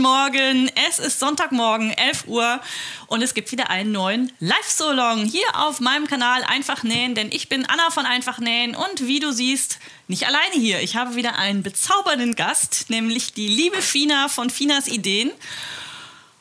Guten Morgen, es ist Sonntagmorgen, 11 Uhr und es gibt wieder einen neuen Live-Solong hier auf meinem Kanal Einfach Nähen, denn ich bin Anna von Einfach Nähen und wie du siehst, nicht alleine hier. Ich habe wieder einen bezaubernden Gast, nämlich die liebe Fina von Finas Ideen.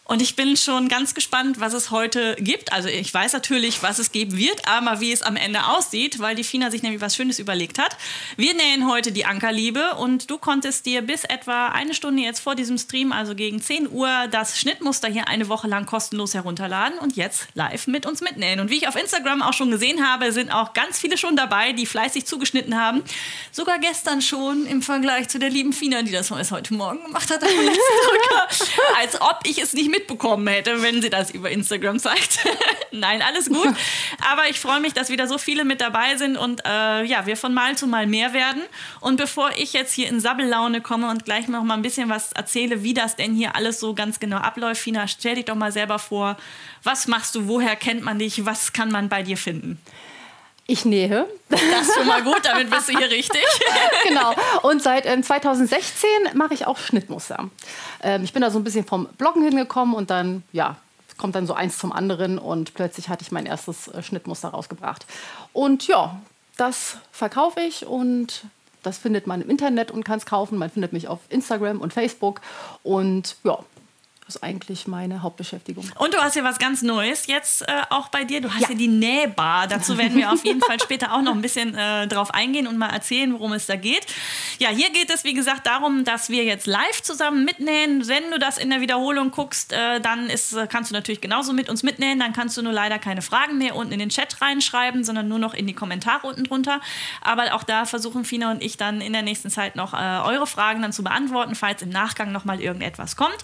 Und ich bin schon ganz gespannt, was es heute gibt. Also ich weiß natürlich, was es geben wird, aber wie es am Ende aussieht, weil die Fina sich nämlich was Schönes überlegt hat. Wir nähen heute die Ankerliebe und du konntest dir bis etwa eine Stunde jetzt vor diesem Stream, also gegen 10 Uhr, das Schnittmuster hier eine Woche lang kostenlos herunterladen und jetzt live mit uns mitnähen. Und wie ich auf Instagram auch schon gesehen habe, sind auch ganz viele schon dabei, die fleißig zugeschnitten haben. Sogar gestern schon im Vergleich zu der lieben Fina, die das heute Morgen gemacht hat. Als ob ich es nicht mit mitbekommen hätte, wenn sie das über Instagram zeigt. Nein, alles gut. Aber ich freue mich, dass wieder so viele mit dabei sind und äh, ja, wir von Mal zu Mal mehr werden. Und bevor ich jetzt hier in Sabbellaune komme und gleich noch mal ein bisschen was erzähle, wie das denn hier alles so ganz genau abläuft, Fina, stell dich doch mal selber vor, was machst du, woher kennt man dich, was kann man bei dir finden? Ich nähe. Das ist schon mal gut, damit bist du hier richtig. genau. Und seit ähm, 2016 mache ich auch Schnittmuster. Ähm, ich bin da so ein bisschen vom Bloggen hingekommen und dann, ja, kommt dann so eins zum anderen und plötzlich hatte ich mein erstes äh, Schnittmuster rausgebracht. Und ja, das verkaufe ich und das findet man im Internet und kann es kaufen. Man findet mich auf Instagram und Facebook. Und ja, ist eigentlich meine Hauptbeschäftigung. Und du hast ja was ganz Neues jetzt äh, auch bei dir. Du hast ja. die Nähbar. Dazu werden wir auf jeden Fall später auch noch ein bisschen äh, drauf eingehen und mal erzählen, worum es da geht. Ja, hier geht es, wie gesagt, darum, dass wir jetzt live zusammen mitnähen. Wenn du das in der Wiederholung guckst, äh, dann ist, kannst du natürlich genauso mit uns mitnähen. Dann kannst du nur leider keine Fragen mehr unten in den Chat reinschreiben, sondern nur noch in die Kommentare unten drunter. Aber auch da versuchen Fina und ich dann in der nächsten Zeit noch äh, eure Fragen dann zu beantworten, falls im Nachgang noch mal irgendetwas kommt.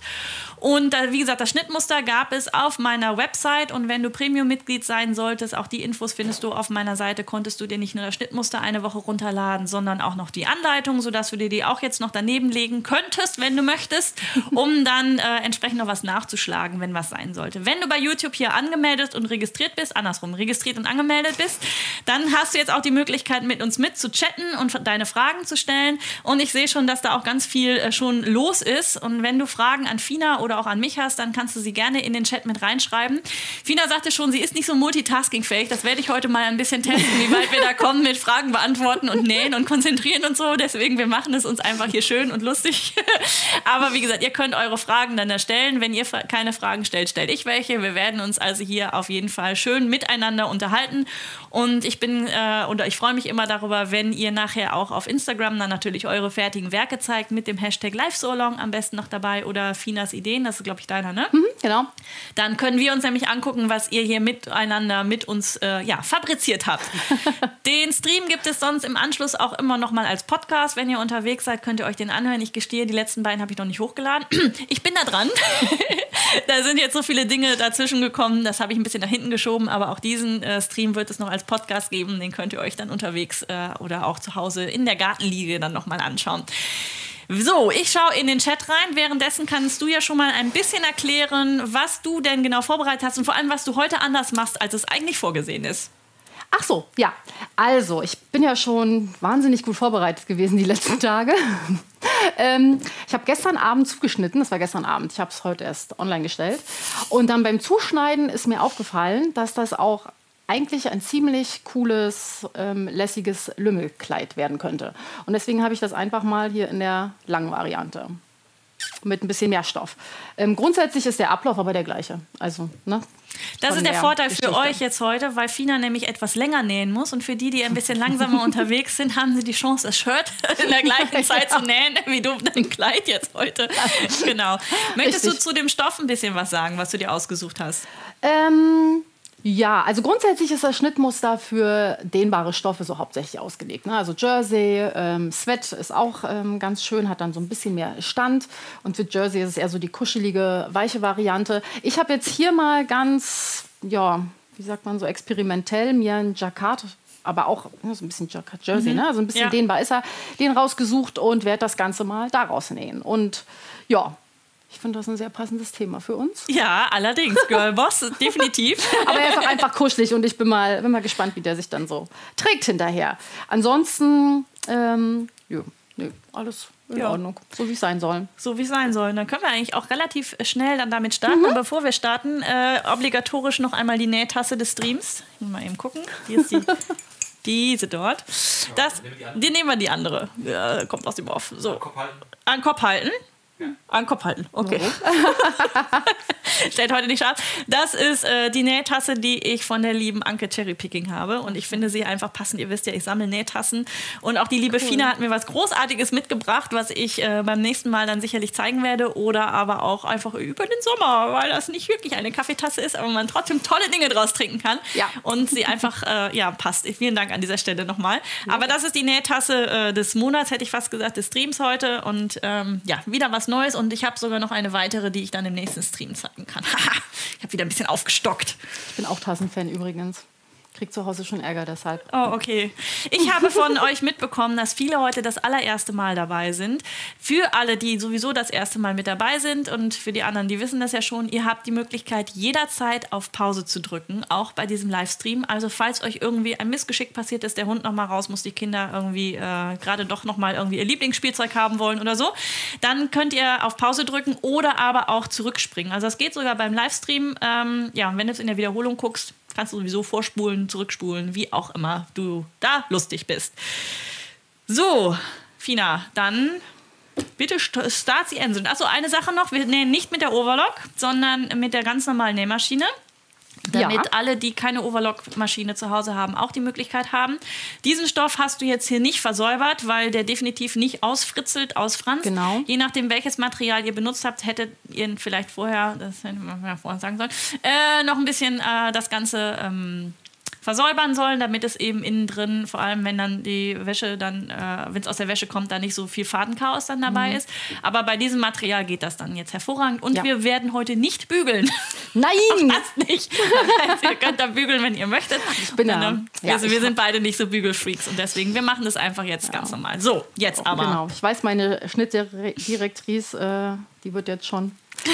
Und äh, wie gesagt, das Schnittmuster gab es auf meiner Website. Und wenn du Premium-Mitglied sein solltest, auch die Infos findest du auf meiner Seite, konntest du dir nicht nur das Schnittmuster eine Woche runterladen, sondern auch noch die Anleitung, sodass du dir die auch jetzt noch daneben legen könntest, wenn du möchtest, um dann äh, entsprechend noch was nachzuschlagen, wenn was sein sollte. Wenn du bei YouTube hier angemeldet und registriert bist, andersrum, registriert und angemeldet bist, dann hast du jetzt auch die Möglichkeit, mit uns mit zu chatten und deine Fragen zu stellen. Und ich sehe schon, dass da auch ganz viel äh, schon los ist. Und wenn du Fragen an Fina oder auch an mich hast, dann kannst du sie gerne in den Chat mit reinschreiben. Fina sagte schon, sie ist nicht so multitaskingfähig. Das werde ich heute mal ein bisschen testen, wie weit wir da kommen mit Fragen beantworten und nähen und konzentrieren und so. Deswegen, wir machen es uns einfach hier schön und lustig. Aber wie gesagt, ihr könnt eure Fragen dann erstellen. Wenn ihr keine Fragen stellt, stelle ich welche. Wir werden uns also hier auf jeden Fall schön miteinander unterhalten. Und ich bin äh, oder ich freue mich immer darüber, wenn ihr nachher auch auf Instagram dann natürlich eure fertigen Werke zeigt mit dem Hashtag LiveSolong am besten noch dabei oder Finas Ideen. Das ist, glaube ich, deiner, ne? Mhm, genau. Dann können wir uns nämlich angucken, was ihr hier miteinander mit uns äh, ja, fabriziert habt. den Stream gibt es sonst im Anschluss auch immer noch mal als Podcast. Wenn ihr unterwegs seid, könnt ihr euch den anhören. Ich gestehe, die letzten beiden habe ich noch nicht hochgeladen. ich bin da dran. da sind jetzt so viele Dinge dazwischen gekommen. Das habe ich ein bisschen nach hinten geschoben. Aber auch diesen äh, Stream wird es noch als Podcast geben. Den könnt ihr euch dann unterwegs äh, oder auch zu Hause in der Gartenliege dann nochmal anschauen. So, ich schaue in den Chat rein. Währenddessen kannst du ja schon mal ein bisschen erklären, was du denn genau vorbereitet hast und vor allem, was du heute anders machst, als es eigentlich vorgesehen ist. Ach so, ja. Also, ich bin ja schon wahnsinnig gut vorbereitet gewesen die letzten Tage. ähm, ich habe gestern Abend zugeschnitten, das war gestern Abend, ich habe es heute erst online gestellt. Und dann beim Zuschneiden ist mir aufgefallen, dass das auch eigentlich ein ziemlich cooles, ähm, lässiges Lümmelkleid werden könnte. Und deswegen habe ich das einfach mal hier in der langen Variante mit ein bisschen mehr Stoff. Ähm, grundsätzlich ist der Ablauf aber der gleiche. Also, ne? Das ist der, der Vorteil Geschichte. für euch jetzt heute, weil Fina nämlich etwas länger nähen muss. Und für die, die ein bisschen langsamer unterwegs sind, haben sie die Chance, das Shirt in der gleichen Zeit zu nähen, wie du dein Kleid jetzt heute. genau. Möchtest Richtig. du zu dem Stoff ein bisschen was sagen, was du dir ausgesucht hast? Ähm ja, also grundsätzlich ist das Schnittmuster für dehnbare Stoffe so hauptsächlich ausgelegt. Ne? Also Jersey, ähm, Sweat ist auch ähm, ganz schön, hat dann so ein bisschen mehr Stand. Und für Jersey ist es eher so die kuschelige, weiche Variante. Ich habe jetzt hier mal ganz, ja, wie sagt man so, experimentell mir ein Jacquard aber auch so ein bisschen Jacquard Jersey, mhm. ne? also ein bisschen ja. dehnbar ist er, den rausgesucht und werde das Ganze mal daraus nähen. Und ja, ich finde das ein sehr passendes Thema für uns. Ja, allerdings. Girlboss, definitiv. Aber er ist auch einfach kuschelig und ich bin mal, bin mal gespannt, wie der sich dann so trägt hinterher. Ansonsten, ähm, ja, nö, alles in ja. Ordnung. So wie es sein soll. So wie es sein soll. Dann können wir eigentlich auch relativ schnell dann damit starten. Mhm. Und bevor wir starten, äh, obligatorisch noch einmal die Nähtasse des Streams. Mal eben gucken. Hier ist die. diese dort. Das, die nehmen wir die andere. Ja, kommt aus dem Off. So. An Kopf halten. An Kopf halten. Ja. An Kopf halten, okay. Stellt heute nicht scharf. Das ist äh, die Nähtasse, die ich von der lieben Anke Cherrypicking habe. Und ich finde sie einfach passend. Ihr wisst ja, ich sammle Nähtassen. Und auch die liebe cool. Fina hat mir was Großartiges mitgebracht, was ich äh, beim nächsten Mal dann sicherlich zeigen werde. Oder aber auch einfach über den Sommer, weil das nicht wirklich eine Kaffeetasse ist, aber man trotzdem tolle Dinge draus trinken kann. Ja. Und sie einfach, äh, ja, passt. Vielen Dank an dieser Stelle nochmal. Ja. Aber das ist die Nähtasse äh, des Monats, hätte ich fast gesagt, des Streams heute. Und ähm, ja, wieder was Neues und ich habe sogar noch eine weitere, die ich dann im nächsten Stream zeigen kann. ich habe wieder ein bisschen aufgestockt. Ich bin auch Tassenfan übrigens kriege zu Hause schon Ärger deshalb. Oh, okay. Ich habe von euch mitbekommen, dass viele heute das allererste Mal dabei sind. Für alle, die sowieso das erste Mal mit dabei sind und für die anderen, die wissen das ja schon, ihr habt die Möglichkeit, jederzeit auf Pause zu drücken, auch bei diesem Livestream. Also falls euch irgendwie ein Missgeschick passiert ist, der Hund noch mal raus muss, die Kinder irgendwie äh, gerade doch noch mal irgendwie ihr Lieblingsspielzeug haben wollen oder so, dann könnt ihr auf Pause drücken oder aber auch zurückspringen. Also das geht sogar beim Livestream. Ähm, ja, wenn du es in der Wiederholung guckst, kannst du sowieso vorspulen, zurückspulen, wie auch immer du da lustig bist. So, Fina, dann bitte start die Engine. Achso, eine Sache noch. Wir nähen nicht mit der Overlock, sondern mit der ganz normalen Nähmaschine damit ja. alle, die keine Overlock-Maschine zu Hause haben, auch die Möglichkeit haben. Diesen Stoff hast du jetzt hier nicht versäubert, weil der definitiv nicht ausfritzelt, ausfranst. Genau. Je nachdem, welches Material ihr benutzt habt, hättet ihr vielleicht vorher, das hätte man vorher sagen sollen, äh, noch ein bisschen äh, das Ganze ähm, versäubern sollen, damit es eben innen drin, vor allem wenn dann die Wäsche dann, äh, wenn es aus der Wäsche kommt, da nicht so viel Fadenchaos dann dabei mhm. ist. Aber bei diesem Material geht das dann jetzt hervorragend. Und ja. wir werden heute nicht bügeln. Nein! Auch das nicht. ihr könnt da bügeln, wenn ihr möchtet. Ich bin ja. Dann, ja also wir sind beide nicht so Bügelfreaks und deswegen, wir machen das einfach jetzt ja. ganz normal. So, jetzt aber. Genau. Ich weiß, meine Schnittdirektrice, äh, die wird jetzt schon.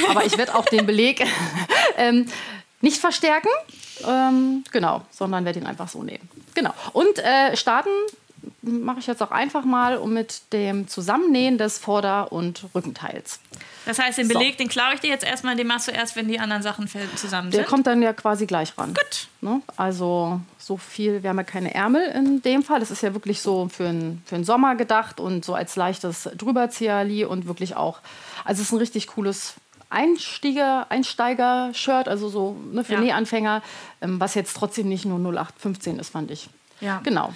Aber ich werde auch den Beleg ähm, nicht verstärken. Ähm, genau, sondern werde ihn einfach so nehmen. Genau. Und äh, starten mache ich jetzt auch einfach mal um mit dem Zusammennähen des Vorder- und Rückenteils. Das heißt, den Beleg, so. den klaue ich dir jetzt erstmal, den machst du erst, wenn die anderen Sachen zusammen sind? Der kommt dann ja quasi gleich ran. Gut. Ne? Also so viel, wir haben ja keine Ärmel in dem Fall. Das ist ja wirklich so für, ein, für den Sommer gedacht und so als leichtes Drüberzieherli und wirklich auch, also es ist ein richtig cooles Einsteiger, Einsteiger-Shirt, also so ne, für ja. Nähanfänger, ähm, was jetzt trotzdem nicht nur 0815 ist, fand ich. Ja. Genau.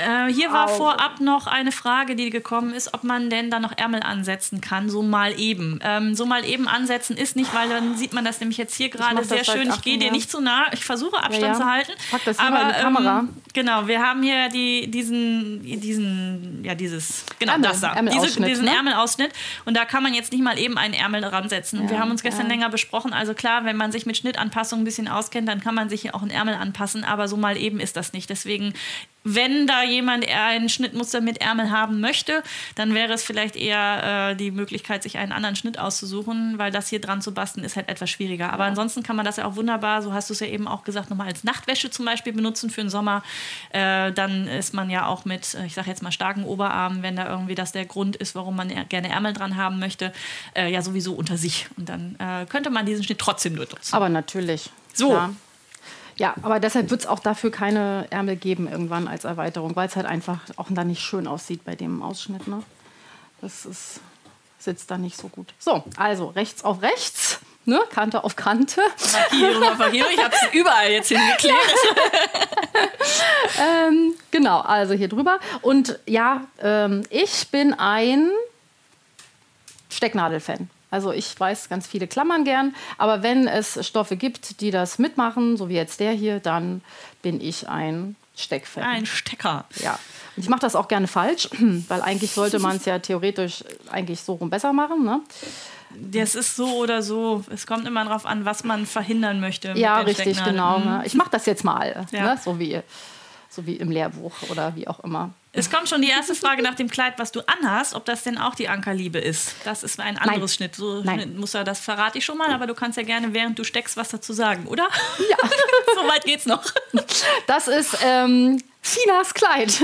Äh, hier war Au. vorab noch eine Frage, die gekommen ist, ob man denn da noch Ärmel ansetzen kann, so mal eben. Ähm, so mal eben ansetzen ist nicht, weil dann sieht man das nämlich jetzt hier gerade sehr schön. Ich gehe dir nicht zu nah, ich versuche Abstand ja, ja. zu halten. Pack das aber, in die Kamera. Ähm, genau, wir haben hier die, diesen, diesen, ja dieses, genau Ärmel, das da, Diese, diesen ne? Ärmelausschnitt. Und da kann man jetzt nicht mal eben einen Ärmel ransetzen. Ja, wir haben uns gestern länger besprochen. Also klar, wenn man sich mit Schnittanpassung ein bisschen auskennt, dann kann man sich hier auch einen Ärmel anpassen. Aber so mal eben ist das nicht. Deswegen wenn da jemand ein Schnittmuster mit Ärmel haben möchte, dann wäre es vielleicht eher äh, die Möglichkeit, sich einen anderen Schnitt auszusuchen, weil das hier dran zu basteln ist halt etwas schwieriger. Aber ja. ansonsten kann man das ja auch wunderbar, so hast du es ja eben auch gesagt, nochmal als Nachtwäsche zum Beispiel benutzen für den Sommer. Äh, dann ist man ja auch mit, äh, ich sage jetzt mal starken Oberarmen, wenn da irgendwie das der Grund ist, warum man gerne Ärmel dran haben möchte, äh, ja sowieso unter sich. Und dann äh, könnte man diesen Schnitt trotzdem nutzen. Aber natürlich. So. Klar. Ja, aber deshalb wird es auch dafür keine Ärmel geben irgendwann als Erweiterung, weil es halt einfach auch dann nicht schön aussieht bei dem Ausschnitt. Ne? Das ist, sitzt da nicht so gut. So, also rechts auf rechts. Ne? Kante auf Kante. Markierung auf Markierung. Ich habe es überall jetzt hingeklebt. ähm, genau, also hier drüber. Und ja, ähm, ich bin ein Stecknadel-Fan. Also ich weiß ganz viele Klammern gern, aber wenn es Stoffe gibt, die das mitmachen, so wie jetzt der hier, dann bin ich ein Steckfan. Ein Stecker. Ja. Und ich mache das auch gerne falsch, weil eigentlich sollte man es ja theoretisch eigentlich so rum besser machen. Ne? Das ist so oder so. Es kommt immer darauf an, was man verhindern möchte. Ja, richtig, genau. Ne? Mhm. Ich mache das jetzt mal, ja. ne? so, wie, so wie im Lehrbuch oder wie auch immer. Es kommt schon die erste Frage nach dem Kleid, was du anhast, ob das denn auch die Ankerliebe ist. Das ist ein anderes Nein. Schnitt. So Nein. muss er, das verrate ich schon mal, aber du kannst ja gerne, während du steckst, was dazu sagen, oder? Ja. so weit geht's noch. Das ist ähm, Finas Kleid.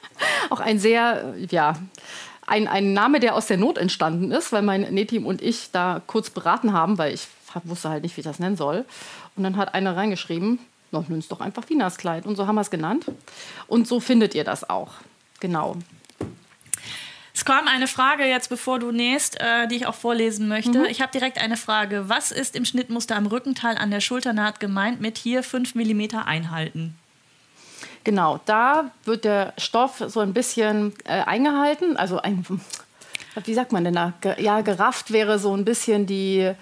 auch ein sehr, ja, ein, ein Name, der aus der Not entstanden ist, weil mein Nähteam und ich da kurz beraten haben, weil ich wusste halt nicht, wie ich das nennen soll. Und dann hat einer reingeschrieben, noch nimm's doch einfach Finas Kleid. Und so haben wir es genannt. Und so findet ihr das auch. Genau. Es kam eine Frage jetzt, bevor du nähst, äh, die ich auch vorlesen möchte. Mhm. Ich habe direkt eine Frage. Was ist im Schnittmuster am Rückenteil an der Schulternaht gemeint mit hier 5 mm einhalten? Genau, da wird der Stoff so ein bisschen äh, eingehalten. Also, ein, wie sagt man denn da? Ja, gerafft wäre so ein bisschen die.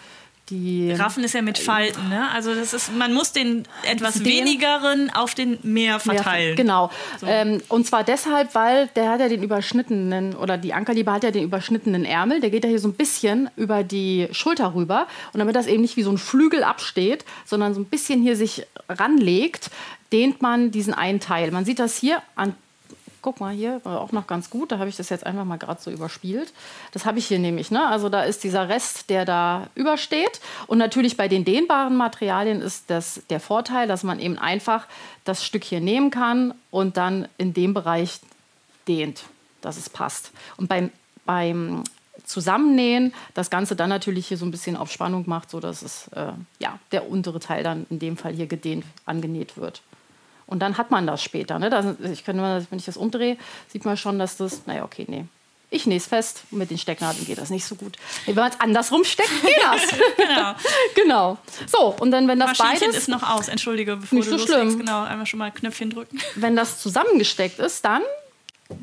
Die Raffen ist ja mit Falten, ne? Also das ist, man muss den etwas Den- wenigeren auf den mehr verteilen. genau. Ähm, und zwar deshalb, weil der hat ja den überschnittenen, oder die Ankerliebe hat ja den überschnittenen Ärmel. Der geht ja hier so ein bisschen über die Schulter rüber. Und damit das eben nicht wie so ein Flügel absteht, sondern so ein bisschen hier sich ranlegt, dehnt man diesen einen Teil. Man sieht das hier an. Guck mal hier, war auch noch ganz gut. Da habe ich das jetzt einfach mal gerade so überspielt. Das habe ich hier nämlich. Ne? Also da ist dieser Rest, der da übersteht. Und natürlich bei den dehnbaren Materialien ist das der Vorteil, dass man eben einfach das Stück hier nehmen kann und dann in dem Bereich dehnt, dass es passt. Und beim, beim Zusammennähen das Ganze dann natürlich hier so ein bisschen auf Spannung macht, sodass es äh, ja, der untere Teil dann in dem Fall hier gedehnt, angenäht wird. Und dann hat man das später. Ne? Das, ich mal- wenn ich das umdrehe, sieht man schon, dass das, naja, okay, nee. Ich nähe es fest, mit den Stecknadeln geht das nicht so gut. Wenn man es andersrum steckt, geht das. Genau. genau. So, und dann, wenn das beides, ist noch aus. Entschuldige, bevor Nicht du so loslegst. schlimm. Genau, einmal schon mal Knöpfchen drücken. wenn das zusammengesteckt ist, dann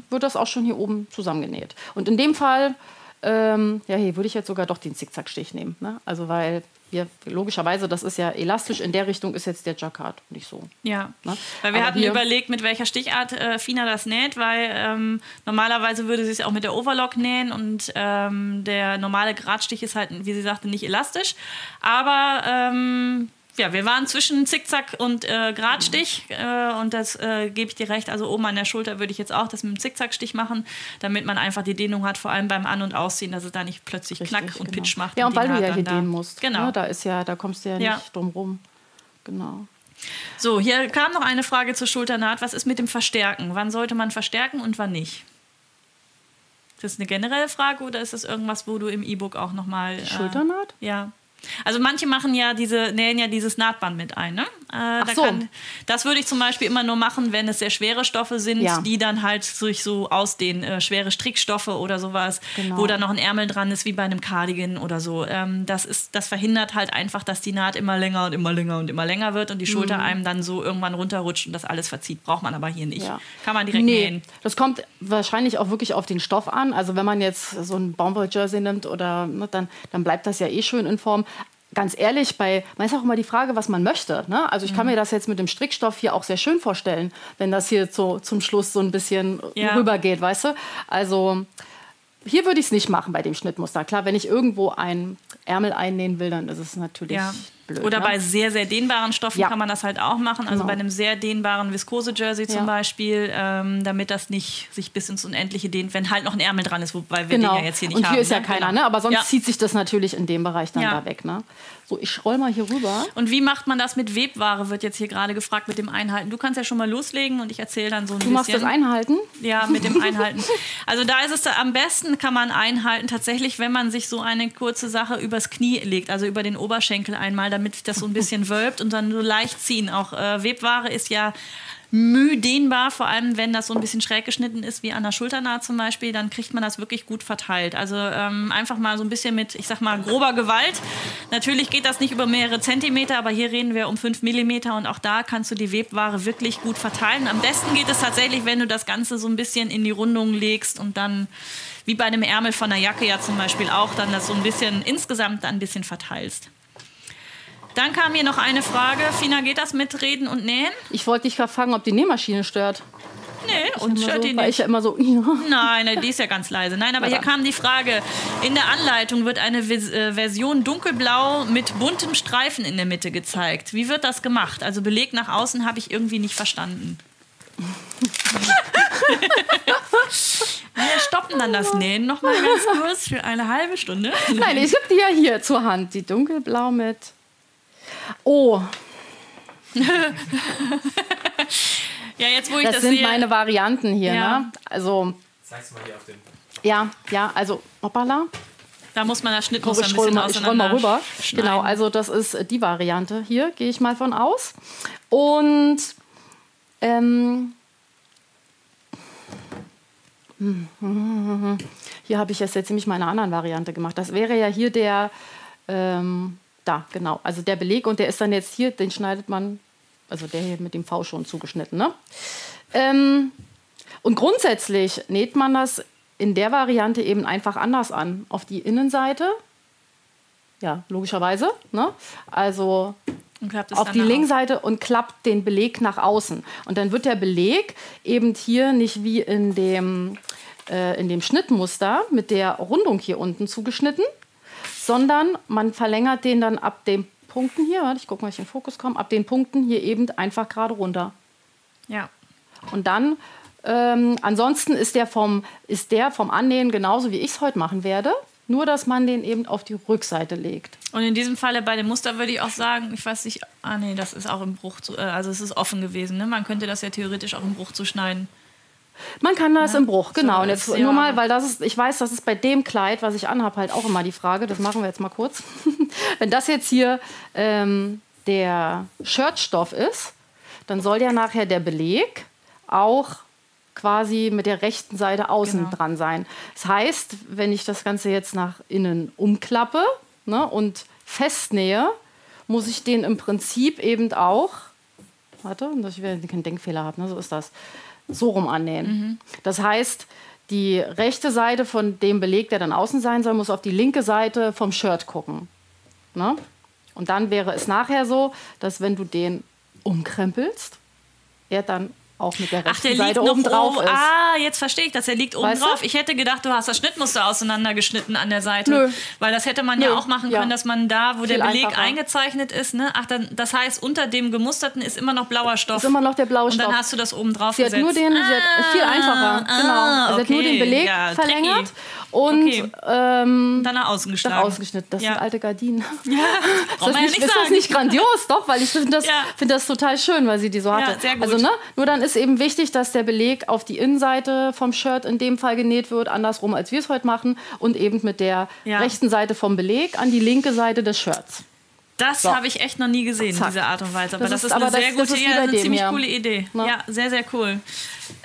wird das auch schon hier oben zusammengenäht. Und in dem Fall, ähm, ja, hier würde ich jetzt sogar doch den Zickzackstich nehmen. Ne? Also, weil hier, logischerweise, das ist ja elastisch, in der Richtung ist jetzt der Jacquard nicht so. Ja, Ne? weil wir Aber hatten überlegt, mit welcher Stichart äh, Fina das näht, weil ähm, normalerweise würde sie es auch mit der Overlock nähen und ähm, der normale Gradstich ist halt, wie sie sagte, nicht elastisch. Aber ähm, ja, wir waren zwischen Zickzack und äh, Gradstich äh, und das äh, gebe ich dir recht. Also oben an der Schulter würde ich jetzt auch das mit dem Zickzackstich machen, damit man einfach die Dehnung hat, vor allem beim An- und Ausziehen, dass es da nicht plötzlich Knack Richtig, und genau. Pitch macht. Ja, und weil du ja hier da- dehnen musst. Genau. Ne? Da ist ja, da kommst du ja nicht Ja. drum rum. Genau. So, hier kam noch eine Frage zur Schulternaht. Was ist mit dem Verstärken? Wann sollte man verstärken und wann nicht? Ist das eine generelle Frage oder ist das irgendwas, wo du im E-Book auch nochmal. Schulternaht? Ja. Also manche machen ja diese, nähen ja dieses Nahtband mit ein, ne? Äh, da so. das würde ich zum Beispiel immer nur machen, wenn es sehr schwere Stoffe sind, Ja. die dann halt sich so ausdehnen, äh, schwere Strickstoffe oder sowas, Genau. wo dann noch ein Ärmel dran ist, wie bei einem Cardigan oder so. Ähm, das, ist, das verhindert halt einfach, dass die Naht immer länger und immer länger und immer länger wird und die Schulter einem dann so irgendwann runterrutscht und das alles verzieht. Braucht man aber hier nicht. Mhm. Ja. Kann man direkt nee, nähen. das kommt wahrscheinlich auch wirklich auf den Stoff an. Also wenn man jetzt so ein Baumwoll-Jersey nimmt oder ne, dann, dann bleibt das ja eh schön in Form. Ganz ehrlich, bei, man ist auch immer die Frage, was man möchte. Ne? Also ich kann Mhm. mir das jetzt mit dem Strickstoff hier auch sehr schön vorstellen, wenn das hier so, zum Schluss so ein bisschen Ja. rübergeht, weißt du? Also hier würde ich es nicht machen bei dem Schnittmuster. Klar, wenn ich irgendwo ein Ärmel einnähen will, dann ist es natürlich Ja. Blöd. Oder ne? bei sehr, sehr dehnbaren Stoffen Ja. kann man das halt auch machen. Also Genau. bei einem sehr dehnbaren Viskose-Jersey zum Ja. Beispiel, ähm, damit das nicht sich bis ins Unendliche dehnt, wenn halt noch ein Ärmel dran ist, wobei wir Genau. den ja jetzt hier nicht und haben. hier ist ja ne? keiner, Genau. ne? aber sonst zieht sich das natürlich in dem Bereich dann da weg. Ne? So, ich roll mal hier rüber. Und wie macht man das mit Webware, wird jetzt hier gerade gefragt mit dem Einhalten. Du kannst ja schon mal loslegen und ich erzähle dann so ein Du bisschen. machst das Einhalten. Ja, mit dem Einhalten. Also da ist es am besten kann man einhalten, tatsächlich, wenn man sich so eine kurze Sache übers Knie legt, also über den Oberschenkel einmal, damit sich das so ein bisschen wölbt und dann so leicht ziehen. Auch äh, Webware ist ja müh dehnbar, vor allem wenn das so ein bisschen schräg geschnitten ist, wie an der Schulternaht zum Beispiel, dann kriegt man das wirklich gut verteilt. Also ähm, einfach mal so ein bisschen mit, ich sag mal, grober Gewalt. Natürlich geht das nicht über mehrere Zentimeter, aber hier reden wir um fünf Millimeter und auch da kannst du die Webware wirklich gut verteilen. Am besten geht es tatsächlich, wenn du das Ganze so ein bisschen in die Rundung legst und dann, wie bei einem Ärmel von einer Jacke ja zum Beispiel auch, dann das so ein bisschen insgesamt ein bisschen verteilst. Dann kam hier noch eine Frage. Fina, geht das mit Reden und Nähen? Ich wollte dich fragen, ob die Nähmaschine stört. Nee, und Immer stört so, die nicht. ich ja immer so, ja. Nein, nein, die ist ja ganz leise. Nein, aber Na hier dann. kam die Frage, in der Anleitung wird eine äh, Version dunkelblau mit buntem Streifen in der Mitte gezeigt. Wie wird das gemacht? Also Beleg nach außen habe ich irgendwie nicht verstanden. Wir stoppen dann das Nähen noch mal ganz kurz für eine halbe Stunde. Nein, ich habe die ja hier zur Hand. Die dunkelblau mit. Oh, Ja, jetzt wo ich das, das, sind sehe. meine Varianten hier. Ja. Ne? Also, Zeig's mal hier auf dem. Ja, ja, also hoppala. Da muss man das Schnittmuster Ich ein roll bisschen mal, ich roll mal rüber. schneiden. Genau, also das ist die Variante hier, gehe ich mal von aus. Und ähm, hier habe ich jetzt jetzt nämlich meine anderen Variante gemacht. Das wäre ja hier der, ähm, da, genau, also der Beleg und der ist dann jetzt hier, den schneidet man, also der hier mit dem V schon zugeschnitten. Ne? Ähm, und grundsätzlich näht man das in der Variante eben einfach anders an. Auf die Innenseite, ja, logischerweise. Ne? Also Und klappt es auf die nach Linksseite und klappt den Beleg nach außen. Und dann wird der Beleg eben hier nicht wie in dem, äh, in dem Schnittmuster mit der Rundung hier unten zugeschnitten, sondern man verlängert den dann ab den Punkten hier, warte, ich gucke mal, ich in den Fokus komme, ab den Punkten hier eben einfach gerade runter. Ja. Und dann, ähm, ansonsten ist der, vom, ist der vom Annähen genauso, wie ich es heute machen werde. Nur, dass man den eben auf die Rückseite legt. Und in diesem Falle bei dem Muster würde ich auch sagen, ich weiß nicht, ah nee, das ist auch im Bruch, zu, äh, also es ist offen gewesen. Ne? Man könnte das ja theoretisch auch im Bruch zuschneiden. Man kann das im Bruch, genau. so Und jetzt ja. nur mal, weil das ist, ich weiß, das ist bei dem Kleid, was ich anhabe, halt auch immer die Frage. Das machen wir jetzt mal kurz. Wenn das jetzt hier ähm, der Shirtstoff ist, dann soll ja nachher der Beleg auch quasi mit der rechten Seite außen Genau. dran sein. Das heißt, wenn ich das Ganze jetzt nach innen umklappe ne, und festnähe, muss ich den im Prinzip eben auch, warte, dass ich wieder keinen Denkfehler habe, ne, so ist das, so rum annähen. Das heißt, die rechte Seite von dem Beleg, der dann außen sein soll, muss auf die linke Seite vom Shirt gucken. Ne? Und dann wäre es nachher so, dass wenn du den umkrempelst, er dann auch mit der Ach, rechten der liegt Seite noch oben drauf oben. ist. Ah, jetzt verstehe ich das. Der liegt oben Weißt du? drauf. Ich hätte gedacht, du hast das Schnittmuster auseinandergeschnitten an der Seite. Nö. Weil das hätte man ja Nö. auch machen Ja. können, dass man da, wo Viel der Beleg einfacher. eingezeichnet ist, ne? Ach, dann, das heißt, unter dem gemusterten ist immer noch blauer Stoff. ist immer noch der blaue Und dann Stoff. hast du das oben drauf Sie hat gesetzt. nur den, sie hat viel einfacher, ah, genau. Sie hat nur okay. den Beleg Ja, tricky. verlängert und Okay. ähm, Und dann nach außen geschlagen. ausgeschnitten. Das Ja. sind alte Gardinen. Ja, Ist das, man ja nicht, nicht ist das nicht grandios? Doch, weil ich finde das, Ja. find das total schön, weil sie die so hatte. sehr gut. Also, ne? Nur dann ist eben wichtig, dass der Beleg auf die Innenseite vom Shirt in dem Fall genäht wird, andersrum als wir es heute machen, und eben mit der Ja. rechten Seite vom Beleg an die linke Seite des Shirts. Das So. habe ich echt noch nie gesehen, Zack. diese Art und Weise. Aber Das das, ist- ist, eine aber das- sehr das gute, ist wie ja, eine dem ziemlich hier. coole Idee. Ne? Ja, sehr, sehr cool.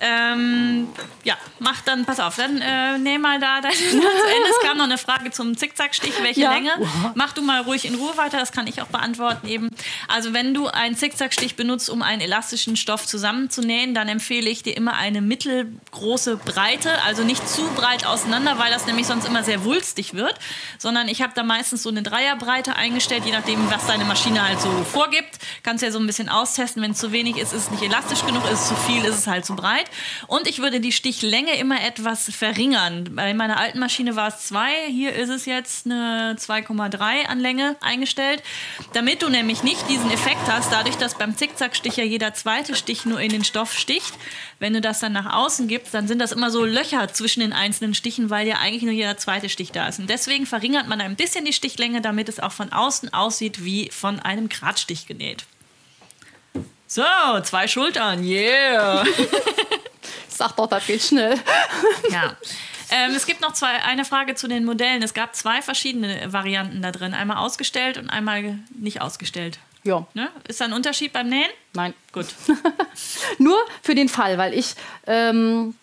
Ähm, ja, mach dann, pass auf, dann äh, nehm mal da dein zu Ende. Es kam noch eine Frage zum Zickzackstich, welche Ja. Länge. Mach du mal ruhig in Ruhe weiter, das kann ich auch beantworten eben. Also wenn du einen Zickzackstich benutzt, um einen elastischen Stoff zusammenzunähen, dann empfehle ich dir immer eine mittelgroße Breite, also nicht zu breit auseinander, weil das nämlich sonst immer sehr wulstig wird, sondern ich habe da meistens so eine Dreierbreite eingestellt, je nachdem, was deine Maschine halt so vorgibt. Kannst ja so ein bisschen austesten, wenn es zu wenig ist, ist es nicht elastisch genug, ist es zu viel, ist es halt zu breit. Und ich würde die Stichlänge immer etwas verringern. Bei meiner alten Maschine war es 2, hier ist es jetzt eine 2,3 an Länge eingestellt, damit du nämlich nicht diesen Effekt hast, dadurch, dass beim Zickzackstich ja jeder zweite Stich nur in den Stoff sticht. Wenn du das dann nach außen gibst, dann sind das immer so Löcher zwischen den einzelnen Stichen, weil ja eigentlich nur jeder zweite Stich da ist. Und deswegen verringert man ein bisschen die Stichlänge, damit es auch von außen aussieht wie von einem Gradstich genäht. So, zwei Schultern, yeah! Sag doch, das geht schnell. Ja. Ähm, es gibt noch zwei, eine Frage zu den Modellen. Es gab zwei verschiedene Varianten da drin. Einmal ausgestellt und einmal nicht ausgestellt. Ja, Ne? Ist da ein Unterschied beim Nähen? nein. Gut. Nur für den Fall, weil ich, ähm,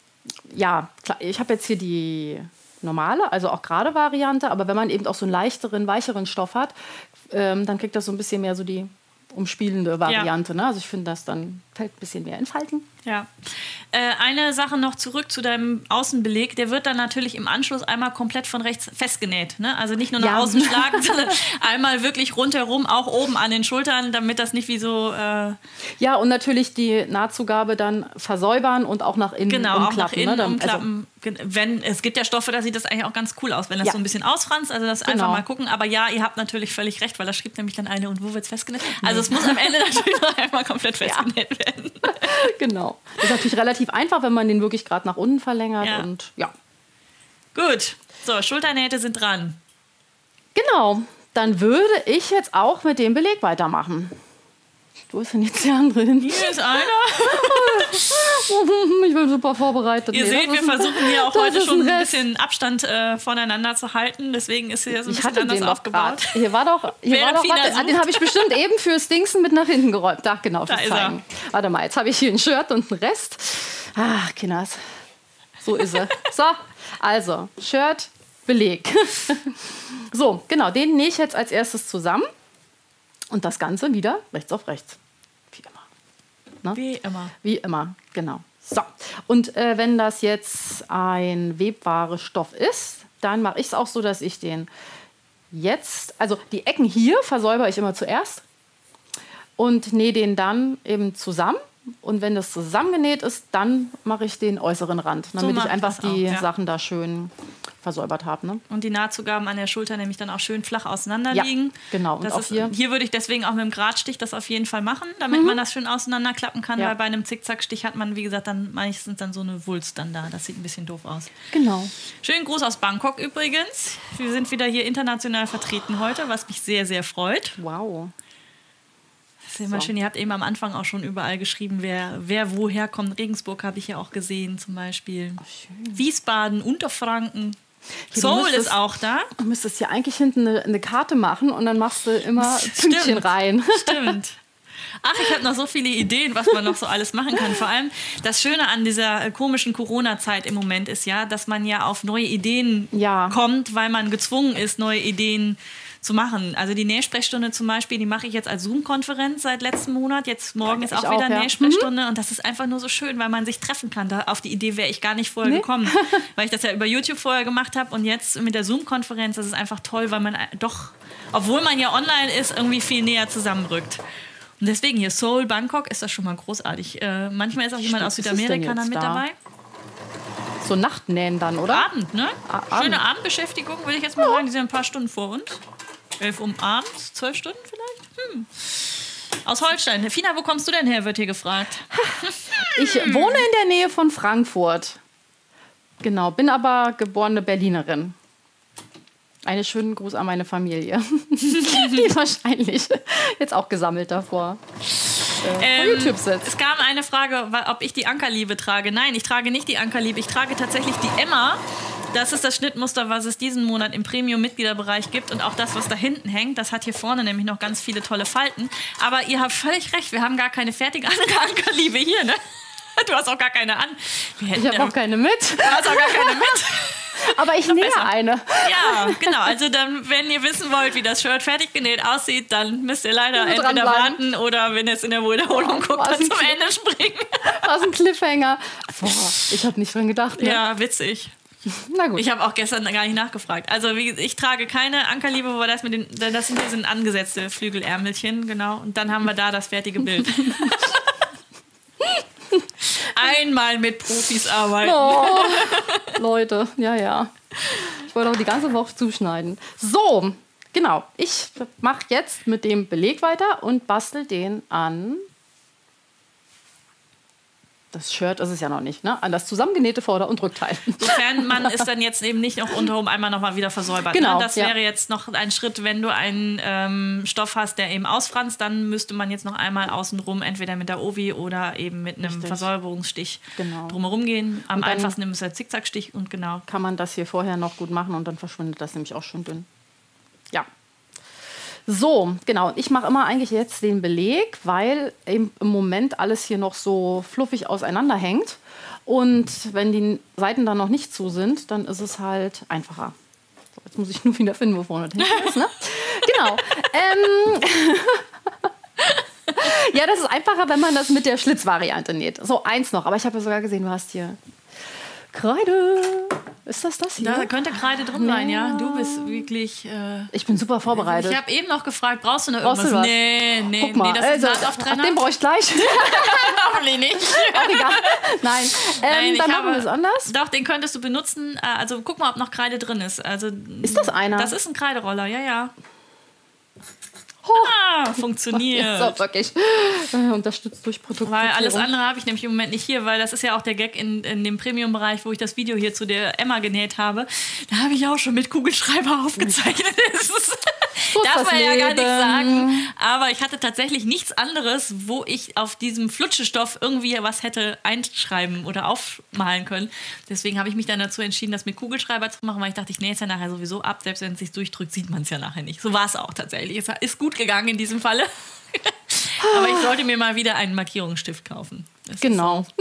ja, klar, ich habe jetzt hier die normale, also auch gerade Variante, aber wenn man eben auch so einen leichteren, weicheren Stoff hat, ähm, dann kriegt das so ein bisschen mehr so die umspielende Variante. Ne? Also ich finde, das dann fällt ein bisschen mehr in Falten. Ja. Äh, eine Sache noch zurück zu deinem Außenbeleg. Der wird dann natürlich im Anschluss einmal komplett von rechts festgenäht. Ne? Also nicht nur nach Ja. außen schlagen, sondern einmal wirklich rundherum, auch oben an den Schultern, damit das nicht wie so äh, Ja, und natürlich die Nahtzugabe dann versäubern und auch nach innen genau umklappen. auch nach innen ne? Dann- umklappen. Gen- wenn es gibt ja Stoffe, da sieht das eigentlich auch ganz cool aus, wenn das Ja. so ein bisschen ausfranst. Also das einfach Genau. mal gucken. Aber ja, ihr habt natürlich völlig recht, weil da schrieb nämlich dann eine und wo wird's festgenäht. Also es muss am Ende natürlich noch einmal komplett festgenäht werden. Also, genau. Das ist natürlich relativ einfach, wenn man den wirklich gerade nach unten verlängert. Ja. Und ja. Gut. So, Schulternähte sind dran. Genau. Dann würde ich jetzt auch mit dem Beleg weitermachen. Wo ist denn jetzt der andere hin? Hier ist einer. Ich bin super vorbereitet. Ihr Nee, seht, wir ein- versuchen hier auch heute schon ein Rest. bisschen Abstand äh, voneinander zu halten. Deswegen ist hier so ein Ich bisschen hatte anders aufgebaut. grad. Hier war doch, hier war doch warte, ah, den habe ich bestimmt eben fürs Dingsen mit nach hinten geräumt. Ach, genau, er. Zeigen. Warte mal, jetzt habe ich hier ein Shirt und einen Rest. Ach, Kinders. So ist er. So, also, Shirt, Beleg. so, genau, den nähe ich jetzt als erstes zusammen. Und das Ganze wieder rechts auf rechts. Wie immer. Wie immer. Wie immer, genau. So, und äh, wenn das jetzt ein webware Stoff ist, dann mache ich es auch so, dass ich den jetzt, also die Ecken hier versäubere ich immer zuerst und nähe den dann eben zusammen. Und wenn das zusammengenäht ist, dann mache ich den äußeren Rand, damit mach ich einfach das auch, die ja. Sachen da schön versäubert habe. Ne? Und die Nahtzugaben an der Schulter nämlich dann auch schön flach auseinander liegen. Ja, genau. Und Das ist, hier- hier würde ich deswegen auch mit dem Gradstich das auf jeden Fall machen, damit man das schön auseinanderklappen kann, Ja. weil bei einem Zickzackstich hat man, wie gesagt, dann meistens dann so eine Wulst dann da. Das sieht ein bisschen doof aus. Genau. Schönen Gruß aus Bangkok übrigens. Wir sind wieder hier international vertreten heute, was mich sehr, sehr freut. Wow. Ist immer schön. Ihr habt eben am Anfang auch schon überall geschrieben, wer, wer woher kommt. Regensburg habe ich ja auch gesehen zum Beispiel. Wiesbaden, Unterfranken. du Seoul müsstest- ist auch da. Du müsstest hier eigentlich hinten eine, eine Karte machen und dann machst du immer Stimmt. Pünktchen rein. Stimmt. Ach, ich habe noch so viele Ideen, was man noch so alles machen kann. Vor allem das Schöne an dieser äh, komischen Corona-Zeit im Moment ist ja, dass man ja auf neue Ideen Ja. kommt, weil man gezwungen ist, neue Ideen zu machen. Also die Nähsprechstunde zum Beispiel, die mache ich jetzt als Zoom-Konferenz seit letztem Monat. Jetzt morgen ist auch auch, wieder ja. Mhm. Nähsprechstunde und das ist einfach nur so schön, weil man sich treffen kann. Da, auf die Idee wäre ich gar nicht vorher Nee. gekommen, weil ich das ja über YouTube vorher gemacht habe und jetzt mit der Zoom-Konferenz, das ist einfach toll, weil man äh, doch, obwohl man ja online ist, irgendwie viel näher zusammenrückt. Und deswegen hier Seoul, Bangkok ist das schon mal großartig. Äh, manchmal ist auch jemand Stimmt, aus Südamerika dann mit da? dabei. So Nachtnähen dann, oder? Abend, ne? Ah, Abend. Schöne Abendbeschäftigung, würde ich jetzt mal sagen. Die sind ein paar Stunden vor uns. Elf Uhr abends, zwölf Stunden vielleicht? Hm. Aus Holstein. Fina, wo kommst du denn her, wird hier gefragt. Ich wohne in der Nähe von Frankfurt. Genau, bin aber geborene Berlinerin. Einen schönen Gruß an meine Familie, die wahrscheinlich jetzt auch gesammelt davor äh, Ähm, vor YouTube sitzt. Es kam eine Frage, ob ich die Ankerliebe trage. Nein, ich trage nicht die Ankerliebe. Ich trage tatsächlich die Emma. Das ist das Schnittmuster, was es diesen Monat im Premium-Mitgliederbereich gibt. Und auch das, was da hinten hängt, das hat hier vorne nämlich noch ganz viele tolle Falten. Aber ihr habt völlig recht, wir haben gar keine fertige Ankerliebe hier, ne? Du hast auch gar keine an. Ich habe auch keine mit, Du hast auch gar keine mit. aber ich nähe eine. Ja, genau. Also dann, wenn ihr wissen wollt, wie das Shirt fertig genäht aussieht, dann müsst ihr leider Nur entweder warten oder wenn ihr es in der Wiederholung guckt, was dann zum. Ende springen. Was ein Cliffhanger. Boah, ich habe nicht dran gedacht. Ne? Ja, witzig. Na gut. Ich habe auch gestern gar nicht nachgefragt. Also wie, ich trage keine Ankerliebe, wo das mit den, das sind, hier sind angesetzte Flügelärmelchen, genau. Und dann haben wir da das fertige Bild. Einmal mit Profis arbeiten. Oh, Leute, ja, ja. Ich wollte auch die ganze Woche zuschneiden. So, genau. Ich mache jetzt mit dem Beleg weiter und bastel den an. Das Shirt ist es ja noch nicht, ne? An das zusammengenähte Vorder- und Rückteil. Sofern man es dann jetzt eben nicht noch unterum einmal noch mal wieder versäubert. Genau, ne? Das ja. wäre jetzt noch ein Schritt, wenn du einen ähm, Stoff hast, der eben ausfranst, dann müsste man jetzt noch einmal außenrum entweder mit der Ovi oder eben mit einem Richtig. Versäuberungsstich Genau. drumherum gehen. Am einfachsten ist der Zickzackstich und genau. Kann man das hier vorher noch gut machen und dann verschwindet das nämlich auch schon dünn. Ja. So, genau. Ich mache immer eigentlich jetzt den Beleg, weil eben im Moment alles hier noch so fluffig auseinander hängt. Und wenn die Seiten dann noch nicht zu sind, dann ist es halt einfacher. So, jetzt muss ich nur wieder finden, wo vorne hinten ist. Ne? Genau. Ähm, ja, das ist einfacher, wenn man das mit der Schlitzvariante näht. So, eins noch. Aber ich habe ja sogar gesehen, du hast hier Kreide. Ist das das hier? Da könnte Kreide drin sein, ja. Du bist wirklich. Äh, Ich bin super vorbereitet. ich habe eben noch gefragt, brauchst du noch du irgendwas? was? Nee, nee, Guck mal, nee, das ist also, ein ach, Nahtauftrenner. den brauche ich gleich. Hoffentlich nicht. Auch egal. Nein, ähm, Nein, dann machen wir es anders. Doch, den könntest du benutzen. Äh, Also guck mal, ob noch Kreide drin ist. Also, Ist das einer? Das ist ein Kreideroller, ja, ja. Ah, funktioniert. So, wirklich. Äh, unterstützt durch Produkte. Weil alles andere habe ich nämlich im Moment nicht hier, weil das ist ja auch der Gag in, in dem Premium-Bereich, wo ich das Video hier zu der Emma genäht habe. Da habe ich auch schon mit Kugelschreiber aufgezeichnet. So Darf man ja gar nicht sagen. Aber ich hatte tatsächlich nichts anderes, wo ich auf diesem Flutschestoff irgendwie was hätte einschreiben oder aufmalen können. Deswegen habe ich mich dann dazu entschieden, das mit Kugelschreiber zu machen, weil ich dachte, ich nähe es ja nachher sowieso ab. Selbst wenn es sich durchdrückt, sieht man es ja nachher nicht. So war es auch tatsächlich. Es ist gut gegangen in diesem Falle. Aber ich sollte mir mal wieder einen Markierungsstift kaufen. Das Genau.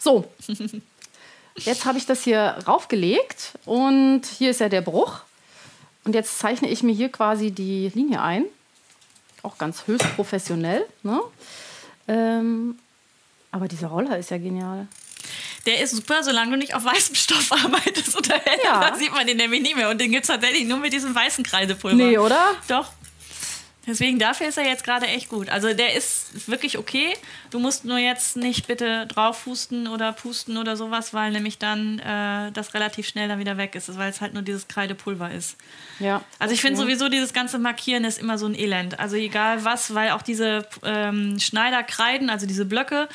So. Jetzt habe ich das hier raufgelegt und hier ist ja der Bruch. Und jetzt zeichne ich mir hier quasi die Linie ein. Auch ganz höchst professionell. Ne? Ähm, aber dieser Roller ist ja genial. Der ist super, solange du nicht auf weißem Stoff arbeitest oder. Ja. Da sieht man den nämlich nicht mehr. Und den gibt es tatsächlich nur mit diesem weißen Kreidepulver. Nee, oder? Doch. Deswegen dafür ist er jetzt gerade echt gut. Also der ist wirklich okay. Du musst nur jetzt nicht bitte drauf husten oder pusten oder sowas, weil nämlich dann äh, das relativ schnell dann wieder weg ist, weil es halt nur dieses Kreidepulver ist. Ja. Also ich finde sowieso dieses ganze Markieren ist immer so ein Elend. Also egal was, weil auch diese ähm, Schneiderkreiden, also diese Blöcke,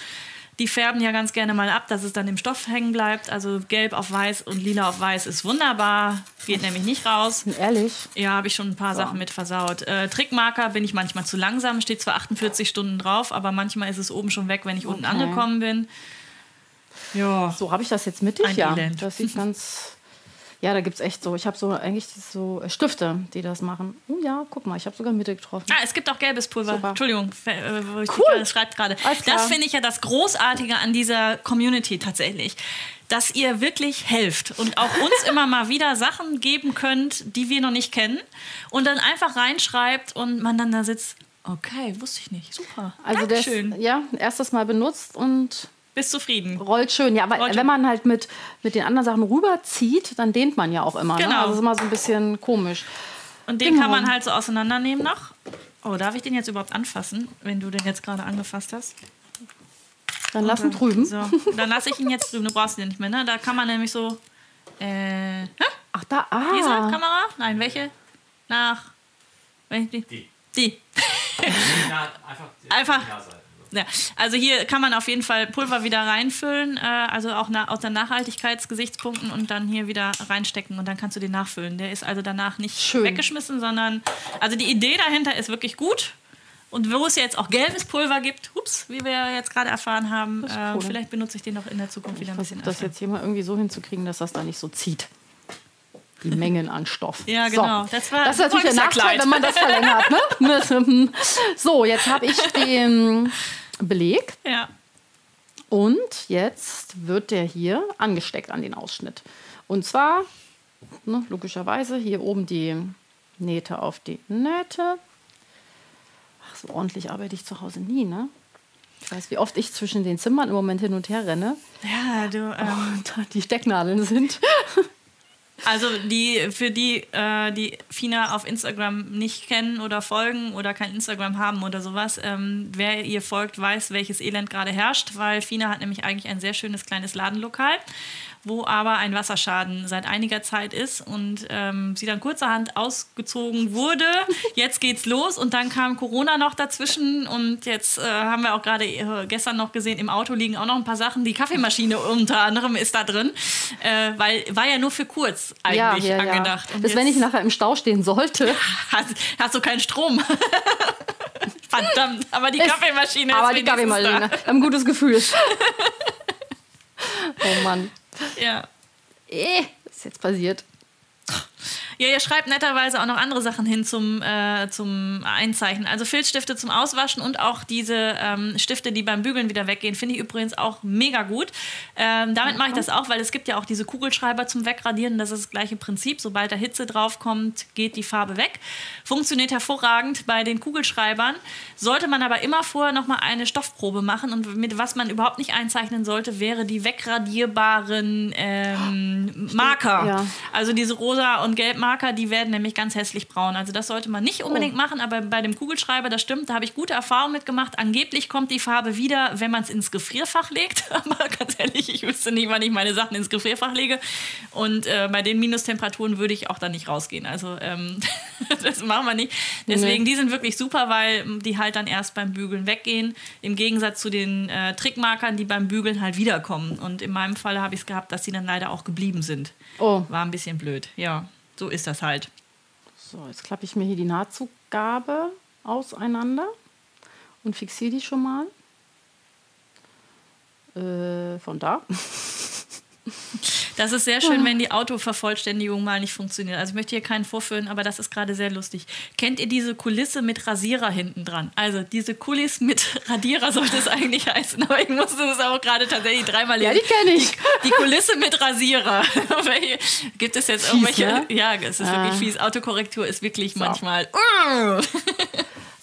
die färben ja ganz gerne mal ab, dass es dann im Stoff hängen bleibt. Also gelb auf weiß und lila auf weiß ist wunderbar, geht nämlich nicht raus. Ehrlich? Ja, habe ich schon ein paar Sachen mit versaut. Äh, Trickmarker bin ich manchmal zu langsam, steht zwar 48 Stunden drauf, aber manchmal ist es oben schon weg, wenn ich unten Okay. angekommen bin. Ja. So, habe ich das jetzt mittig? Ein ja. Elend. Das sieht ganz. Ja, da gibt es echt so. Ich habe so eigentlich so Stifte, die das machen. Oh ja, guck mal, ich habe sogar Mitte getroffen. Ah, es gibt auch gelbes Pulver. Super. Entschuldigung, äh, wo ich Cool. schreibt gerade. Das finde ich ja das Großartige an dieser Community tatsächlich. Dass ihr wirklich helft und auch uns immer mal wieder Sachen geben könnt, die wir noch nicht kennen. Und dann einfach reinschreibt und man dann da sitzt. Okay, wusste ich nicht. Super. Also das, Dankeschön. ja, erstes Mal benutzt und Bist zufrieden. rollt schön. Ja, weil Rollt wenn man halt mit, mit den anderen Sachen rüberzieht, dann dehnt man ja auch immer. Ne? Genau. Also das ist immer so ein bisschen komisch. Und den Genau. kann man halt so auseinandernehmen noch. Oh, darf ich den jetzt überhaupt anfassen, wenn du den jetzt gerade angefasst hast? Dann lassen drüben. So, dann lasse ich ihn jetzt drüben. Du brauchst ihn nicht mehr, ne? Da kann man nämlich so. Äh, hä? Ach, da, Diese ah. Kamera? Nein, welche? Nach. Welche? Die. Die. Die. Ja, einfach. die Einfach. Ja, also hier kann man auf jeden Fall Pulver wieder reinfüllen, äh, also auch na, aus den Nachhaltigkeitsgesichtspunkten und dann hier wieder reinstecken und dann kannst du den nachfüllen. Der ist also danach nicht Schön. weggeschmissen, sondern also die Idee dahinter ist wirklich gut. Und wo es jetzt auch gelbes Pulver gibt, ups, wie wir jetzt gerade erfahren haben, äh, cool. vielleicht benutze ich den auch in der Zukunft wieder ein bisschen Versuche das öfter. jetzt hier mal irgendwie so hinzukriegen, dass das da nicht so zieht. Die Mengen an Stoff. Ja, genau. So. Das war- das ist natürlich der Nachteil, wenn man das verlängert. Ne? So, jetzt habe ich den Beleg Ja. und jetzt wird der hier angesteckt an den Ausschnitt. Und zwar, ne, logischerweise, hier oben die Nähte auf die Nähte. Ach, so ordentlich arbeite ich zu Hause nie, ne? Ich weiß, wie oft ich zwischen den Zimmern im Moment hin und her renne. Ja, du, ähm, Da die Stecknadeln sind. Also die, für die, äh, die Fina auf Instagram nicht kennen oder folgen oder kein Instagram haben oder sowas, ähm, wer ihr folgt, weiß, welches Elend gerade herrscht, weil Fina hat nämlich eigentlich ein sehr schönes kleines Ladenlokal, wo aber ein Wasserschaden seit einiger Zeit ist und ähm, sie dann kurzerhand ausgezogen wurde. Jetzt geht's los und dann kam Corona noch dazwischen und jetzt äh, haben wir auch gerade äh, gestern noch gesehen, im Auto liegen auch noch ein paar Sachen. Die Kaffeemaschine unter anderem ist da drin, äh, weil war ja nur für kurz eigentlich angedacht. Und Bis wenn ich nachher im Stau stehen sollte. hast, hast du keinen Strom. Verdammt, aber die Kaffeemaschine Aber ist die wenigstens Kaffeemaschine. Ein gutes Gefühl. oh Mann. Ja. Eh, was ist jetzt passiert? Ja, ihr schreibt netterweise auch noch andere Sachen hin zum, äh, zum Einzeichnen. Also Filzstifte zum Auswaschen und auch diese ähm, Stifte, die beim Bügeln wieder weggehen, finde ich übrigens auch mega gut. Ähm, damit mache ich das auch, weil es gibt ja auch diese Kugelschreiber zum Wegradieren. Das ist das gleiche Prinzip. Sobald da Hitze draufkommt, geht die Farbe weg. Funktioniert hervorragend bei den Kugelschreibern. Sollte man aber immer vorher noch mal eine Stoffprobe machen. Und mit was man überhaupt nicht einzeichnen sollte, wäre die wegradierbaren ähm, Marker. Ja. Also diese rosa und gelb Marker, die werden nämlich ganz hässlich braun. Also das sollte man nicht unbedingt machen, aber bei dem Kugelschreiber, das stimmt, da habe ich gute Erfahrungen mitgemacht. Angeblich kommt die Farbe wieder, wenn man es ins Gefrierfach legt. Aber ganz ehrlich, ich wüsste nicht, wann ich meine Sachen ins Gefrierfach lege. Und äh, bei den Minustemperaturen würde ich auch dann nicht rausgehen. Also ähm, das machen wir nicht. Deswegen, die sind wirklich super, weil ähm, die halt dann erst beim Bügeln weggehen. Im Gegensatz zu den äh, Trickmarkern, die beim Bügeln halt wiederkommen. Und in meinem Fall habe ich es gehabt, dass sie dann leider auch geblieben sind. Oh, War ein bisschen blöd, ja. So ist das halt. So, jetzt klappe ich mir hier die Nahtzugabe auseinander und fixiere die schon mal. Äh, von da. Das ist sehr schön, wenn die Autovervollständigung mal nicht funktioniert. Also ich möchte hier keinen vorführen, aber das ist gerade sehr lustig. Kennt ihr diese Kulisse mit Rasierer hinten dran? Also diese Kulisse mit Radierer sollte es eigentlich heißen, aber ich musste das auch gerade tatsächlich dreimal lesen. Ja, die kenne ich. Die, die, Kulisse mit Rasierer. Gibt es jetzt irgendwelche? ne? Ja, es ist Ah. wirklich fies. Autokorrektur ist wirklich manchmal.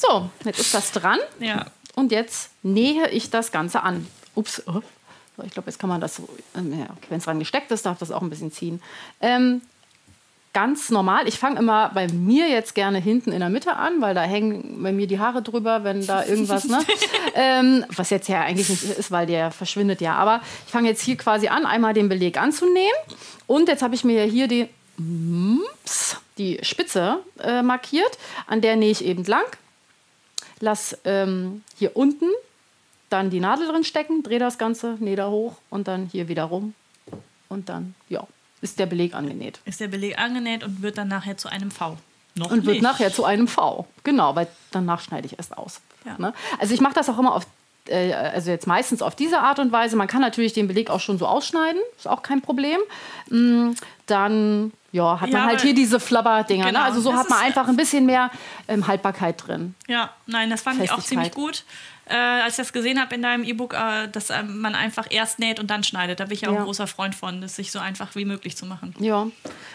So, jetzt ist das dran. Ja. Und jetzt nähe ich das Ganze an. Ups. oh. So, ich glaube, jetzt kann man das so, okay, wenn es dran gesteckt ist, darf das auch ein bisschen ziehen. Ähm, ganz normal. Ich fange immer bei mir jetzt gerne hinten in der Mitte an, weil da hängen bei mir die Haare drüber, wenn da irgendwas, ne? ähm, was jetzt ja eigentlich nicht ist, weil der verschwindet ja. Aber ich fange jetzt hier quasi an, einmal den Beleg anzunähen. Und jetzt habe ich mir hier die, die Spitze äh, markiert. An der nähe ich eben lang. Lass ähm, hier unten dann die Nadel drin stecken, drehe das Ganze, nähe da hoch und dann hier wieder rum. Und dann, ja, ist der Beleg angenäht. Ist der Beleg angenäht und wird dann nachher zu einem V. Noch Und wird nicht. nachher zu einem V. Genau, weil danach schneide ich erst aus. Ja. Ne? Also ich mache das auch immer auf, äh, also jetzt meistens auf diese Art und Weise. Man kann natürlich den Beleg auch schon so ausschneiden, ist auch kein Problem. Mm, Dann ja, hat Ja, man halt hier diese Flabber-Dinger. Genau, Ne? Also so das hat man ist- einfach ein bisschen mehr ähm, Haltbarkeit drin. Ja, nein, das fand ich auch ziemlich gut. Äh, als ich das gesehen habe in deinem E-Book, äh, dass äh, man einfach erst näht und dann schneidet. Da bin ich ja auch Ja. ein großer Freund von, das sich so einfach wie möglich zu machen. Ja,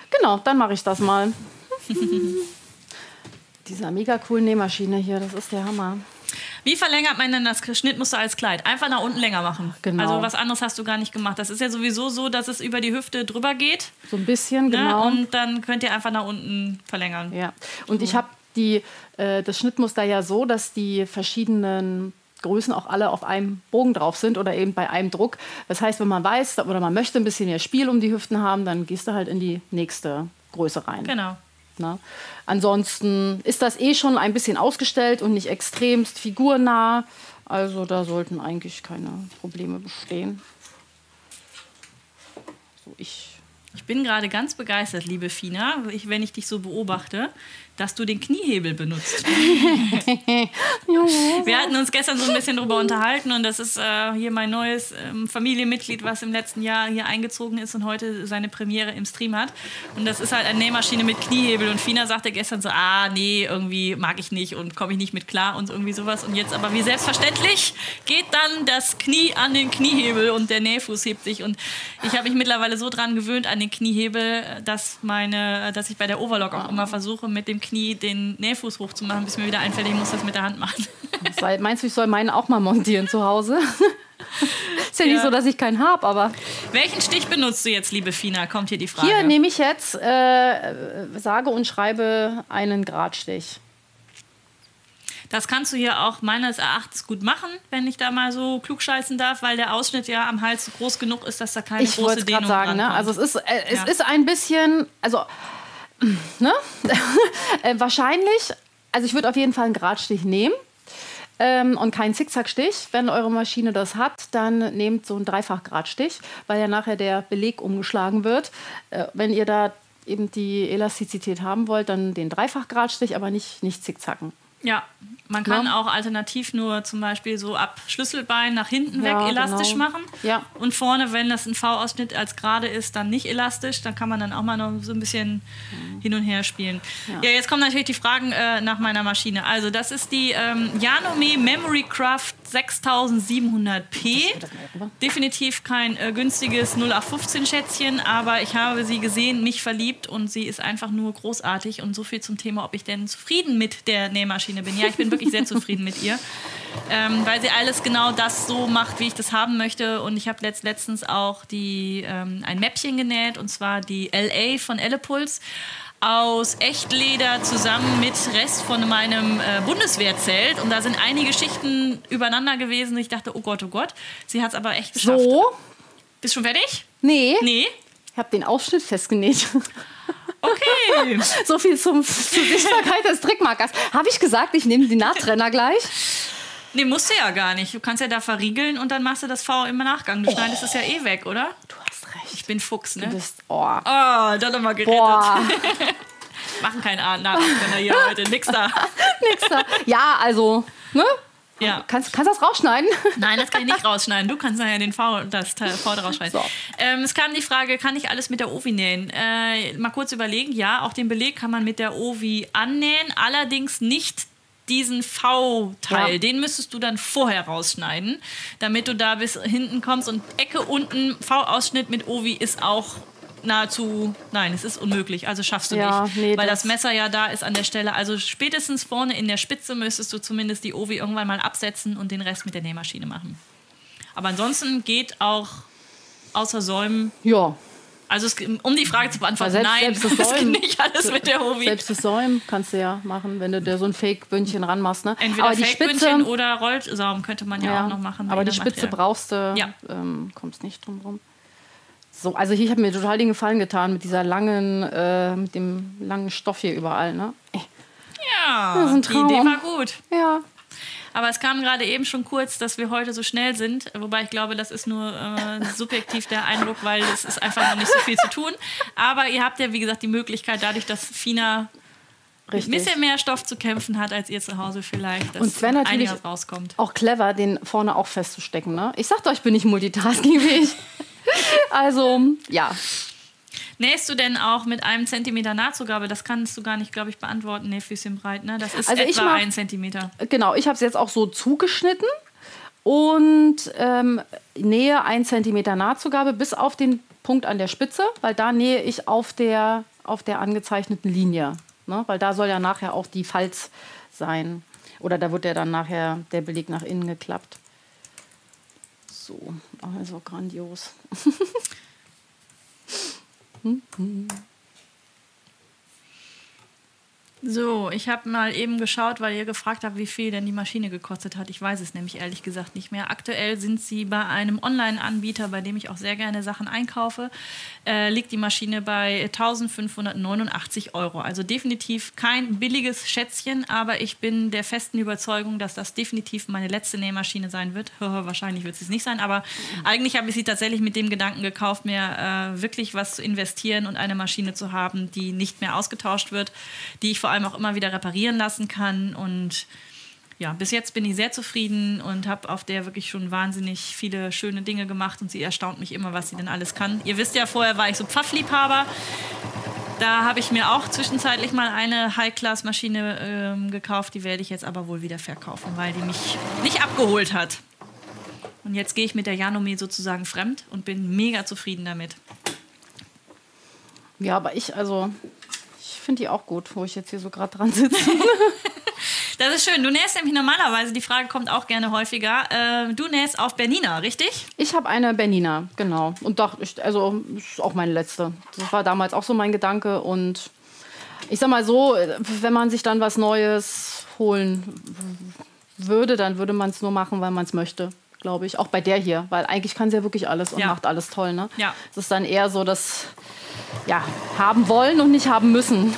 genau, dann mache ich das mal. Dieser mega coolen Nähmaschine hier, das ist der Hammer. Wie verlängert man denn das Schnittmuster als Kleid? Einfach nach unten länger machen. Genau. Also was anderes hast du gar nicht gemacht. Das ist ja sowieso so, dass es über die Hüfte drüber geht. So ein bisschen, Ne? genau. Und dann könnt ihr einfach nach unten verlängern. Ja, und ich habe die, äh, das Schnittmuster ja so, dass die verschiedenen Größen auch alle auf einem Bogen drauf sind oder eben bei einem Druck. Das heißt, wenn man weiß oder man möchte ein bisschen mehr Spiel um die Hüften haben, dann gehst du halt in die nächste Größe rein. Genau. Ne? Ansonsten ist das eh schon ein bisschen ausgestellt und nicht extremst figurnah. Also da sollten eigentlich keine Probleme bestehen. So, ich Ich bin gerade ganz begeistert, liebe Fina, ich, wenn ich dich so beobachte, dass du den Kniehebel benutzt. Wir hatten uns gestern so ein bisschen drüber unterhalten und das ist äh, hier mein neues ähm, Familienmitglied, was im letzten Jahr hier eingezogen ist und heute seine Premiere im Stream hat. Und das ist halt eine Nähmaschine mit Kniehebel. Und Fina sagte gestern so, ah nee, irgendwie mag ich nicht und komme ich nicht mit klar und irgendwie sowas. Und jetzt aber wie selbstverständlich geht dann das Knie an den Kniehebel und der Nähfuß hebt sich. Und ich habe mich mittlerweile so dran gewöhnt an den Kniehebel, dass, meine, dass ich bei der Overlock auch immer versuche, mit dem Knie den Nähfuß hochzumachen, bis mir wieder einfällt, ich muss das mit der Hand machen. Soll- Meinst du, ich soll meinen auch mal montieren zu Hause? ist ja, nicht Ja. so, dass ich keinen habe, aber Welchen Stich benutzt du jetzt, liebe Fina? Kommt hier die Frage. hier nehme ich jetzt, äh, sage und schreibe einen Gradstich. Das kannst du hier auch meines Erachtens gut machen, wenn ich da mal so klugscheißen darf, weil der Ausschnitt ja am Hals groß genug ist, dass da keine Ich große Dehnung gerade sagen, ne? Also es ist, äh, es Ja. ist ein bisschen, also ne? äh, wahrscheinlich, also ich würde auf jeden Fall einen Gradstich nehmen. Ähm, und keinen Zickzackstich. Wenn eure Maschine das hat, dann nehmt so einen Dreifachgradstich, weil ja nachher der Beleg umgeschlagen wird. Äh, wenn ihr da eben die Elastizität haben wollt, dann den Dreifachgradstich, aber nicht, nicht zickzacken. Ja, man kann Ja. auch alternativ nur zum Beispiel so ab Schlüsselbein nach hinten Ja, weg elastisch genau. machen. Ja. Und vorne, wenn das ein V-Ausschnitt als gerade ist, dann nicht elastisch. Dann kann man dann auch mal noch so ein bisschen hin und her spielen. Ja, jetzt kommen natürlich die Fragen äh, nach meiner Maschine. Also, das ist die ähm, Janome Memory Craft 6700P. Definitiv kein äh, günstiges 0815-Schätzchen, aber ich habe sie gesehen, mich verliebt und sie ist einfach nur großartig. Und so viel zum Thema, ob ich denn zufrieden mit der Nähmaschine bin. Ja, ich bin wirklich sehr zufrieden mit ihr, ähm, weil sie alles genau das so macht, wie ich das haben möchte. Und ich habe letzt, letztens auch die, ähm, ein Mäppchen genäht, und zwar die LA von Ellepuls aus Echtleder zusammen mit Rest von meinem äh, Bundeswehrzelt. Und da sind einige Schichten übereinander gewesen. Ich dachte, oh Gott, oh Gott. Sie hat es aber echt geschafft. So? Bist schon fertig? Nee, Nee? ich habe den Ausschnitt festgenäht. Okay. So viel zum, zur Sichtbarkeit des Trickmarkers. Habe ich gesagt, ich nehme die Nahttrenner gleich? nee, musst du ja gar nicht. Du kannst ja da verriegeln und dann machst du das V im Nachgang. Du schneidest es ja eh weg, oder? Du. Ich bin Fuchs, Du ne? bist, oh, Oh, da nochmal gerettet. boah. Machen keinen Nachrichten hier heute. Nix da. Nix da. Ja, also, ne? Ja. Kannst, kannst du das rausschneiden? Nein, das kann ich nicht rausschneiden. Du kannst ja den V, das vorne rausschneiden. So. Ähm, es kam die Frage, kann ich alles mit der Ovi nähen? Äh, mal kurz überlegen. Ja, auch den Beleg kann man mit der Ovi annähen, allerdings nicht diesen V-Teil, Ja. den müsstest du dann vorher rausschneiden, damit du da bis hinten kommst. Und Ecke unten, V-Ausschnitt mit Ovi ist auch nahezu, nein, es ist unmöglich, also schaffst du Ja, nicht. nee, weil das- das Messer ja da ist an der Stelle. Also spätestens vorne in der Spitze müsstest du zumindest die Ovi irgendwann mal absetzen und den Rest mit der Nähmaschine machen. Aber ansonsten geht auch außer Säumen, Ja. Also es, um die Frage zu beantworten, Selbst- nein, selbst das geht Säumen- nicht alles mit der Ovi. Selbst das Säumen kannst du ja machen, wenn du dir so ein Fake-Bündchen ranmachst. Ne? Entweder aber die Fake-Bündchen Spitze, oder Rollsaum könnte man ja, ja, auch noch machen. aber die Spitze Material. brauchst du, Ja. ähm, kommst nicht drum rum. So, also ich habe mir total den Gefallen getan mit dieser langen, äh, mit dem langen Stoff hier überall. Ne? Ja, Das ist ein die Idee Traum. war gut. Ja. Aber es kam gerade eben schon kurz, dass wir heute so schnell sind. Wobei ich glaube, das ist nur äh, subjektiv der Eindruck, weil es ist einfach noch nicht so viel zu tun. Aber ihr habt ja, wie gesagt, die Möglichkeit, dadurch, dass Fina ein bisschen mehr Stoff zu kämpfen hat als ihr zu Hause vielleicht, dass Und Sven natürlich- rauskommt. Auch clever, den vorne auch festzustecken. Ne? Ich sagte euch, ich bin nicht multitaskingfähig. also, ja. Nähst du denn auch mit einem Zentimeter Nahtzugabe? Das kannst du gar nicht, glaube ich, beantworten. Nee, Füßchen breit, ne? Das ist Also ich etwa mach- ein Zentimeter. Genau, ich habe es jetzt auch so zugeschnitten und ähm, nähe ein Zentimeter Nahtzugabe bis auf den Punkt an der Spitze, weil da nähe ich auf der, auf der angezeichneten Linie. Ne? Weil da soll ja nachher auch die Falz sein. Oder da wird ja dann nachher der Beleg nach innen geklappt. So, also grandios. Mm-hmm. So, ich habe mal eben geschaut, weil ihr gefragt habt, wie viel denn die Maschine gekostet hat. Ich weiß es nämlich ehrlich gesagt nicht mehr. Aktuell sind sie bei einem Online-Anbieter, bei dem ich auch sehr gerne Sachen einkaufe, äh, liegt die Maschine bei 1589 Euro. Also definitiv kein billiges Schätzchen, aber ich bin der festen Überzeugung, dass das definitiv meine letzte Nähmaschine sein wird. Wahrscheinlich wird es nicht sein, aber eigentlich habe ich sie tatsächlich mit dem Gedanken gekauft, mir äh, wirklich was zu investieren und eine Maschine zu haben, die nicht mehr ausgetauscht wird, die ich vor allem auch immer wieder reparieren lassen kann und ja, bis jetzt bin ich sehr zufrieden und habe auf der wirklich schon wahnsinnig viele schöne Dinge gemacht und sie erstaunt mich immer, was sie denn alles kann. Ihr wisst ja, vorher war ich so Pfaffliebhaber. Da habe ich mir auch zwischenzeitlich mal eine High-Class-Maschine ähm, gekauft. Die werde ich jetzt aber wohl wieder verkaufen, weil die mich nicht abgeholt hat. Und jetzt gehe ich mit der Janome sozusagen fremd und bin mega zufrieden damit. Ja, aber ich, also, finde die auch gut, wo ich jetzt hier so gerade dran sitze. Das ist schön. Du nähst nämlich normalerweise, die Frage kommt auch gerne häufiger, äh, du nähst auf Bernina, richtig? Ich habe eine Bernina, genau. Und doch, ich, also ist auch meine letzte. Das war damals auch so mein Gedanke. Und ich sag mal so, wenn man sich dann was Neues holen würde, dann würde man es nur machen, weil man es möchte, glaube ich. Auch bei der hier, weil eigentlich kann sie ja wirklich alles und Ja. macht alles toll. Ne? Ja. Es ist dann eher so, dass ja, haben wollen und nicht haben müssen.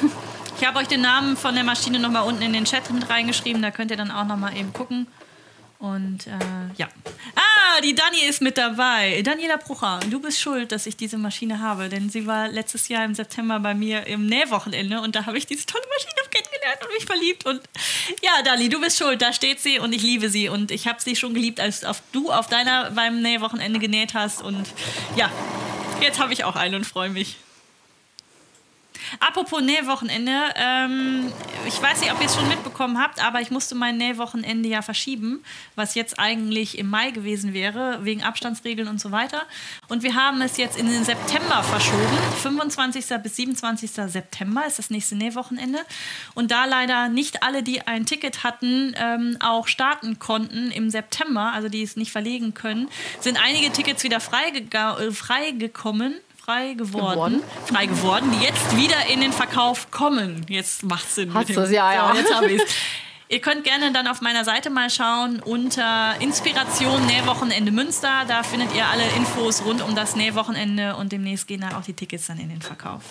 Ich habe euch den Namen von der Maschine noch mal unten in den Chat mit reingeschrieben. Da könnt ihr dann auch noch mal eben gucken. Und äh, ja. Ah, die Dani ist mit dabei. Daniela Brucher, du bist schuld, dass ich diese Maschine habe. Denn sie war letztes Jahr im September bei mir im Nähwochenende. Und da habe ich diese tolle Maschine kennengelernt und mich verliebt. Und ja, Dani, du bist schuld. Da steht sie und ich liebe sie. Und ich habe sie schon geliebt, als auf, du auf deiner beim Nähwochenende genäht hast. Und ja, jetzt habe ich auch eine und freue mich. Apropos Nähwochenende, ähm, ich weiß nicht, ob ihr es schon mitbekommen habt, aber ich musste mein Nähwochenende ja verschieben, was jetzt eigentlich im Mai gewesen wäre, wegen Abstandsregeln und so weiter. Und wir haben es jetzt in den September verschoben. 25. bis 27. September ist das nächste Nähwochenende. Und da leider nicht alle, die ein Ticket hatten, ähm, auch starten konnten im September, also die es nicht verlegen können, sind einige Tickets wieder äh, freigekommen frei geworden, Geworden. frei geworden, die jetzt wieder in den Verkauf kommen. Jetzt macht Sinn. Hast dem- du's? Ja, ja. So, jetzt habe ich's. Ihr könnt gerne dann auf meiner Seite mal schauen unter Inspiration Nähwochenende Münster. Da findet ihr alle Infos rund um das Nähwochenende und demnächst gehen dann auch die Tickets dann in den Verkauf.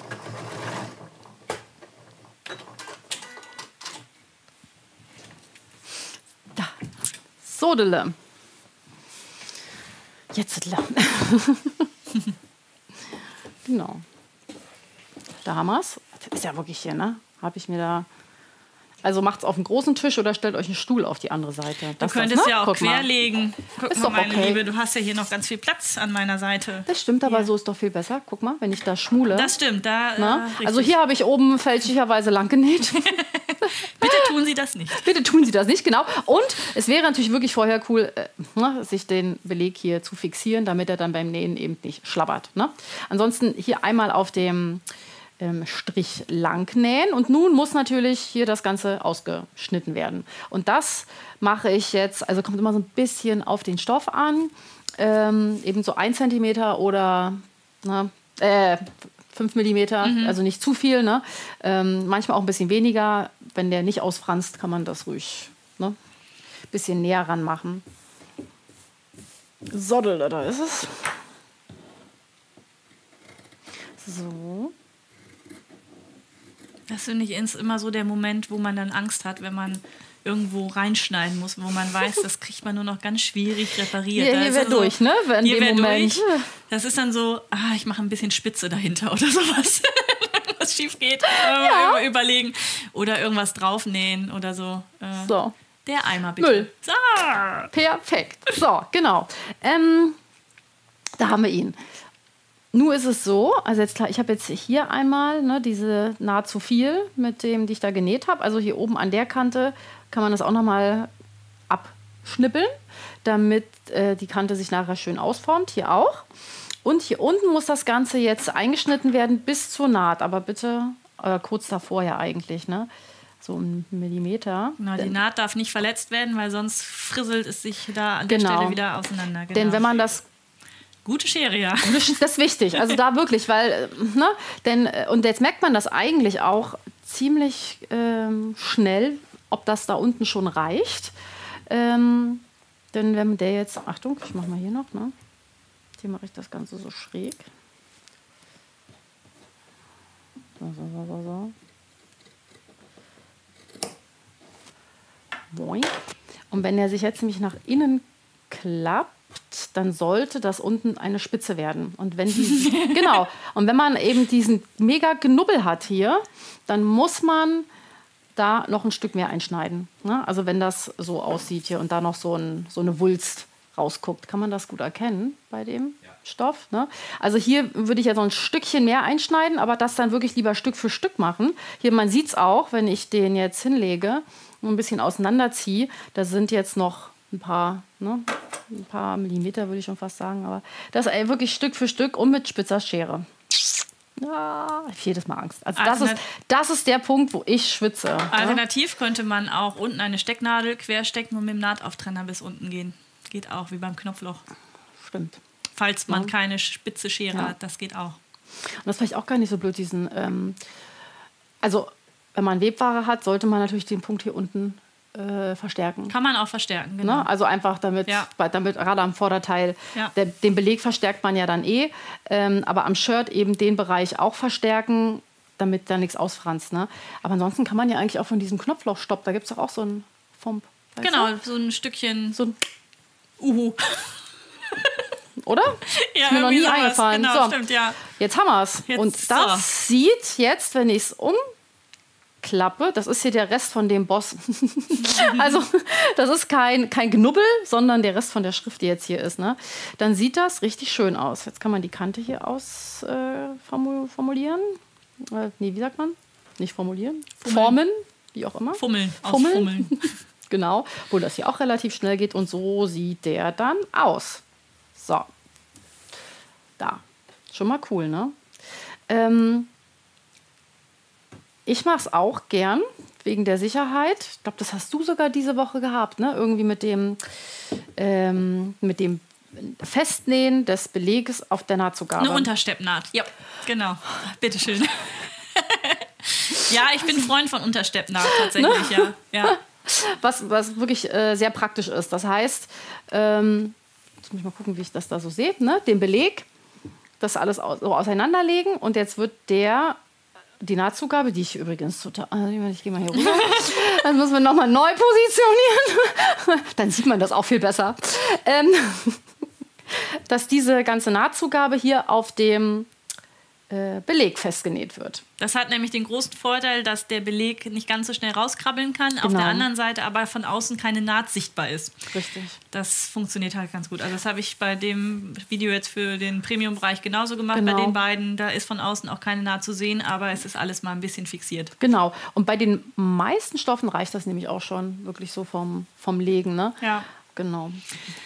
Da. Sodele. Jetzt. genau. Da haben wir es. Ist ja wirklich hier, ne? habe ich mir da. Also macht es auf einen großen Tisch oder stellt euch einen Stuhl auf die andere Seite. Du Das könntest das, ne? ja auch Guck querlegen. Guck Ist mal, doch meine okay. Liebe, du hast ja hier noch ganz viel Platz an meiner Seite. Das stimmt, aber Hier. so ist doch viel besser. Guck mal, wenn ich da schmule. Das stimmt, da. Äh, also hier habe ich oben fälschlicherweise lang genäht. Bitte tun Sie das nicht. Bitte tun Sie das nicht, genau. Und es wäre natürlich wirklich vorher cool, äh, ne, sich den Beleg hier zu fixieren, damit er dann beim Nähen eben nicht schlabbert. Ne? Ansonsten hier einmal auf dem ähm, Strich lang nähen und nun muss natürlich hier das Ganze ausgeschnitten werden. Und das mache ich jetzt, also kommt immer so ein bisschen auf den Stoff an, ähm, eben so ein Zentimeter oder ne, äh, 5 Millimeter, also nicht zu viel. Ne? Ähm, manchmal auch ein bisschen weniger. Wenn der nicht ausfranst, kann man das ruhig ne? ein bisschen näher ran machen. So, da da ist es. So. Das finde ich ist immer so der Moment, wo man dann Angst hat, wenn man irgendwo reinschneiden muss, wo man weiß, das kriegt man nur noch ganz schwierig repariert. Hier, hier wäre dann so- durch, ne? In Hier dem wär Moment. durch. Das ist dann so, ah, ich mache ein bisschen Spitze dahinter oder sowas. was schief geht, Ja. äh, überlegen. Oder irgendwas draufnähen oder so. Äh, So. Der Eimer bitte. Müll. So. Perfekt. So, genau. Ähm, da haben wir ihn. Nur ist es so, also jetzt klar, ich habe jetzt hier einmal ne, diese nahezu viel mit dem, die ich da genäht habe. Also hier oben an der Kante kann man das auch nochmal abschnippeln, damit äh, die Kante sich nachher schön ausformt. Hier auch. Und hier unten muss das Ganze jetzt eingeschnitten werden bis zur Naht, aber bitte äh, kurz davor ja eigentlich, ne? So ein Millimeter. Na, die Naht darf nicht verletzt werden, weil sonst frisselt es sich da an der Genau. Stelle wieder auseinander. Genau. Denn wenn man das Gute Schere, ja. Das ist- wichtig, also da wirklich, weil, äh, ne, denn, äh, und jetzt merkt man das eigentlich auch ziemlich ähm, schnell, ob das da unten schon reicht. Ähm, denn wenn der jetzt, Achtung, ich mach mal hier noch, ne? Hier mache ich das Ganze so schräg. So, so, so, so. Boing. Und wenn er sich jetzt nämlich nach innen klappt, dann sollte das unten eine Spitze werden. Und wenn die, genau. Und wenn man eben diesen mega Knubbel hat hier, dann muss man da noch ein Stück mehr einschneiden. Ne? Also wenn das so aussieht hier und da noch so, ein, so eine Wulst rausguckt, kann man das gut erkennen bei dem Stoff. Ne? Also hier würde ich ja so ein Stückchen mehr einschneiden, aber das dann wirklich lieber Stück für Stück machen. Hier, man sieht es auch, wenn ich den jetzt hinlege und ein bisschen auseinanderziehe, da sind jetzt noch ein paar, ne? ein paar Millimeter würde ich schon fast sagen, aber das ey, wirklich Stück für Stück und mit spitzer Schere. Ja, ich jedes Mal Angst. Also das ist, das ist der Punkt, wo ich schwitze. Alternativ könnte man auch unten eine Stecknadel querstecken und mit dem Nahtauftrenner bis unten gehen. Geht auch, wie beim Knopfloch. Stimmt. Falls man keine spitze Schere Ja. hat, das geht auch. Und das ist vielleicht auch gar nicht so blöd, diesen. Ähm, also, wenn man Webware hat, sollte man natürlich den Punkt hier unten äh, verstärken. Kann man auch verstärken, genau. Ne? Also einfach damit, Ja. damit gerade am Vorderteil, Ja. der, den Beleg verstärkt man ja dann eh, ähm, aber am Shirt eben den Bereich auch verstärken, damit da nichts ausfranst. Ne? Aber ansonsten kann man ja eigentlich auch von diesem Knopflochstopp, da gibt es doch auch so einen Fump. Genau, du? so ein Stückchen So ein, Uhu. oder? Ja, ist mir noch nie sowas. eingefallen. Genau, so, stimmt, ja. jetzt haben wir es. Und das sieht jetzt, wenn ich es umklappe, das ist hier der Rest von dem Boss. also, das ist kein, kein Knubbel, sondern der Rest von der Schrift, die jetzt hier ist. Ne? Dann sieht das richtig schön aus. Jetzt kann man die Kante hier aus äh. Äh, nee, wie sagt man? Nicht formulieren. Formen, wie auch immer. Fummeln, Fummeln. ausfummeln. Genau, obwohl das hier auch relativ schnell geht und so sieht der dann aus. So. Da. Schon mal cool, ne? Ähm, ich mache es auch gern, wegen der Sicherheit. Ich glaube, das hast du sogar diese Woche gehabt, ne? Irgendwie mit dem, ähm, mit dem Festnähen des Beleges auf der Nahtzugabe. Eine Untersteppnaht. Ja, genau. Bitteschön. ja, ich bin Freund von Untersteppnaht tatsächlich, ja. ja. was, was wirklich äh, sehr praktisch ist. Das heißt, ähm, jetzt muss ich mal gucken, wie ich das da so sehe, ne? den Beleg, das alles so auseinanderlegen und jetzt wird der, die Nahtzugabe, die ich übrigens total, also ich gehe mal hier rüber, dann müssen wir nochmal neu positionieren, dann sieht man das auch viel besser, ähm, dass diese ganze Nahtzugabe hier auf dem äh, Beleg festgenäht wird. Das hat nämlich den großen Vorteil, dass der Beleg nicht ganz so schnell rauskrabbeln kann, auf Genau. der anderen Seite aber von außen keine Naht sichtbar ist. Richtig. Das funktioniert halt ganz gut. Also das habe ich bei dem Video jetzt für den Premium-Bereich genauso gemacht. Genau. Bei den beiden, da ist von außen auch keine Naht zu sehen, aber es ist alles mal ein bisschen fixiert. Genau. Und bei den meisten Stoffen reicht das nämlich auch schon wirklich so vom, vom Legen. Ne? Ja. Genau.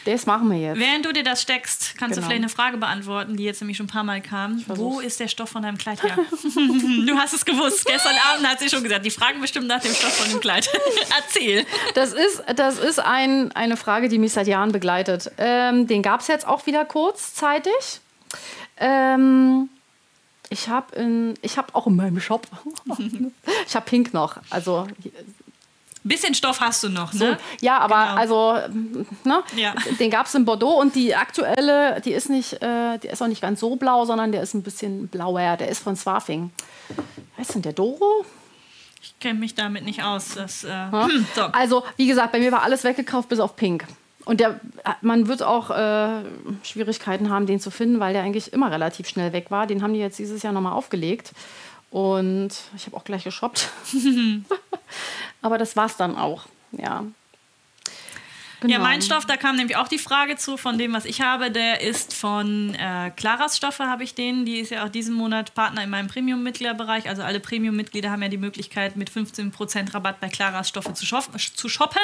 Das machen wir jetzt. Während du dir das steckst, kannst du Genau. vielleicht eine Frage beantworten, die jetzt nämlich schon ein paar Mal kam. Wo ist der Stoff von deinem Kleid her? du hast es gewusst. Gestern Abend hat sie schon gesagt, die fragen bestimmt nach dem Stoff von dem Kleid. Erzähl. Das ist, das ist ein, eine Frage, die mich seit Jahren begleitet. Ähm, den gab es jetzt auch wieder kurzzeitig. Ähm, ich habe hab auch in meinem Shop, ich habe Pink noch. Also, Bisschen Stoff hast du noch, so, ne? ja, aber Genau. also, ne, Ja. den gab es in Bordeaux und die aktuelle, die ist, nicht, äh, die ist auch nicht ganz so blau, sondern der ist ein bisschen blauer. Der ist von Swafing. Heißt denn der Doro? Ich kenne mich damit nicht aus. Das, äh, Ja. so. Also, wie gesagt, bei mir war alles weggekauft bis auf Pink. Und der, man wird auch äh, Schwierigkeiten haben, den zu finden, weil der eigentlich immer relativ schnell weg war. Den haben die jetzt dieses Jahr nochmal aufgelegt. Und ich habe auch gleich geshoppt. Aber das war's dann auch. Ja. Genau. Ja, mein Stoff, da kam nämlich auch die Frage zu von dem, was ich habe. Der ist von äh, Claras Stoffe, habe ich den. Die ist ja auch diesen Monat Partner in meinem Premium-Mitgliederbereich. Also alle Premium-Mitglieder haben ja die Möglichkeit, mit 15% Rabatt bei Claras Stoffe zu, zu shoppen.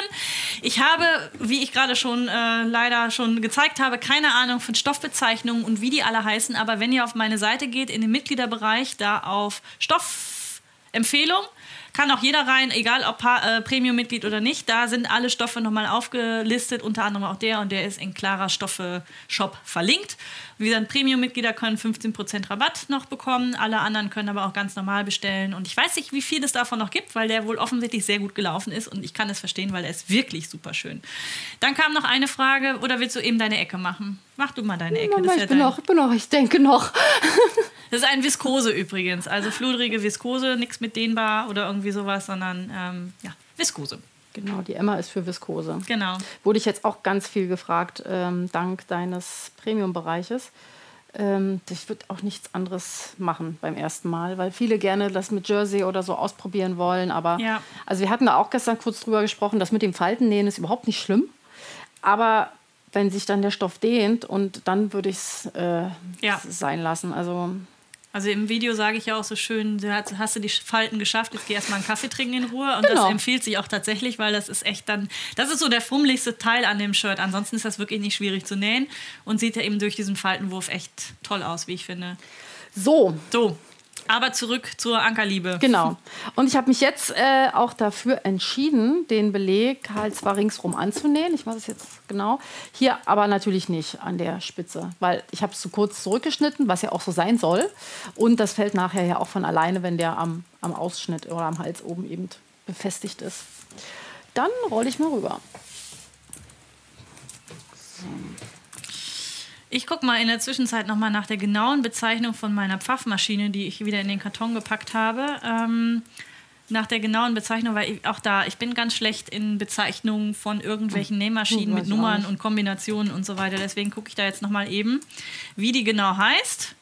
Ich habe, wie ich gerade schon äh, leider schon gezeigt habe, keine Ahnung von Stoffbezeichnungen und wie die alle heißen. Aber wenn ihr auf meine Seite geht, in den Mitgliederbereich, da auf Stoffempfehlung, kann auch jeder rein, egal ob äh, Premium-Mitglied oder nicht. Da sind alle Stoffe nochmal aufgelistet, unter anderem auch der und der ist in Clara Stoffe Shop verlinkt. Wie gesagt, Premium-Mitglieder können 15% Rabatt noch bekommen, alle anderen können aber auch ganz normal bestellen. Und ich weiß nicht, wie viel es davon noch gibt, weil der wohl offensichtlich sehr gut gelaufen ist und ich kann es verstehen, weil er ist wirklich super schön. Dann kam noch eine Frage, oder willst du eben deine Ecke machen? Mach du mal deine Ecke. Mama, ich ja bin dein- noch, ich bin noch, ich denke noch. das ist ein Viskose übrigens, also fludrige Viskose, nichts mit dehnbar oder irgendwie sowas, sondern ähm, ja, Viskose. Genau, die Emma ist für Viskose. Genau. Wurde ich jetzt auch ganz viel gefragt, ähm, dank deines Premium-Bereiches. Ähm, ich würde auch nichts anderes machen beim ersten Mal, weil viele gerne das mit Jersey oder so ausprobieren wollen. Aber Ja. also wir hatten da auch gestern kurz drüber gesprochen, das mit dem Faltennähen ist überhaupt nicht schlimm. Aber wenn sich dann der Stoff dehnt und dann würde ich es äh, Ja. sein lassen. Also Also im Video sage ich ja auch so schön, du hast, hast du die Falten geschafft, jetzt geh erstmal einen Kaffee trinken in Ruhe. Und das Genau. empfiehlt sich auch tatsächlich, weil das ist echt dann, das ist so der fummeligste Teil an dem Shirt. Ansonsten ist das wirklich nicht schwierig zu nähen und sieht ja eben durch diesen Faltenwurf echt toll aus, wie ich finde. so, So, aber zurück zur Ankerliebe. Genau. Und ich habe mich jetzt äh, auch dafür entschieden, den Beleg halt zwar ringsrum anzunähen. Ich mache das jetzt genau. Hier aber natürlich nicht an der Spitze, weil ich habe es zu kurz zurückgeschnitten, was ja auch so sein soll. Und das fällt nachher ja auch von alleine, wenn der am, am Ausschnitt oder am Hals oben eben befestigt ist. Dann rolle ich mal rüber. Ich gucke mal in der Zwischenzeit nochmal nach der genauen Bezeichnung von meiner Pfaffmaschine, die ich wieder in den Karton gepackt habe. Ähm, nach der genauen Bezeichnung, weil ich, auch da, ich bin ganz schlecht in Bezeichnungen von irgendwelchen Nähmaschinen Hm, mit Nummern und Kombinationen und so weiter. Deswegen gucke ich da jetzt nochmal eben, wie die genau heißt.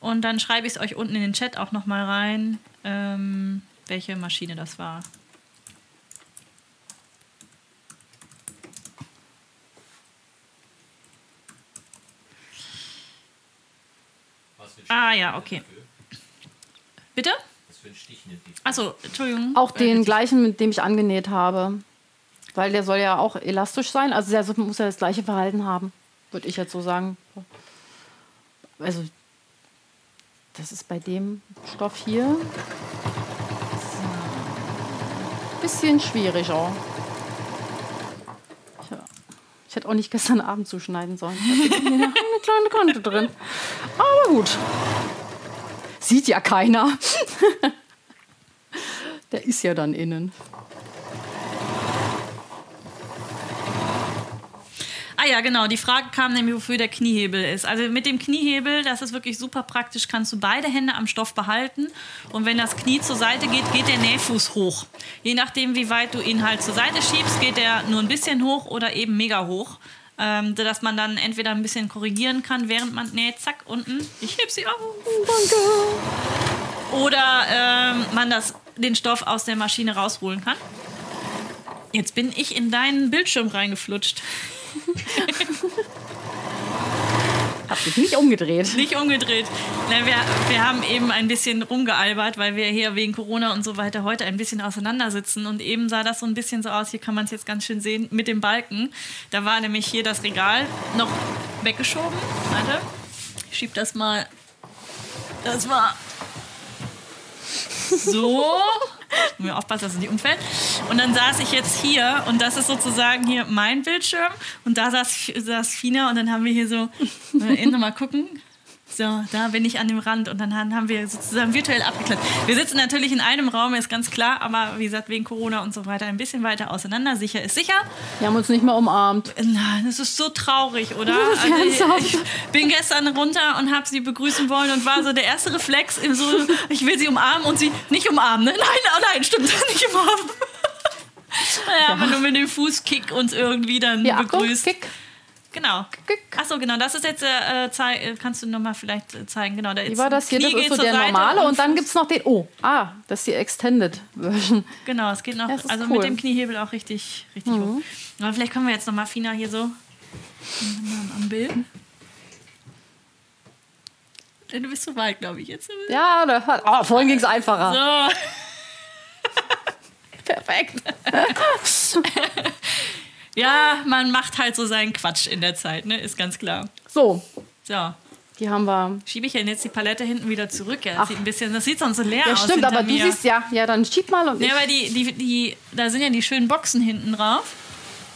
Und dann schreibe ich es euch unten in den Chat auch nochmal rein, ähm, welche Maschine das war. Was für ein Ah ja, okay. Bitte? Was für ein Stich nimmt die? Achso, Entschuldigung. Auch den Äh, gleichen, mit dem ich angenäht habe. Weil der soll ja auch elastisch sein. Also der muss ja das gleiche Verhalten haben, würde ich jetzt so sagen. Also das ist bei dem Stoff hier so. bisschen schwieriger. Ich hätte auch nicht gestern Abend zuschneiden sollen. Da ist hier eine kleine Kante drin. Aber gut. Sieht ja keiner. Der ist ja dann innen. Ah ja, genau. Die Frage kam nämlich, wofür der Kniehebel ist. Also mit dem Kniehebel, das ist wirklich super praktisch, kannst du beide Hände am Stoff behalten. Und wenn das Knie zur Seite geht, geht der Nähfuß hoch. Je nachdem, wie weit du ihn halt zur Seite schiebst, geht er nur ein bisschen hoch oder eben mega hoch. ähm, dass man dann entweder ein bisschen korrigieren kann, während man näht, zack, unten, ich heb sie auf. Danke. Oder ähm, man das, den Stoff aus der Maschine rausholen kann. Jetzt bin ich in deinen Bildschirm reingeflutscht. Hab dich nicht umgedreht. Nicht umgedreht. Na, wir, wir haben eben ein bisschen rumgealbert, weil wir hier wegen Corona und so weiter heute ein bisschen auseinandersitzen. Und eben sah das so ein bisschen so aus, hier kann man es jetzt ganz schön sehen, mit dem Balken. Da war nämlich hier das Regal noch weggeschoben. Warte, ich schieb das mal. Das war so. Mir aufpassen, dass es nicht umfällt. Und dann saß ich jetzt hier und das ist sozusagen hier mein Bildschirm und da saß, saß Fina und dann haben wir hier so, äh, mal gucken. So, da bin ich an dem Rand und dann haben wir sozusagen virtuell abgeklärt. Wir sitzen natürlich in einem Raum, ist ganz klar, aber wie gesagt, wegen Corona und so weiter ein bisschen weiter auseinander. Sicher ist sicher. Wir haben uns nicht mal umarmt. Nein, das ist so traurig, oder? Also ich, bin gestern runter und habe sie begrüßen wollen und war so der erste Reflex, so, ich will sie umarmen und sie nicht umarmen. Ne? Nein, oh nein, stimmt, nicht umarmen. naja, aber nur mit dem Fußkick uns irgendwie dann Ja, begrüßt. Achtung, Kick. Genau. Achso, genau, das ist jetzt, äh, zei- äh, kannst du nochmal vielleicht äh, zeigen. Genau, da Wie war das hier? Das ist so der normale und dann Fuß- gibt es noch den. Oh, ah, das ist die Extended Version. Genau, es geht noch, ist also cool. Mhm. mit dem Kniehebel auch richtig, richtig hoch. Aber vielleicht können wir jetzt nochmal Fina hier so am Bild. Äh, Du bist zu weit, glaube ich, jetzt. Ja, da, oh, vorhin ging es einfacher. So. Perfekt. Ja, man macht halt so seinen Quatsch in der Zeit, ne? Ist ganz klar. So, So. die haben wir. Schiebe ich denn jetzt die Palette hinten wieder zurück? Ja, das sieht ein bisschen, das sieht sonst so leer Ja, aus. stimmt, hinter aber du mir. siehst ja. Ja, dann schieb mal und. Ja, aber die, die, die, da sind ja die schönen Boxen hinten drauf.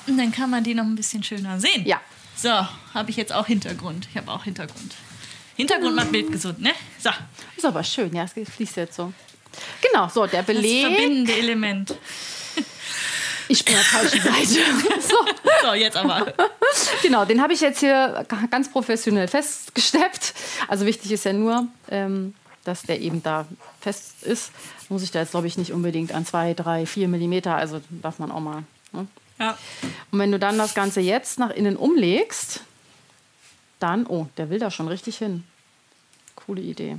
Und dann kann man die noch ein bisschen schöner sehen. Ja. So, habe ich jetzt auch Hintergrund. Ich habe auch Hintergrund. Hintergrund macht Bild gesund, ne? So, Ist aber schön, ja, es fließt jetzt so. Genau, so, der das Beleg. verbindende Element. Ich bin auf der falschen Seite. so, So, jetzt aber. genau, den habe ich jetzt hier ga- ganz professionell festgesteppt. Also wichtig ist ja nur, ähm, dass der eben da fest ist. Muss ich da jetzt, glaube ich, nicht unbedingt an 2, 3, 4 Millimeter, also darf man auch mal. Ne? Ja. Und wenn du dann das Ganze jetzt nach innen umlegst, dann, oh, der will da schon richtig hin. Coole Idee.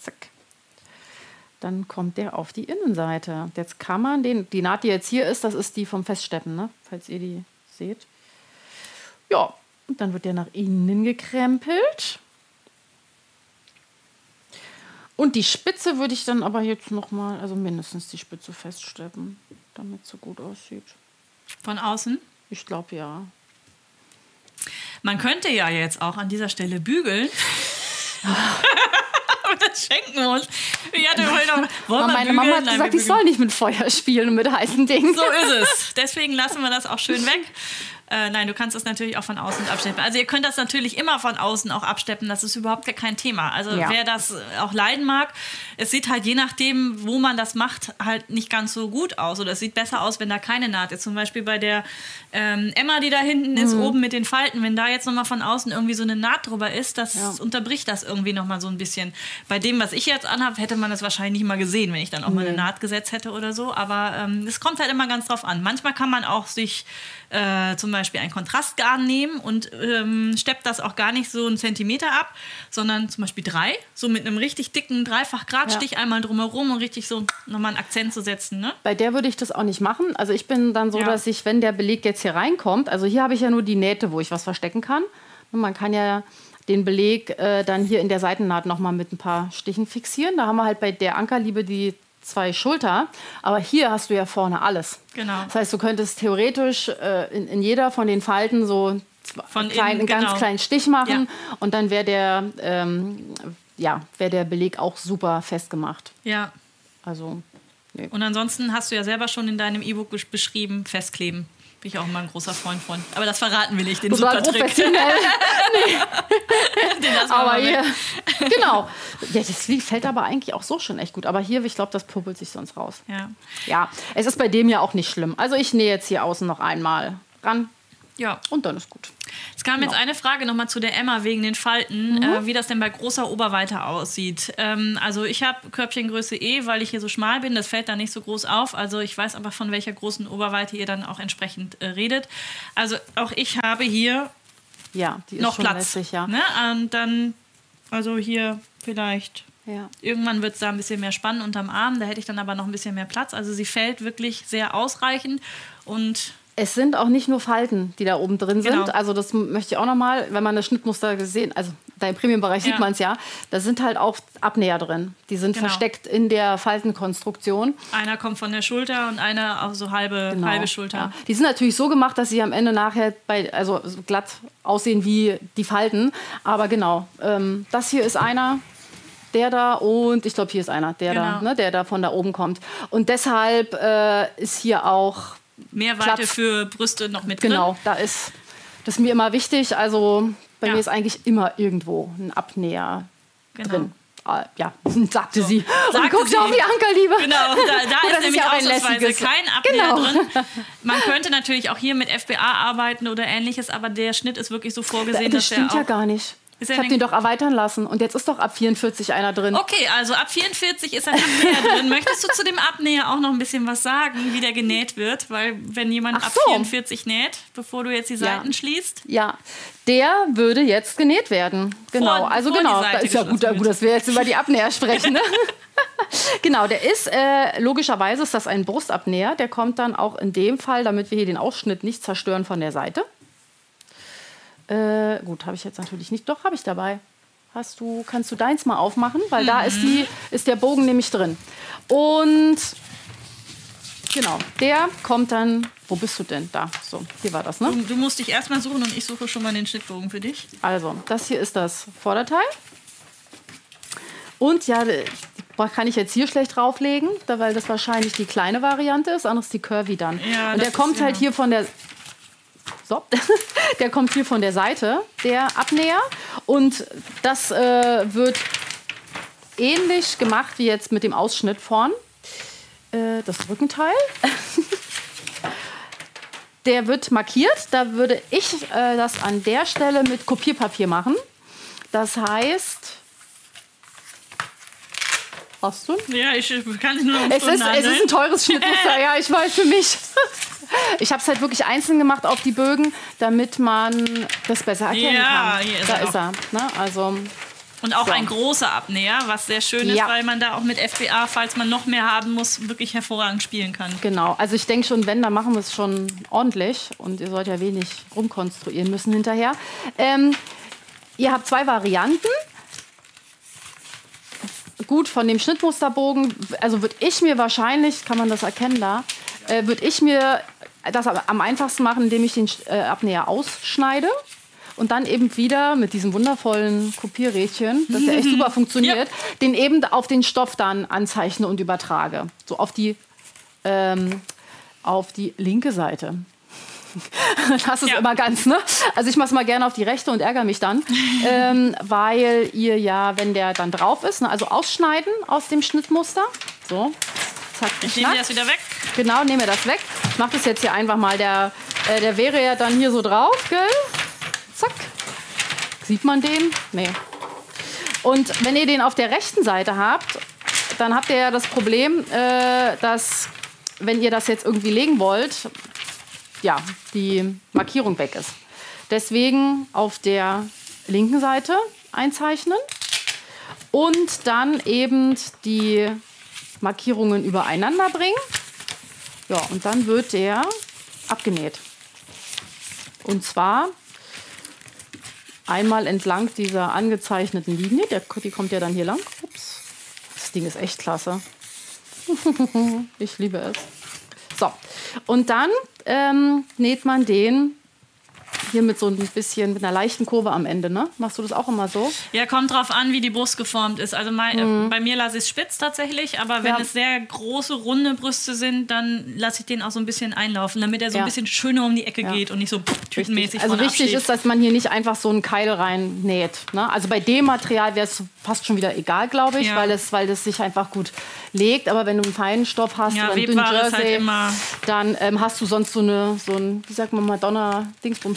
Zack. Dann kommt der auf die Innenseite. Jetzt kann man den, die Naht, die jetzt hier ist, das ist die vom Feststeppen, ne? falls ihr die seht. Ja, und dann wird der nach innen gekrempelt. Und die Spitze würde ich dann aber jetzt noch mal, also mindestens die Spitze feststeppen, damit es so gut aussieht. Von außen. Ich glaube ja. Man könnte ja jetzt auch an dieser Stelle bügeln. Das schenken uns. Ich hatte heute noch, meine bügeln? Mama hat Nein, gesagt, wir ich soll nicht mit Feuer spielen und mit heißen Dingen. So ist es. Deswegen lassen wir das auch schön weg. Äh, nein, du kannst es natürlich auch von außen absteppen. Also ihr könnt das natürlich immer von außen auch absteppen. Das ist überhaupt kein Thema. Also Ja. wer das äh, auch leiden mag, es sieht halt je nachdem, wo man das macht, halt nicht ganz so gut aus. Oder es sieht besser aus, wenn da keine Naht ist. Zum Beispiel bei der ähm, Emma, die da hinten Mhm. ist, oben mit den Falten. Wenn da jetzt nochmal von außen irgendwie so eine Naht drüber ist, das Ja. unterbricht das irgendwie nochmal so ein bisschen. Bei dem, was ich jetzt anhabe, hätte man das wahrscheinlich nicht mal gesehen, wenn ich dann auch mal eine Naht gesetzt hätte oder so. Aber ähm, es kommt halt immer ganz drauf an. Manchmal kann man auch sich äh, zum Beispiel ein Kontrastgarn nehmen und ähm, steppt das auch gar nicht so einen Zentimeter ab, sondern zum Beispiel drei, so mit einem richtig dicken Dreifach-Gradstich einmal drumherum und richtig so nochmal einen Akzent zu setzen. Ne? Bei der würde ich das auch nicht machen. Also ich bin dann so, Ja. dass ich, wenn der Beleg jetzt hier reinkommt, also hier habe ich ja nur die Nähte, wo ich was verstecken kann. Und man kann ja den Beleg äh, dann hier in der Seitennaht noch mal mit ein paar Stichen fixieren. Da haben wir halt bei der Ankerliebe die zwei Schulter. Aber hier hast du ja vorne alles. Genau. Das heißt, du könntest theoretisch äh, in, in jeder von den Falten so Von kleinen, innen, einen ganz genau. kleinen Stich machen. Ja. Und dann wäre der, ähm, ja, wär der Beleg auch super festgemacht. Ja. Also, nee. Und ansonsten hast du ja selber schon in deinem E-Book besch- beschrieben, festkleben. Bin ich auch immer ein großer Freund von. Aber das verraten will ich, den total super Trick. professionell. Den lassen wir aber mal hier, genau. Ja, das Lied fällt aber eigentlich auch so schon echt gut. Aber hier, ich glaube, das puppelt sich sonst raus. Ja. Ja, es ist bei dem ja auch nicht schlimm. Also ich nähe jetzt hier außen noch einmal ran. Ja. Und dann ist gut. Es kam jetzt Genau. eine Frage nochmal zu der Emma wegen den Falten, äh, wie das denn bei großer Oberweite aussieht. Ähm, also ich habe Körbchengröße E, weil ich hier so schmal bin, das fällt da nicht so groß auf. Also ich weiß aber, von welcher großen Oberweite ihr dann auch entsprechend äh, redet. Also auch ich habe hier Ja, die ist noch Platz. lässig, ja. Ne? Und dann, also hier vielleicht ja. Irgendwann wird es da ein bisschen mehr Spannen unterm Arm, da hätte ich dann aber noch ein bisschen mehr Platz. Also sie fällt wirklich sehr ausreichend und Es sind auch nicht nur Falten, die da oben drin sind. Genau. Also das möchte ich auch nochmal, wenn man das Schnittmuster gesehen, also da im Premium-Bereich Ja. sieht man es ja, da sind halt auch Abnäher drin. Die sind Genau. versteckt in der Faltenkonstruktion. einer kommt von der Schulter und einer auch so halbe, Genau. halbe Schulter. Ja. Die sind natürlich so gemacht, dass sie am Ende nachher bei, also so glatt aussehen wie die Falten. Aber genau, ähm, das hier ist einer, der da und ich glaube, hier ist einer, der Genau. da, ne, der da von da oben kommt. Und deshalb äh, ist hier auch Mehr Weite Platz. für Brüste noch mit drin. Genau, da ist das ist mir immer wichtig. Also bei Ja. mir ist eigentlich immer irgendwo ein Abnäher Genau. drin. Ah, ja, sagte sie. Und Sagte guckte sie. auf die Ankerliebe. Genau, da, da das ist nämlich ja ausnahmsweise kein Abnäher Genau. drin. Man könnte natürlich auch hier mit FBA arbeiten oder ähnliches, aber der Schnitt ist wirklich so vorgesehen, Das dass er stimmt ja gar nicht. Ich habe den doch erweitern lassen. Und jetzt ist doch ab 44 einer drin. Okay, also ab 44 ist ein Abnäher drin. Möchtest du zu dem Abnäher auch noch ein bisschen was sagen, wie der genäht wird? Weil wenn jemand Ach ab so. 44 näht, bevor du jetzt die Seiten schließt, Ja, der würde jetzt genäht werden. Genau, Vor- also vor genau. Da ist ja gut, ja, gut, dass wir jetzt über die Abnäher sprechen. Ne? genau, der ist, äh, logischerweise ist das ein Brustabnäher. Der kommt dann auch in dem Fall, damit wir hier den Ausschnitt nicht zerstören von der Seite. Äh, gut, habe ich jetzt natürlich nicht. Doch, habe ich dabei. Hast du, kannst du deins mal aufmachen? Weil da ist, die, ist der Bogen nämlich drin. Und genau, der kommt dann. Wo bist du denn? Da. So, hier war das, ne? du, du musst dich erstmal suchen und ich suche schon mal den Schnittbogen für dich. Also, das hier ist das Vorderteil. Und ja, kann ich jetzt hier schlecht drauflegen, da- weil das wahrscheinlich die kleine Variante ist, anders die Curvy dann. Ja, Und der kommt ist, halt ja. hier von der so, der kommt hier von der Seite, der Abnäher. Und das äh, wird ähnlich gemacht wie jetzt mit dem Ausschnitt vorn. Äh, das Rückenteil. Der wird markiert. Da würde ich äh, das an der Stelle mit Kopierpapier machen. Das heißt. Hast du? Ja, ich kann es nur Es ist, es ist ein teures Schnittmuster, ja, ich weiß für mich. Ich habe es halt wirklich einzeln gemacht auf die Bögen, damit man das besser erkennen Ja, kann. hier ist da er ist er. Ne? Also, Und auch So. ein großer Abnäher, was sehr schön ist, Ja. weil man da auch mit FBA, falls man noch mehr haben muss, wirklich hervorragend spielen kann. genau. Also ich denke schon, wenn, dann machen wir es schon ordentlich. Und ihr sollt ja wenig rumkonstruieren müssen hinterher. Ähm, ihr habt zwei Varianten. Gut, von dem Schnittmusterbogen, also würde ich mir wahrscheinlich, kann man das erkennen da, äh, würde ich mir das am- einfachsten machen, indem ich den äh, Abnäher ausschneide und dann eben wieder mit diesem wundervollen Kopierrädchen, das ja echt super funktioniert, den eben auf den Stoff dann anzeichne und übertrage. So auf die, ähm, auf die linke Seite. Das ist Ja. immer ganz, ne? Also ich mache es mal gerne auf die rechte und ärgere mich dann, ähm, weil ihr ja, wenn der dann drauf ist, ne, also ausschneiden aus dem Schnittmuster. So, zack, Ich nehme das wieder weg. Genau, nehme das weg. Ich mache das jetzt hier einfach mal. Der, äh, der wäre ja dann hier so drauf, gell? Zack. Sieht man den? Nee. Und wenn ihr den auf der rechten Seite habt, dann habt ihr ja das Problem, äh, dass wenn ihr das jetzt irgendwie legen wollt, ja, die Markierung weg ist. Deswegen auf der linken Seite einzeichnen und dann eben die Markierungen übereinander bringen. Ja, und dann wird der abgenäht. Und zwar einmal entlang dieser angezeichneten Linie. Der, die kommt ja dann hier lang. Ups. Das Ding ist echt klasse. ich liebe es. So, und dann ähm, näht man den hier mit so ein bisschen, mit einer leichten Kurve am Ende, ne? Machst du das auch immer so? Ja, kommt drauf an, wie die Brust geformt ist. Also mein, mhm. bei mir lasse ich es spitz tatsächlich, aber wenn ja. es sehr große, runde Brüste sind, dann lasse ich den auch so ein bisschen einlaufen, damit er so ja. ein bisschen schöner um die Ecke ja. geht und nicht so tütenmäßig Also wichtig ist, dass man hier nicht einfach so einen Keil rein näht. Ne? Also bei dem Material wäre es fast schon wieder egal, glaube ich, weil, es, weil es sich einfach gut legt. Aber wenn du einen feinen Stoff hast oder einen dünnen Jersey, halt dann ähm, hast du sonst so, eine, so ein, wie sagt man,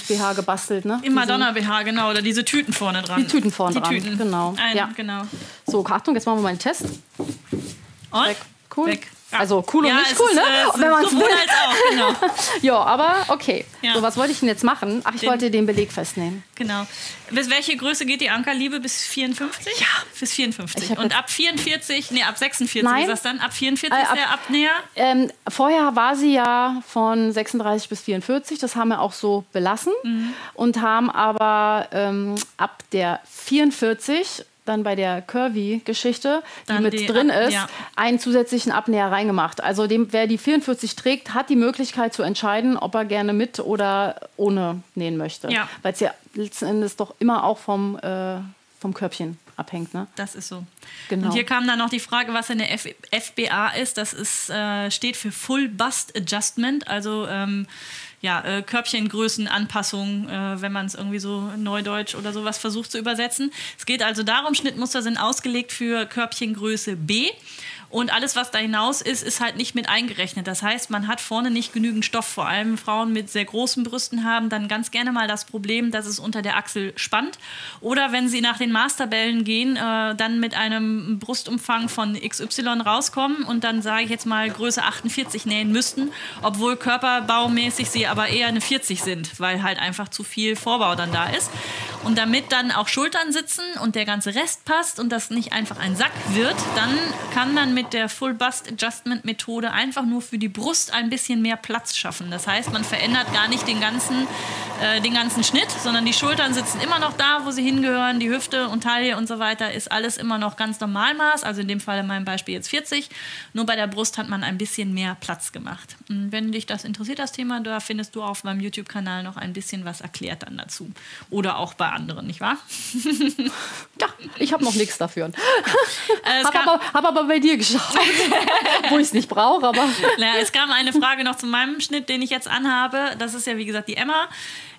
Madonna-Dingsbums-BH gebastelt. Ne? Im Madonna-BH, genau. Oder diese Tüten vorne dran. Die Tüten vorne die dran, Tüten. genau. Ein, ja. genau. So, Achtung, jetzt machen wir mal einen Test. Und? Weg. Cool. Weg. Ja. Also cool und ja, nicht cool, ist, ne? Äh, wenn man es will. Als auch, genau. ja, aber okay. Ja. So, was wollte ich denn jetzt machen? Ach, ich den, wollte den Beleg festnehmen. Genau. Bis welche Größe geht die Ankerliebe? Bis 54? Ja. Bis 54. Und ab 44, nee, ab 46 Nein. ist das dann? Ab 44 äh, ab, ist der Abnäher? Ähm, vorher war sie ja von 36 bis 44. Das haben wir auch so belassen. Mhm. Und haben aber ähm, ab der 44 dann bei der Curvy-Geschichte, die mit die drin ist, ja. einen zusätzlichen Abnäher reingemacht. Also dem, wer die 44 trägt, hat die Möglichkeit zu entscheiden, ob er gerne mit oder ohne nähen möchte. Ja. Weil es ja letzten Endes doch immer auch vom, äh, vom Körbchen abhängt. Ne? Das ist so. Genau. Und hier kam dann noch die Frage, was eine F FBA ist. Das ist, äh, steht für Full Bust Adjustment, also ähm, ja, äh, Körbchengrößenanpassung, äh, wenn man es irgendwie so neudeutsch oder sowas versucht zu übersetzen. Es geht also darum, Schnittmuster sind ausgelegt für Körbchengröße B. Und alles, was da hinaus ist, ist halt nicht mit eingerechnet. Das heißt, man hat vorne nicht genügend Stoff. Vor allem Frauen mit sehr großen Brüsten haben dann ganz gerne mal das Problem, dass es unter der Achsel spannt. Oder wenn sie nach den Masterbällen gehen, äh, dann mit einem Brustumfang von XY rauskommen und dann sage ich jetzt mal Größe 48 nähen müssten, obwohl körperbaumäßig sie aber eher eine 40 sind, weil halt einfach zu viel Vorbau dann da ist. Und damit dann auch Schultern sitzen und der ganze Rest passt und das nicht einfach ein Sack wird, dann kann man mit der Full Bust Adjustment Methode einfach nur für die Brust ein bisschen mehr Platz schaffen. Das heißt, man verändert gar nicht den ganzen, äh, den ganzen Schnitt, sondern die Schultern sitzen immer noch da, wo sie hingehören. Die Hüfte und Taille und so weiter ist alles immer noch ganz Normalmaß. Also in dem Fall in meinem Beispiel jetzt 40. Nur bei der Brust hat man ein bisschen mehr Platz gemacht. Und wenn dich das interessiert, das Thema, da findest du auf meinem YouTube-Kanal noch ein bisschen was erklärt dann dazu. Oder auch bei anderen, nicht wahr? ja, ich habe noch nichts dafür. Äh, habe aber, hab aber bei dir geschaut, wo ich es nicht brauche. Aber naja, es kam eine Frage noch zu meinem Schnitt, den ich jetzt anhabe. Das ist ja wie gesagt die Emma.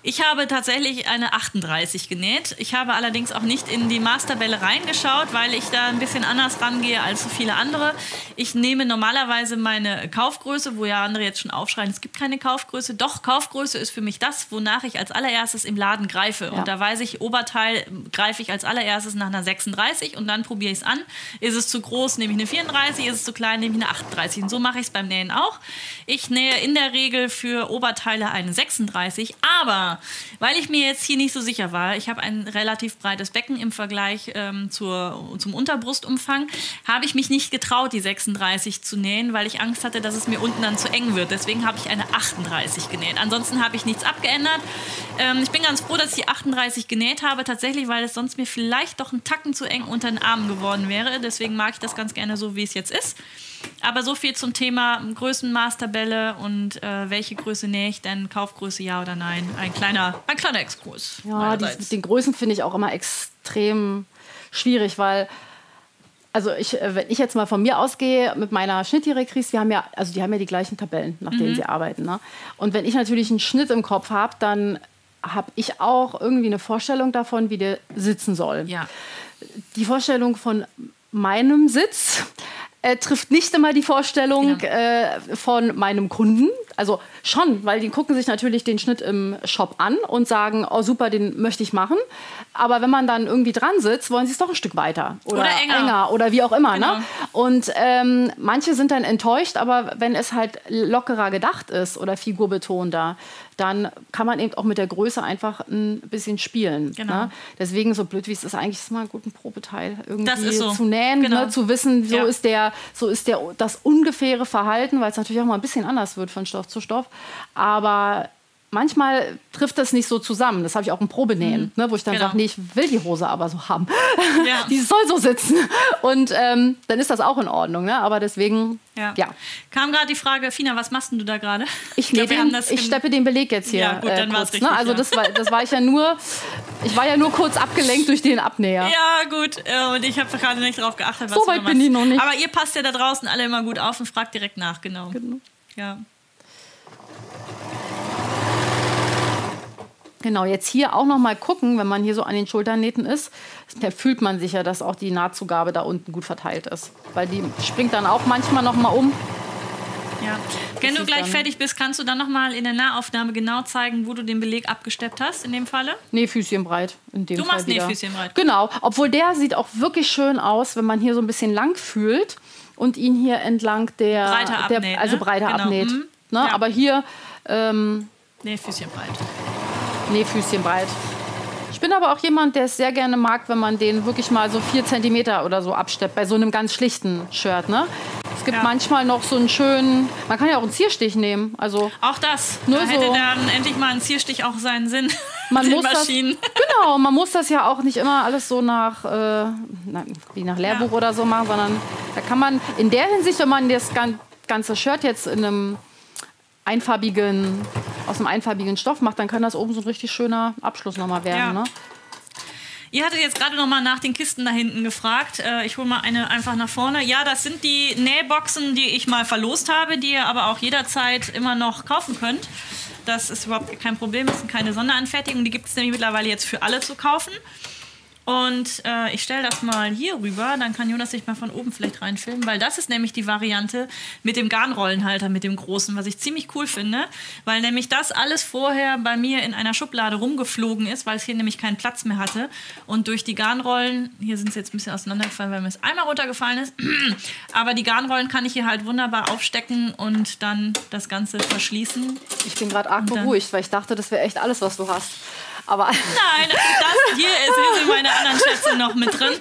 Ich habe tatsächlich eine 38 genäht. Ich habe allerdings auch nicht in die Masterbälle reingeschaut, weil ich da ein bisschen anders rangehe als so viele andere. Ich nehme normalerweise meine Kaufgröße, wo ja andere jetzt schon aufschreien, es gibt keine Kaufgröße. Doch, Kaufgröße ist für mich das, wonach ich als allererstes im Laden greife. Ja. Und da weiß ich, Oberteil greife ich als allererstes nach einer 36 und dann probiere ich es an. Ist es zu groß, nehme ich eine 34, ist es zu klein, nehme ich eine 38. Und so mache ich es beim Nähen auch. Ich nähe in der Regel für Oberteile eine 36, aber weil ich mir jetzt hier nicht so sicher war, ich habe ein relativ breites Becken im Vergleich ähm, zur, zum Unterbrustumfang, habe ich mich nicht getraut, die 36 zu nähen, weil ich Angst hatte, dass es mir unten dann zu eng wird. Deswegen habe ich eine 38 genäht. Ansonsten habe ich nichts abgeändert. Ähm, ich bin ganz froh, dass ich die 38 genäht habe, tatsächlich, weil es sonst mir vielleicht doch einen Tacken zu eng unter den Armen geworden wäre. Deswegen mag ich das ganz gerne so, wie es jetzt ist. Aber so viel zum Thema Größenmaßtabelle und äh, welche Größe nähe ich denn, Kaufgröße ja oder nein. Ein kleiner, ein kleiner Exkurs. Ja, die, mit den Größen finde ich auch immer extrem schwierig, weil also ich, äh, wenn ich jetzt mal von mir ausgehe mit meiner Schnittdirektrice, wir haben ja, also die haben ja die gleichen Tabellen, nach denen mhm. sie arbeiten. Ne? Und wenn ich natürlich einen Schnitt im Kopf habe, dann habe ich auch irgendwie eine Vorstellung davon, wie der sitzen soll. Ja. Die Vorstellung von meinem Sitz äh, trifft nicht immer die Vorstellung genau. äh, von meinem Kunden. Also schon, weil die gucken sich natürlich den Schnitt im Shop an und sagen, oh super, den möchte ich machen. Aber wenn man dann irgendwie dran sitzt, wollen sie es doch ein Stück weiter oder, oder enger. enger. oder wie auch immer. Ne? Genau. Ne? Und ähm, manche sind dann enttäuscht, aber wenn es halt lockerer gedacht ist oder figurbetonter, dann kann man eben auch mit der Größe einfach ein bisschen spielen. Genau. Ne? Deswegen, so blöd wie es ist, eigentlich ist mal ein guter Probeteil irgendwie so. zu nähen, genau. ne? zu wissen, so ja. ist der, so ist der das ungefähre Verhalten, weil es natürlich auch mal ein bisschen anders wird von Stoff zu Stoff. Aber manchmal trifft das nicht so zusammen. Das habe ich auch im Probenähen, mhm. ne, wo ich dann Genau. sage, nee, ich will die Hose aber so haben. Ja. die soll so sitzen. Und ähm, dann ist das auch in Ordnung. Ne? Aber deswegen, Ja. ja. Kam gerade die Frage, Fina, was machst denn du da gerade? Ich, glaub, den, ich im- steppe den Beleg jetzt hier Ja, gut, dann äh, war's kurz. richtig, ne? Also das, war, das war ich ja nur, ich war ja nur kurz abgelenkt durch den Abnäher. Ja, gut. äh, Und ich habe gerade nicht drauf geachtet, was So weit bin ich noch nicht. Aber ihr passt ja da draußen alle immer gut auf und fragt direkt nach, genau. Ja. Genau, jetzt hier auch noch mal gucken, wenn man hier so an den Schulternähten ist, da fühlt man sicher, dass auch die Nahtzugabe da unten gut verteilt ist. Weil die springt dann auch manchmal noch mal um. ja. Wenn du gleich fertig bist, kannst du dann nochmal in der Nahaufnahme genau zeigen, wo du den Beleg abgesteppt hast, in dem Falle? Nee, Füßchen breit. In dem Du Fall machst wieder. Nähfüßchen breit. Genau, obwohl der sieht auch wirklich schön aus, wenn man hier so ein bisschen lang fühlt und ihn hier entlang der, Breiter der abnäht, also ne? breiter Genau. abnäht. Mhm. Ne? Ja. Aber hier ähm, Nähfüßchen breit. Nee, Füßchen breit. Ich bin aber auch jemand, der es sehr gerne mag, wenn man den wirklich mal so vier Zentimeter oder so absteppt, bei so einem ganz schlichten Shirt. Ne? Es gibt Ja. manchmal noch so einen schönen, man kann ja auch einen Zierstich nehmen. Also Auch das. Nur da hätte so- dann endlich mal ein Zierstich auch seinen Sinn. man Den muss das, Maschinen. genau, man muss das ja auch nicht immer alles so nach, äh, wie nach Lehrbuch Ja. oder so machen, sondern da kann man in der Hinsicht, wenn man das gan- ganze Shirt jetzt in einem einfarbigen, aus einem einfarbigen Stoff macht, dann kann das oben so ein richtig schöner Abschluss nochmal werden. Ja. Ne? Ihr hattet jetzt gerade noch mal nach den Kisten da hinten gefragt. Äh, ich hole mal eine einfach nach vorne. Ja, das sind die Nähboxen, die ich mal verlost habe, die ihr aber auch jederzeit immer noch kaufen könnt. Das ist überhaupt kein Problem, das sind keine Sonderanfertigungen. Die gibt es nämlich mittlerweile jetzt für alle zu kaufen. Und äh, ich stelle das mal hier rüber, dann kann Jonas sich mal von oben vielleicht reinfilmen, weil das ist nämlich die Variante mit dem Garnrollenhalter, mit dem großen, was ich ziemlich cool finde, weil nämlich das alles vorher bei mir in einer Schublade rumgeflogen ist, weil es hier nämlich keinen Platz mehr hatte. Und durch die Garnrollen, hier sind sie jetzt ein bisschen auseinandergefallen, weil mir es einmal runtergefallen ist, aber die Garnrollen kann ich hier halt wunderbar aufstecken und dann das Ganze verschließen. Ich bin gerade arg beruhigt, weil ich dachte, das wäre echt alles, was du hast. Aber Nein, das. Hier, ist, hier sind meine anderen Schätze noch mit drin.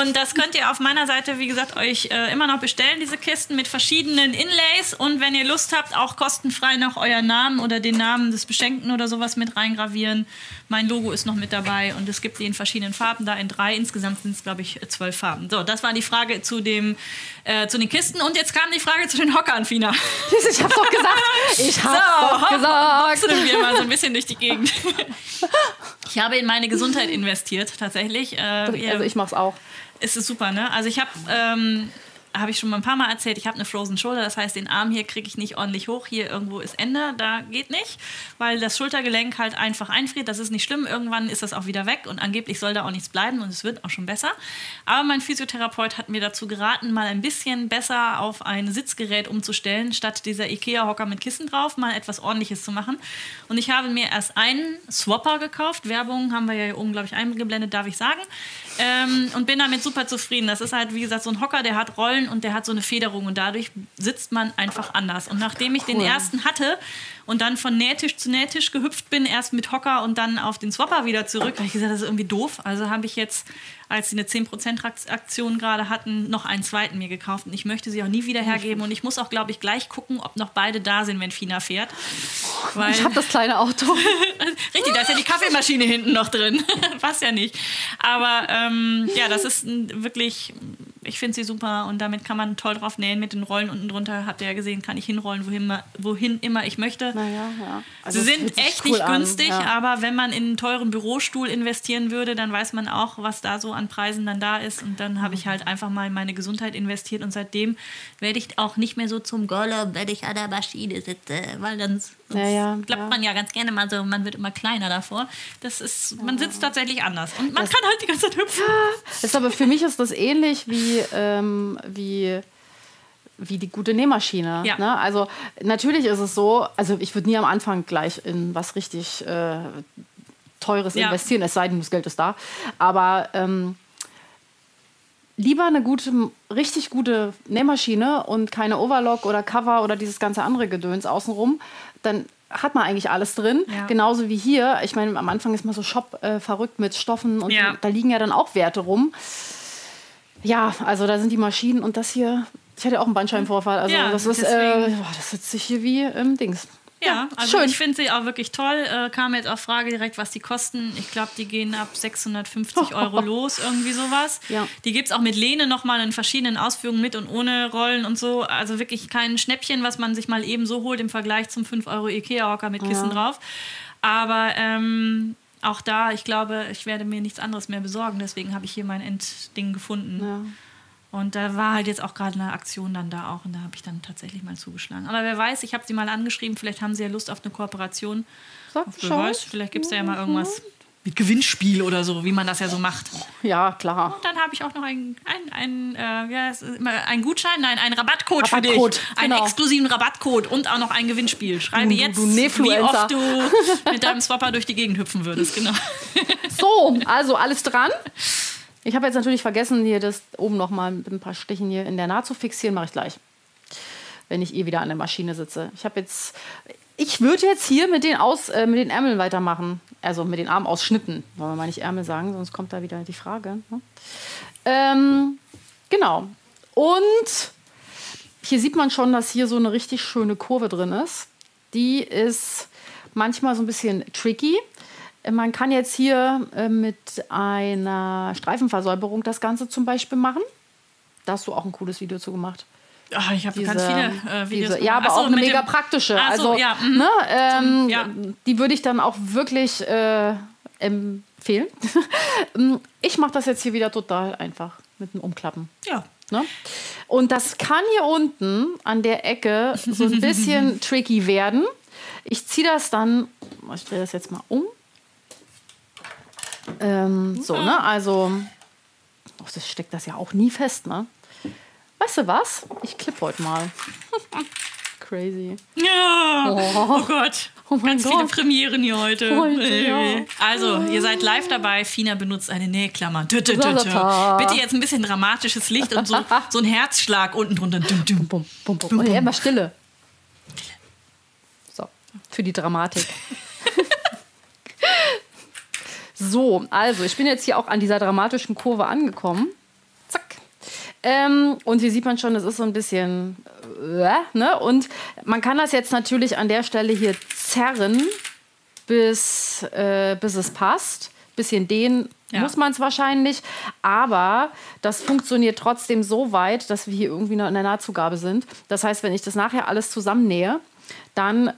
Und das könnt ihr auf meiner Seite, wie gesagt, euch äh, immer noch bestellen, diese Kisten mit verschiedenen Inlays. Und wenn ihr Lust habt, auch kostenfrei noch euren Namen oder den Namen des Beschenkten oder sowas mit reingravieren. Mein Logo ist noch mit dabei und es gibt die in verschiedenen Farben, da in drei. Insgesamt sind es, glaube ich, zwölf Farben. So, das war die Frage zu, dem, äh, zu den Kisten. Und jetzt kam die Frage zu den Hockern, Fina. ich hab's doch gesagt. Ich hab's So, doch gesagt. Wir mal so ein bisschen durch die Gegend. Ich habe in meine Gesundheit investiert, tatsächlich. Äh, Also ich mach's auch. es ist super, ne? Also ich habe, ähm, habe ich schon mal ein paar Mal erzählt, ich habe eine Frozen Shoulder, das heißt, den Arm hier kriege ich nicht ordentlich hoch, hier irgendwo ist Ende, da geht nicht, weil das Schultergelenk halt einfach einfriert, das ist nicht schlimm, irgendwann ist das auch wieder weg und angeblich soll da auch nichts bleiben und es wird auch schon besser. Aber mein Physiotherapeut hat mir dazu geraten, mal ein bisschen besser auf ein Sitzgerät umzustellen, statt dieser Ikea-Hocker mit Kissen drauf, mal etwas ordentliches zu machen. Und ich habe mir erst einen Swapper gekauft, Werbung haben wir ja hier oben, glaube ich, eingeblendet, darf ich sagen, ähm, und bin damit super zufrieden. Das ist halt, wie gesagt, so ein Hocker, der hat Rollen und der hat so eine Federung und dadurch sitzt man einfach anders. Und nachdem ich den Cool. ersten hatte und dann von Nähtisch zu Nähtisch gehüpft bin, erst mit Hocker und dann auf den Swapper wieder zurück, habe ich gesagt, das ist irgendwie doof. Also habe ich jetzt, als sie eine 10%-Aktion gerade hatten, noch einen zweiten mir gekauft. Und ich möchte sie auch nie wieder hergeben. Und ich muss auch, glaube ich, gleich gucken, ob noch beide da sind, wenn Fina fährt. Weil Ich habe das kleine Auto. Richtig, da ist ja die Kaffeemaschine hinten noch drin. Passt ja nicht. Aber ähm, ja, das ist wirklich, ich finde sie super und damit kann man toll drauf nähen mit den Rollen unten drunter. Habt ihr ja gesehen, kann ich hinrollen, wohin, wohin immer ich möchte. Naja, ja. Also Sie sind echt cool nicht an, günstig, ja. aber wenn man in einen teuren Bürostuhl investieren würde, dann weiß man auch, was da so an Preisen dann da ist. Und dann habe ich halt einfach mal in meine Gesundheit investiert und seitdem werde ich auch nicht mehr so zum Gollum, wenn ich an der Maschine sitze, weil dann sonst Ja, ja, klappt man ja ganz gerne mal so, man wird immer kleiner davor. Das ist, man sitzt tatsächlich anders und man kann halt die ganze Zeit hüpfen. Das ist aber für mich ist das ähnlich wie, ähm, wie, wie die gute Nähmaschine. Ja. Ne? Also natürlich ist es so, also ich würde nie am Anfang gleich in was richtig äh, Teures Ja. investieren, es sei denn, das Geld ist da. Aber ähm, lieber eine gute, richtig gute Nähmaschine und keine Overlock oder Cover oder dieses ganze andere Gedöns außenrum, dann hat man eigentlich alles drin. Ja. Genauso wie hier. Ich meine, am Anfang ist man so Shop äh, verrückt mit Stoffen und Ja. da liegen ja dann auch Werte rum. Ja, also da sind die Maschinen und das hier. Ich hatte auch einen Bandscheibenvorfall. Also Ja, das ist, äh, boah, das sitzt sich hier wie im Dings. Ja, also schön. ich finde sie auch wirklich toll. Äh, kam jetzt auch Frage direkt, was die kosten. Ich glaube, die gehen ab 650 Euro los, irgendwie sowas. Ja. Die gibt es auch mit Lehne nochmal in verschiedenen Ausführungen mit und ohne Rollen und so. Also wirklich kein Schnäppchen, was man sich mal eben so holt im Vergleich zum 5 Euro Ikea-Hocker mit Kissen drauf. Aber ähm, auch da, ich glaube, ich werde mir nichts anderes mehr besorgen. Deswegen habe ich hier mein Endding gefunden. Ja. Und da war halt jetzt auch gerade eine Aktion dann da auch und da habe ich dann tatsächlich mal zugeschlagen. Aber wer weiß, ich habe sie mal angeschrieben, vielleicht haben sie ja Lust auf eine Kooperation. Sag Wer Bescheid. weiß, vielleicht gibt es ja mal irgendwas mit Gewinnspiel oder so, wie man das ja so macht. Ja, klar. Und dann habe ich auch noch einen ein, ein, äh, ja, ein Gutschein, nein, einen Rabattcode, für Rabattcode, dich. Einen genau. exklusiven Rabattcode und auch noch ein Gewinnspiel. Schreibe Du- jetzt, du wie oft du mit deinem Swapper durch die Gegend hüpfen würdest. Genau. So, also alles dran. Ich habe jetzt natürlich vergessen, hier das oben noch mal mit ein paar Stichen hier in der Naht zu fixieren. Mache ich gleich, wenn ich eh wieder an der Maschine sitze. Ich habe jetzt, ich würde jetzt hier mit den, Aus, äh, mit den Ärmeln weitermachen. Also mit den Armausschnitten. Wollen wir mal nicht Ärmel sagen, sonst kommt da wieder die Frage. Ne? Ähm, genau. Und hier sieht man schon, dass hier so eine richtig schöne Kurve drin ist. Die ist manchmal so ein bisschen tricky. Man kann jetzt hier äh, mit einer Streifenversäuberung das Ganze zum Beispiel machen. Da hast du auch ein cooles Video zu gemacht. Ah, ich habe ganz viele äh, Videos. diese, ja, aber so, auch eine mega dem- praktische. So, also, ja, mhm. ne, ähm, ja. Die würde ich dann auch wirklich äh, empfehlen. ich mache das jetzt hier wieder total einfach mit dem Umklappen. Ja. Ne? Und das kann hier unten an der Ecke so ein bisschen tricky werden. Ich ziehe das dann, ich drehe das jetzt mal um. Ähm, so, ne? Also, oh, das steckt das ja auch nie fest, ne? Weißt du was? Ich klipp heute mal. Crazy. Ja. Oh. Oh, Gott. Oh mein Ganz viele Gott. Premieren hier heute. Heute, ja. Also, ihr seid live dabei. Fina benutzt eine Nähklammer. Tü, tü. Lalata. Bitte jetzt ein bisschen dramatisches Licht und so, so ein Herzschlag unten drunter. Dum, dum. Bum, bum, bum. Und immer Stille. So, für die Dramatik. So, also ich bin jetzt hier auch an dieser dramatischen Kurve angekommen. Zack. Ähm, und hier sieht man schon, es ist so ein bisschen. Äh, ne? Und man kann das jetzt natürlich an der Stelle hier zerren, bis, äh, bis es passt. Bisschen dehnen Ja. muss man es wahrscheinlich. Aber das funktioniert trotzdem so weit, dass wir hier irgendwie noch in der Nahtzugabe sind. Das heißt, wenn ich das nachher alles zusammennähe, dann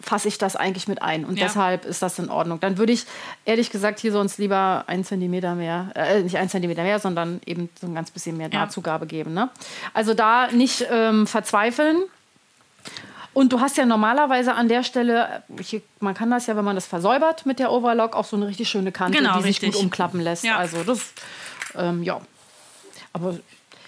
fasse ich das eigentlich mit ein. Und Ja. deshalb ist das in Ordnung. Dann würde ich ehrlich gesagt hier sonst lieber ein Zentimeter mehr, äh, nicht ein Zentimeter mehr, sondern eben so ein ganz bisschen mehr Ja. Nahtzugabe geben. Ne? Also da nicht ähm, verzweifeln. Und du hast ja normalerweise an der Stelle, hier, man kann das ja, wenn man das versäubert mit der Overlock, auch so eine richtig schöne Kante, Genau, die sich richtig. gut umklappen lässt. Ja. Also das, ähm, ja. Aber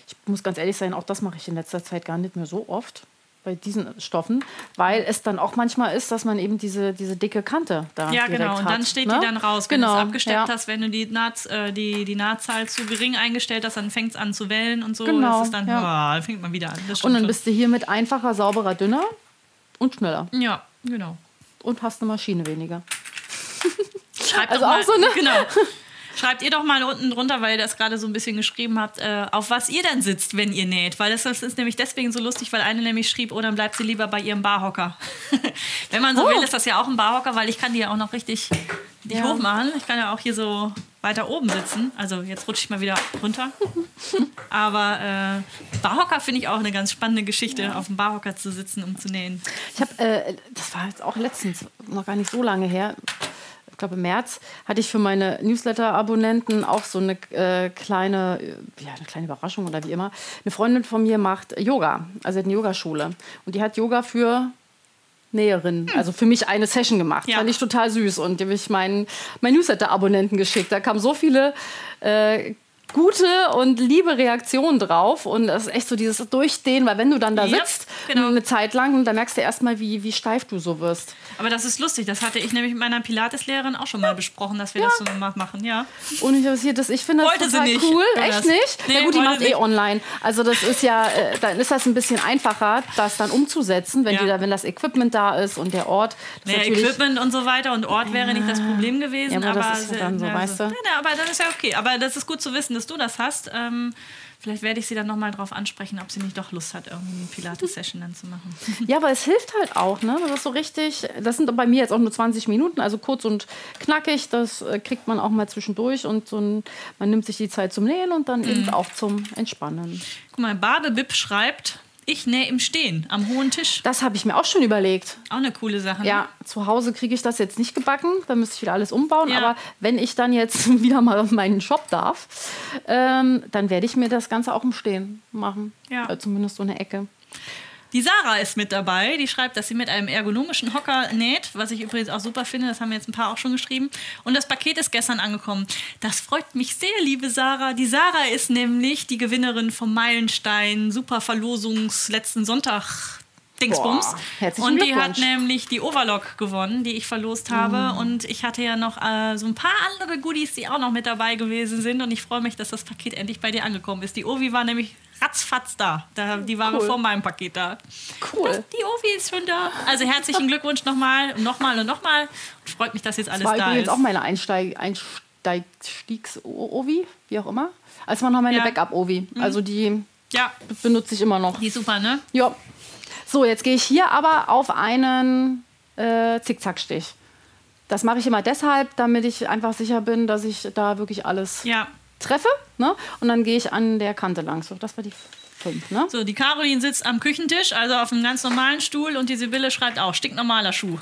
ich muss ganz ehrlich sein, auch das mache ich in letzter Zeit gar nicht mehr so oft bei diesen Stoffen, weil es dann auch manchmal ist, dass man eben diese, diese dicke Kante da Ja, direkt genau. Und hat, dann steht ne? die dann raus. Wenn genau, du es abgesteppt ja. hast, wenn du die, Naht, äh, die, die Nahtzahl zu gering eingestellt hast, dann fängt es an zu wellen und so. Genau, das ist dann, ja. dann fängt man wieder an. Und dann bist du hier mit einfacher, sauberer, dünner und schneller. Ja, genau. Und hast eine Maschine weniger. Schreibt Also doch mal, auch so eine- Genau. Schreibt ihr doch mal unten drunter, weil ihr das gerade so ein bisschen geschrieben habt, äh, auf was ihr dann sitzt, wenn ihr näht. Weil das, das ist nämlich deswegen so lustig, weil eine nämlich schrieb, oh, dann bleibt sie lieber bei ihrem Barhocker. wenn man so Oh. will, ist das ja auch ein Barhocker, weil ich kann die ja auch noch richtig, richtig Ja. hoch machen. Ich kann ja auch hier so weiter oben sitzen. Also jetzt rutsche ich mal wieder runter. Aber äh, Barhocker finde ich auch eine ganz spannende Geschichte, auf dem Barhocker zu sitzen, um zu nähen. Ich habe, äh, das war jetzt auch letztens, noch gar nicht so lange her, glaube im März, hatte ich für meine Newsletter-Abonnenten auch so eine äh, kleine, ja, eine kleine Überraschung oder wie immer. Eine Freundin von mir macht Yoga, also hat eine Yogaschule. Und die hat Yoga für Näherin, also für mich eine Session gemacht. Ja. Fand ich total süß. Und die habe ich meinen, meinen Newsletter-Abonnenten geschickt. Da kamen so viele äh, gute und liebe Reaktionen drauf. Und das ist echt so dieses Durchdehnen, weil wenn du dann da Ja, sitzt, genau. eine Zeit lang, dann merkst du erstmal, wie, wie steif du so wirst. Aber das ist lustig. Das hatte ich nämlich mit meiner Pilates-Lehrerin auch schon mal besprochen, dass wir das so ma- machen. Ja. Und ich, hier, das, ich finde das Wollte total cool. Echt nicht? Nee, ja gut, die macht nicht. eh online. Also das ist ja, äh, dann ist das ein bisschen einfacher, das dann umzusetzen, wenn, Ja. die da, wenn das Equipment da ist und der Ort. Das natürlich- Equipment und so weiter und Ort wäre nicht das Problem gewesen. Ja, aber das ist ja dann so, ja, weißt du? Ja, ja, aber das ist ja okay. Aber das ist gut zu wissen, dass du das hast. Ähm, Vielleicht werde ich sie dann nochmal drauf ansprechen, ob sie nicht doch Lust hat, irgendwie eine Pilates-Session dann zu machen. Ja, aber es hilft halt auch, ne? Das ist so richtig, das sind bei mir jetzt auch nur 20 Minuten, also kurz und knackig, das äh, kriegt man auch mal zwischendurch und so ein, man nimmt sich die Zeit zum Nähen und dann Mhm. eben auch zum Entspannen. Guck mal, Badebib schreibt, ich nähe im Stehen, am hohen Tisch. Das habe ich mir auch schon überlegt. Auch eine coole Sache. ne? Ja, zu Hause kriege ich das jetzt nicht gebacken, da müsste ich wieder alles umbauen. Ja. Aber wenn ich dann jetzt wieder mal auf meinen Shop darf, ähm, dann werde ich mir das Ganze auch im Stehen machen. Ja. Äh, zumindest so eine Ecke. Die Sarah ist mit dabei. Die schreibt, dass sie mit einem ergonomischen Hocker näht, was ich übrigens auch super finde. Das haben jetzt ein paar auch schon geschrieben. Und das Paket ist gestern angekommen. Das freut mich sehr, liebe Sarah. Die Sarah ist nämlich die Gewinnerin vom Meilenstein Super Verlosungs letzten Sonntag. Dingsbums. Boah, und die hat. Mm. nämlich die Overlock gewonnen, die ich verlost habe. Und ich hatte ja noch äh, so ein paar andere Goodies, die auch noch mit dabei gewesen sind. Und ich freue mich, dass das Paket endlich bei dir angekommen ist. Die Ovi war nämlich ratzfatz da. da die war Cool. bevor mein Paket da. Cool. Das, die Ovi ist schon da. Also herzlichen Glückwunsch nochmal und nochmal und nochmal. Und freut mich, dass jetzt alles Das war da übrigens ist. auch meine Einsteig Einstiegs-Ovi, wie auch immer. Als war noch meine Ja. Mhm. Backup-Ovi. Also die ja, benutze ich immer noch. die ist super, ne? Ja. So, jetzt gehe ich hier aber auf einen äh, Zickzackstich. Das mache ich immer deshalb, damit ich einfach sicher bin, dass ich da wirklich alles Ja. treffe. Ne? Und dann gehe ich an der Kante lang. So, das war die fünf. Ne? So, die Caroline sitzt am Küchentisch, also auf einem ganz normalen Stuhl und die Sibylle schreibt auch, stinknormaler Schuh.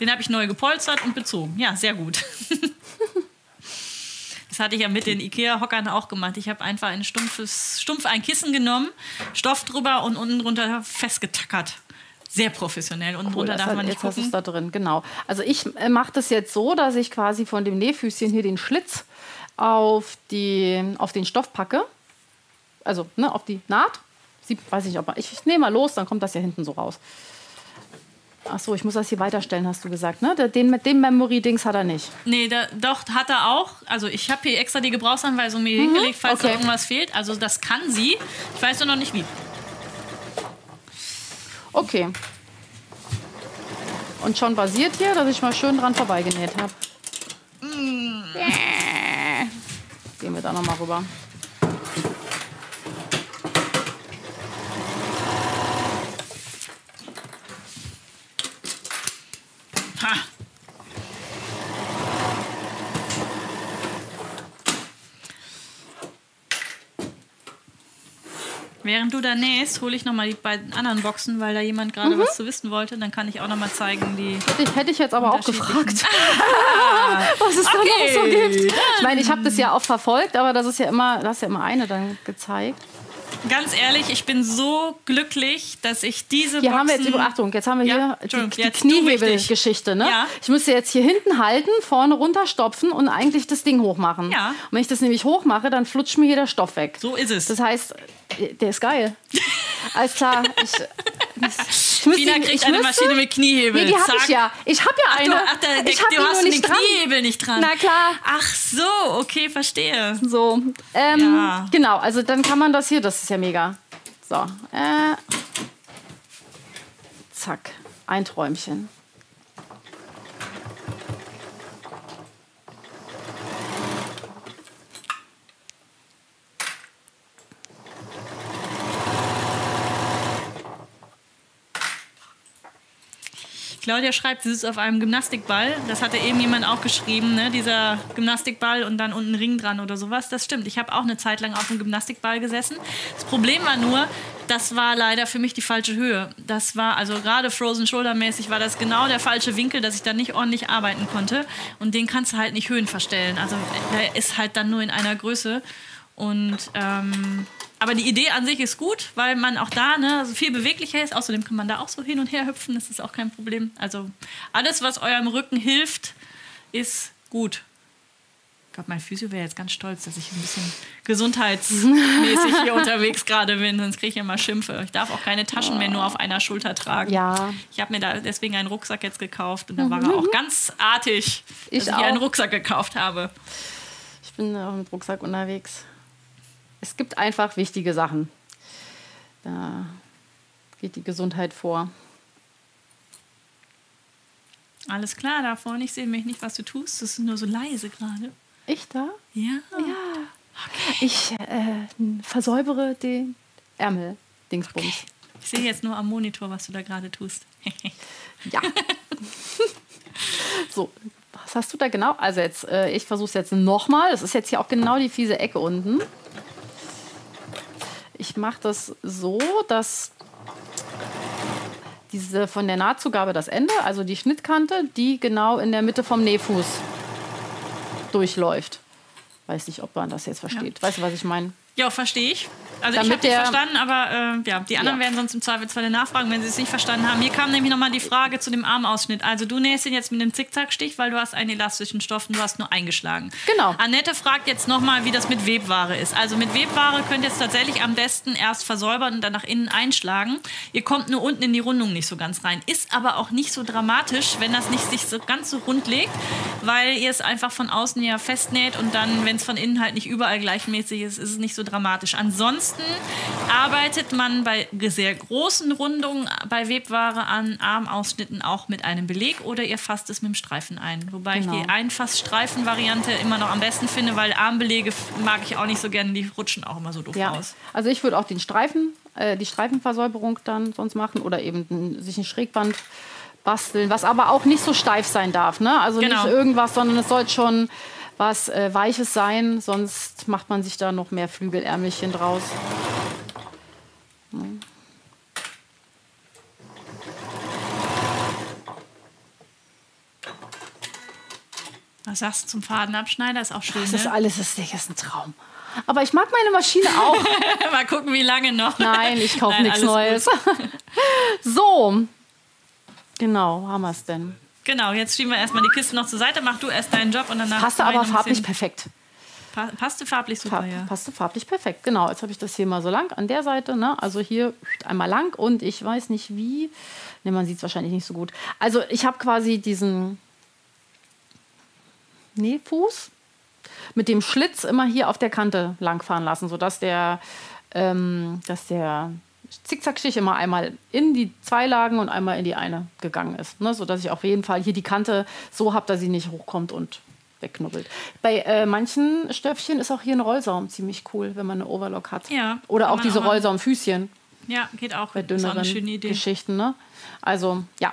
Den habe ich neu gepolstert und bezogen. Ja, sehr gut. Das hatte ich ja mit den Ikea-Hockern auch gemacht. Ich habe einfach ein stumpfes, stumpf ein Kissen genommen, Stoff drüber und unten drunter festgetackert. Sehr professionell. Unten Cool, drunter das darf hat, man nicht jetzt gucken. da drin, genau. Also ich äh, mache das jetzt so, dass ich quasi von dem Nähfüßchen hier den Schlitz auf, die, auf den Stoff packe. Also ne, auf die Naht. Sie, weiß ich, ob ich, ich nehme mal los, dann kommt das ja hinten so raus. Ach so, ich muss das hier weiterstellen, hast du gesagt. Ne? Den mit dem Memory-Dings hat er nicht. Nee, da, doch, hat er auch. Also ich habe hier extra die Gebrauchsanweisung mir hingelegt, falls da Mhm, okay. irgendwas fehlt. Also das kann sie. Ich weiß nur noch nicht wie. Okay. Und schon basiert hier, dass ich mal schön dran vorbeigenäht habe. Gehen wir da nochmal rüber. Ha. Während du da nähst, hole ich noch mal die beiden anderen Boxen, weil da jemand gerade was zu wissen wollte. Dann kann ich auch noch mal zeigen, die Hätte ich, hätte ich jetzt aber auch gefragt, was es da noch so Okay, gibt. Ich meine, ich habe das ja auch verfolgt, aber das ist ja immer, das ist ja immer eine dann gezeigt. Ganz ehrlich, ich bin so glücklich, dass ich diese Hier Boxen... haben wir jetzt, über, Achtung, jetzt haben wir Ja, hier die, die. Kniehebelgeschichte. Ne? Ja. Ich müsste jetzt hier hinten halten, vorne runterstopfen und eigentlich das Ding hochmachen. Ja. Und wenn ich das nämlich hochmache, dann flutscht mir hier der Stoff weg. So ist es. Das heißt, der ist geil. Alles klar. Ich, ich, müsste Fina kriegt ich eine müsste- Maschine mit Kniehebel. Nee, die habe ich ja. Ich habe ja Ach, eine. du, ach, der, ich habe du hast den nicht. Kniehebel nicht dran. Na klar. Ach so, okay, verstehe. So, ähm, Ja. genau, also dann kann man das hier, das ist ja mega. So, äh, zack, ein Träumchen. Claudia schreibt, sie sitzt auf einem Gymnastikball. Das hatte eben jemand auch geschrieben, ne? dieser Gymnastikball und dann unten Ring dran oder sowas. Das stimmt. Ich habe auch eine Zeit lang auf einem Gymnastikball gesessen. Das Problem war nur, das war leider für mich die falsche Höhe. Das war, also gerade Frozen Shoulder mäßig, war das genau der falsche Winkel, dass ich da nicht ordentlich arbeiten konnte. Und den kannst du halt nicht Höhen verstellen. Also der ist halt dann nur in einer Größe. Und ähm, aber die Idee an sich ist gut, weil man auch da ne, viel beweglicher ist. Außerdem kann man da auch so hin und her hüpfen, das ist auch kein Problem. Also alles, was eurem Rücken hilft, ist gut. Ich glaube, mein Physio wäre jetzt ganz stolz, dass ich ein bisschen gesundheitsmäßig hier unterwegs gerade bin, sonst kriege ich immer Schimpfe. Ich darf auch keine Taschen mehr nur auf einer Schulter tragen. Ja. Ich habe mir da deswegen einen Rucksack jetzt gekauft und da war er auch ganz artig, Ich dass ich einen auch. Rucksack gekauft habe. Ich bin auch mit Rucksack unterwegs. Es gibt einfach wichtige Sachen. Da geht die Gesundheit vor. Alles klar, da vorne, ich sehe mich nicht, was du tust. Das ist nur so leise gerade. Ich da? Ja. Ja. Ich äh, versäubere den Ärmel, Dingsbums. Okay. Ich sehe jetzt nur am Monitor, was du da gerade tust. ja. so, was hast du da genau? Also jetzt, äh, ich versuche es jetzt nochmal. Das ist jetzt hier auch genau die fiese Ecke unten. Ich mache das so, dass diese von der Nahtzugabe das Ende, also die Schnittkante, die genau in der Mitte vom Nähfuß durchläuft. Weiß nicht, ob man das jetzt versteht. Ja. Weißt du, was ich meine? Ja, verstehe ich. Also Damit ich habe dich verstanden, aber äh, ja, die anderen ja. werden sonst im Zweifelsfall nachfragen, wenn sie es nicht verstanden haben. Hier kam nämlich nochmal die Frage zu dem Armausschnitt. Also du nähst ihn jetzt mit einem Zickzackstich, weil du hast einen elastischen Stoff und du hast nur eingeschlagen. Genau. Annette fragt jetzt nochmal, wie das mit Webware ist. Also mit Webware könnt ihr es tatsächlich am besten erst versäubern und dann nach innen einschlagen. Ihr kommt nur unten in die Rundung nicht so ganz rein. Ist aber auch nicht so dramatisch, wenn das nicht sich so ganz so rund legt, weil ihr es einfach von außen ja festnäht und dann, wenn es von innen halt nicht überall gleichmäßig ist, ist es nicht so dramatisch. Ansonsten arbeitet man bei sehr großen Rundungen bei Webware an Armausschnitten auch mit einem Beleg oder ihr fasst es mit dem Streifen ein. Wobei genau. ich die Einfassstreifen-Variante immer noch am besten finde, weil Armbelege mag ich auch nicht so gerne, die rutschen auch immer so doof ja. aus. Also ich würde auch den Streifen, äh, die Streifenversäuberung dann sonst machen oder eben sich ein Schrägband basteln, was aber auch nicht so steif sein darf. Ne? Also genau. nicht irgendwas, sondern es soll schon was äh, Weiches sein, sonst macht man sich da noch mehr Flügelärmelchen draus. Hm. Was sagst du zum Fadenabschneider? Ist auch schön. Das ist ne? alles, das ist ein Traum. Aber ich mag meine Maschine auch. Mal gucken, wie lange noch. Nein, ich kaufe nichts Neues. so. Genau, haben wir es denn? Genau, jetzt schieben wir erstmal die Kiste noch zur Seite, mach du erst deinen Job und danach. Passte aber farblich perfekt. Pa passte farblich super, pa ja. Passte farblich perfekt, genau. Jetzt habe ich das hier mal so lang an der Seite, ne? also hier einmal lang und ich weiß nicht wie. Ne, man sieht es wahrscheinlich nicht so gut. Also ich habe quasi diesen Nähfuß mit dem Schlitz immer hier auf der Kante langfahren lassen, sodass der, ähm, dass der Zickzackstich immer einmal in die zwei Lagen und einmal in die eine gegangen ist. Ne? Sodass ich auf jeden Fall hier die Kante so habe, dass sie nicht hochkommt und wegknubbelt. Bei äh, manchen Stöffchen ist auch hier ein Rollsaum ziemlich cool, wenn man eine Overlock hat. Ja, Oder auch diese Rollsaumfüßchen. Ja, geht auch. Bei dünneren Geschichten. Ne? Also, ja.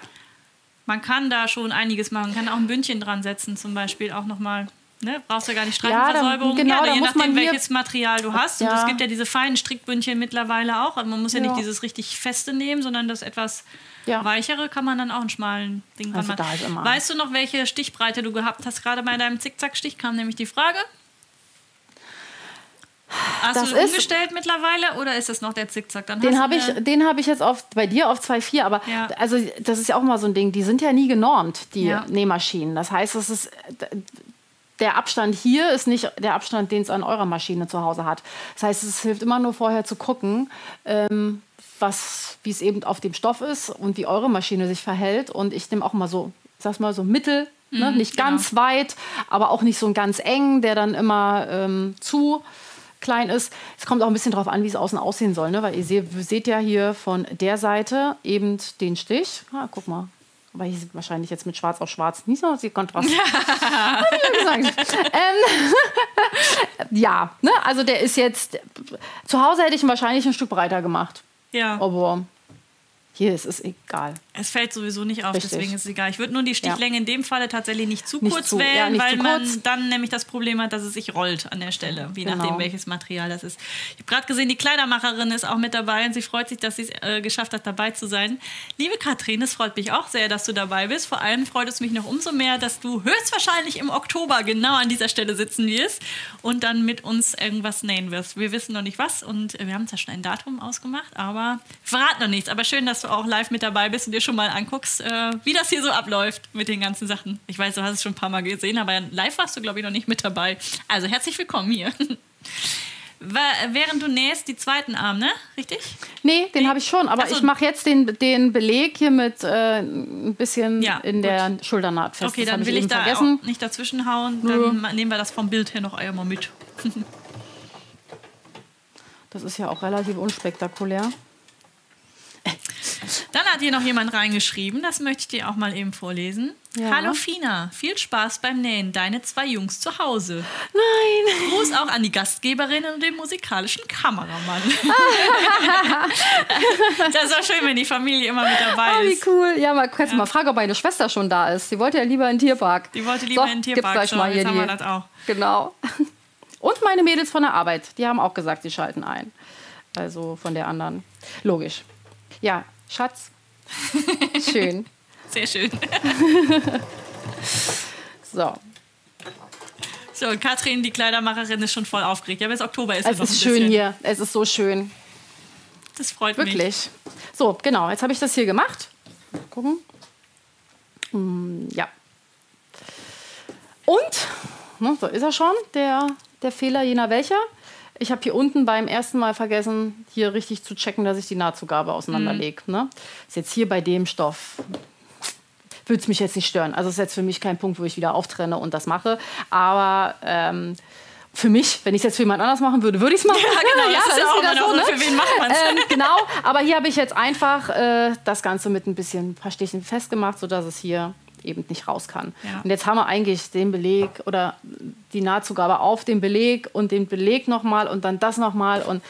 Man kann da schon einiges machen. Man kann auch ein Bündchen dran setzen, zum Beispiel auch nochmal. Ne? Brauchst du gar nicht Streifenversäuberung. Ja, genau, ja, je nachdem, welches Material du hast. Ja. Und es gibt ja diese feinen Strickbündchen mittlerweile auch. Also man muss ja, ja, nicht dieses richtig feste nehmen, sondern das etwas weichere kann man dann auch einen schmalen Ding also machen. Weißt du noch, welche Stichbreite du gehabt hast? Gerade bei deinem Zickzackstich kam nämlich die Frage. Hast das du ist, umgestellt mittlerweile oder ist das noch der Zickzack? Dann den habe ich, den hab ich jetzt auf, bei dir auf 2,4, aber ja. also das ist ja auch mal so ein Ding, die sind ja nie genormt, die ja. Nähmaschinen. Das heißt, es ist, der Abstand hier ist nicht der Abstand, den es an eurer Maschine zu Hause hat. Das heißt, es hilft immer nur vorher zu gucken, ähm, was, wie es eben auf dem Stoff ist und wie eure Maschine sich verhält. Und ich nehme auch mal so, ich sag's mal so mittel, ne? mhm, nicht genau. ganz weit, aber auch nicht so ganz eng, der dann immer ähm, zu klein ist. Es kommt auch ein bisschen darauf an, wie es außen aussehen soll, ne? weil ihr seht, seht ja hier von der Seite eben den Stich. Ah, guck mal, aber hier sieht wahrscheinlich jetzt mit Schwarz auf Schwarz nicht so viel Kontrast. Ja. ähm, ja, ne? also der ist jetzt. Zu Hause hätte ich ihn wahrscheinlich ein Stück breiter gemacht. Ja. Aber hier ist es egal. Es fällt sowieso nicht auf, Richtig. deswegen ist es egal. Ich würde nur die Stichlänge ja. in dem Falle tatsächlich nicht zu nicht kurz zu, wählen, ja, weil man kurz. dann nämlich das Problem hat, dass es sich rollt an der Stelle, je genau. nachdem, welches Material das ist. Ich habe gerade gesehen, die Kleidermacherin ist auch mit dabei und sie freut sich, dass sie es äh, geschafft hat, dabei zu sein. Liebe Katrin, es freut mich auch sehr, dass du dabei bist. Vor allem freut es mich noch umso mehr, dass du höchstwahrscheinlich im Oktober genau an dieser Stelle sitzen wirst und dann mit uns irgendwas nähen wirst. Wir wissen noch nicht was und wir haben zwar schon ein Datum ausgemacht, aber verrat noch nichts. Aber schön, dass du auch live mit dabei bist und dir schon mal anguckst, äh, wie das hier so abläuft mit den ganzen Sachen. Ich weiß, du hast es schon ein paar Mal gesehen, aber live warst du, glaube ich, noch nicht mit dabei. Also herzlich willkommen hier. Während du nähst, die zweiten Arm, ne? Richtig? Nee, den nee. habe ich schon. Aber so. ich mache jetzt den, den Beleg hier mit äh, ein bisschen ja, in gut. der Schulternaht fest. Okay, dann will ich, ich da vergessen. nicht dazwischen hauen. Dann Nö. nehmen wir das vom Bild her noch einmal mit. das ist ja auch relativ unspektakulär. Dann hat hier noch jemand reingeschrieben, das möchte ich dir auch mal eben vorlesen. Ja. Hallo Fina, viel Spaß beim Nähen, deine zwei Jungs zu Hause. Nein. Gruß auch an die Gastgeberin und den musikalischen Kameramann. das ist auch schön, wenn die Familie immer mit dabei Oh, wie ist. cool. Ja, mal kannst du mal fragen, ob meine Schwester schon da ist. Sie wollte ja lieber in den Tierpark. Die wollte lieber so, in den Tierpark. gleich So, mal hier jetzt haben wir die. das auch. Genau. Und meine Mädels von der Arbeit, die haben auch gesagt, sie schalten ein. Also von der anderen. Logisch. Ja, Schatz. Schön. Sehr schön. So. So, und Katrin, die Kleidermacherin, ist schon voll aufgeregt. Ja, bis Oktober ist Es ein ist schön bisschen. hier. Es ist so schön. Das freut mich. Wirklich. So, genau. Jetzt habe ich das hier gemacht. Mal gucken. Hm, ja. Und, ne, so ist er schon, der, der Fehler, jener welcher. Ich habe hier unten beim ersten Mal vergessen, hier richtig zu checken, dass ich die Nahtzugabe auseinanderlege. Ne? Ist jetzt hier bei dem Stoff. Würde es mich jetzt nicht stören. Also ist jetzt für mich kein Punkt, wo ich wieder auftrenne und das mache. Aber ähm, für mich, wenn ich es jetzt für jemand anders machen würde, würde ich es machen. Ja, genau. das ist ja auch wieder noch, ne? für wen macht man es? ähm, genau, aber hier habe ich jetzt einfach äh, das Ganze mit ein bisschen ein paar Stichen festgemacht, sodass es hier eben nicht raus kann. Ja. Und jetzt haben wir eigentlich den Beleg oder die Nahtzugabe auf den Beleg und den Beleg nochmal und dann das nochmal und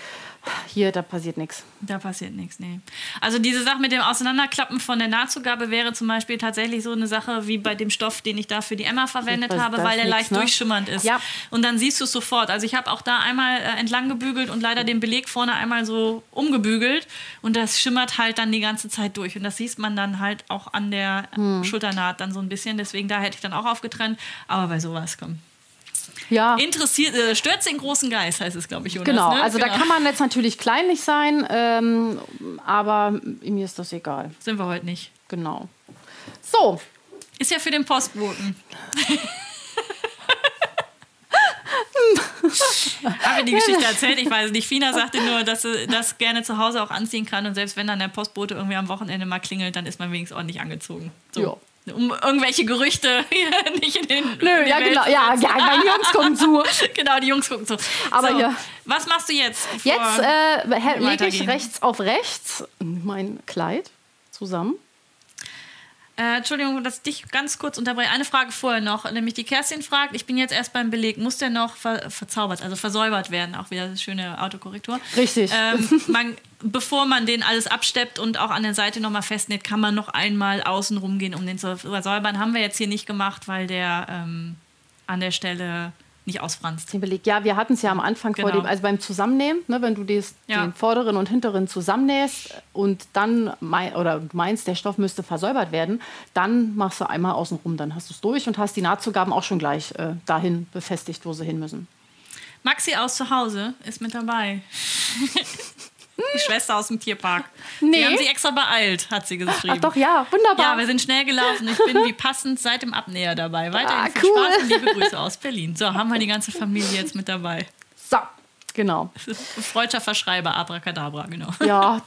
hier, da passiert nichts. Da passiert nichts, nee. Also diese Sache mit dem Auseinanderklappen von der Nahtzugabe wäre zum Beispiel tatsächlich so eine Sache wie bei dem Stoff, den ich da für die Emma verwendet habe, weil der leicht ne? durchschimmernd ist. Ja. Und dann siehst du es sofort. Also ich habe auch da einmal äh, entlang gebügelt und leider den Beleg vorne einmal so umgebügelt und das schimmert halt dann die ganze Zeit durch. Und das sieht man dann halt auch an der Hm. Schulternaht dann so ein bisschen. Deswegen da hätte ich dann auch aufgetrennt. Aber bei sowas, komm. Ja. Interessiert, äh, stört den großen Geist, heißt es, glaube ich, Jonas. Genau, ne? also da kann man jetzt natürlich kleinlich sein, ähm, aber mir ist das egal. Sind wir heute nicht. Genau. So, Ist ja für den Postboten. Habe ich die Geschichte erzählt? Ich weiß nicht. Fina sagte nur, dass sie das gerne zu Hause auch anziehen kann und selbst wenn dann der Postbote irgendwie am Wochenende mal klingelt, dann ist man wenigstens ordentlich angezogen. So. Um irgendwelche Gerüchte hier nicht in den. nö, in die ja Welt genau, ja, ja, meine Jungs kommen zu. genau, die Jungs gucken zu. Aber so, hier- Was machst du jetzt? Jetzt äh, lege ich rechts auf rechts mein Kleid zusammen. Äh, Entschuldigung, dass ich dich ganz kurz unterbreche. Eine Frage vorher noch. Nämlich die Kerstin fragt, ich bin jetzt erst beim Beleg, muss der noch ver verzaubert, also versäubert werden? Auch wieder eine schöne Autokorrektur. Richtig. Ähm, man, bevor man den alles absteppt und auch an der Seite nochmal festnäht, kann man noch einmal außen rumgehen, um den zu versäubern. Haben wir jetzt hier nicht gemacht, weil der ähm, an der Stelle nicht ausfranst. Den Beleg. Ja, wir hatten es ja am Anfang vor Genau. dem, also beim Zusammennähen, ne, wenn du des, Ja. den vorderen und hinteren zusammennähst und dann mei oder du meinst, der Stoff müsste versäubert werden, dann machst du einmal außen rum, dann hast du es durch und hast die Nahtzugaben auch schon gleich äh, dahin befestigt, wo sie hin müssen. Maxi aus zu Hause ist mit dabei. Die Schwester aus dem Tierpark. Nee. Die haben sie extra beeilt, hat sie geschrieben. Ach doch, ja, wunderbar. Ja, wir sind schnell gelaufen. Ich bin wie passend seit dem Abnäher dabei. Weiterhin Ah, viel cool. Spaß und liebe Grüße aus Berlin. So, haben wir die ganze Familie jetzt mit dabei. so, genau. Freudscher Verschreiber, Abracadabra, genau. Ja,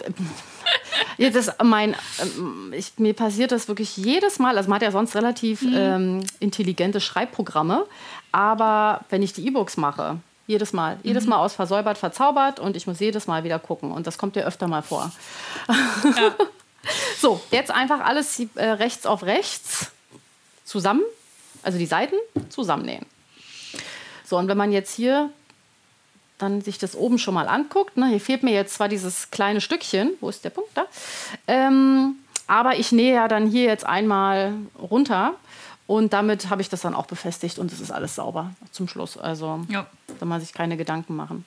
ja das mein, ähm, ich, mir passiert das wirklich jedes Mal. Also man hat ja sonst relativ ähm, intelligente Schreibprogramme, aber wenn ich die E-Books mache, jedes Mal, jedes Mal aus versäubert, verzaubert und ich muss jedes Mal wieder gucken und das kommt ja öfter mal vor. Ja. So, jetzt einfach alles äh, rechts auf rechts zusammen, also die Seiten zusammennähen. So, und wenn man jetzt hier dann sich das oben schon mal anguckt, ne, hier fehlt mir jetzt zwar dieses kleine Stückchen, wo ist der Punkt da? Ähm, aber ich nähe ja dann hier jetzt einmal runter und damit habe ich das dann auch befestigt und es ist alles sauber zum Schluss. Also Ja. da muss ich keine Gedanken machen.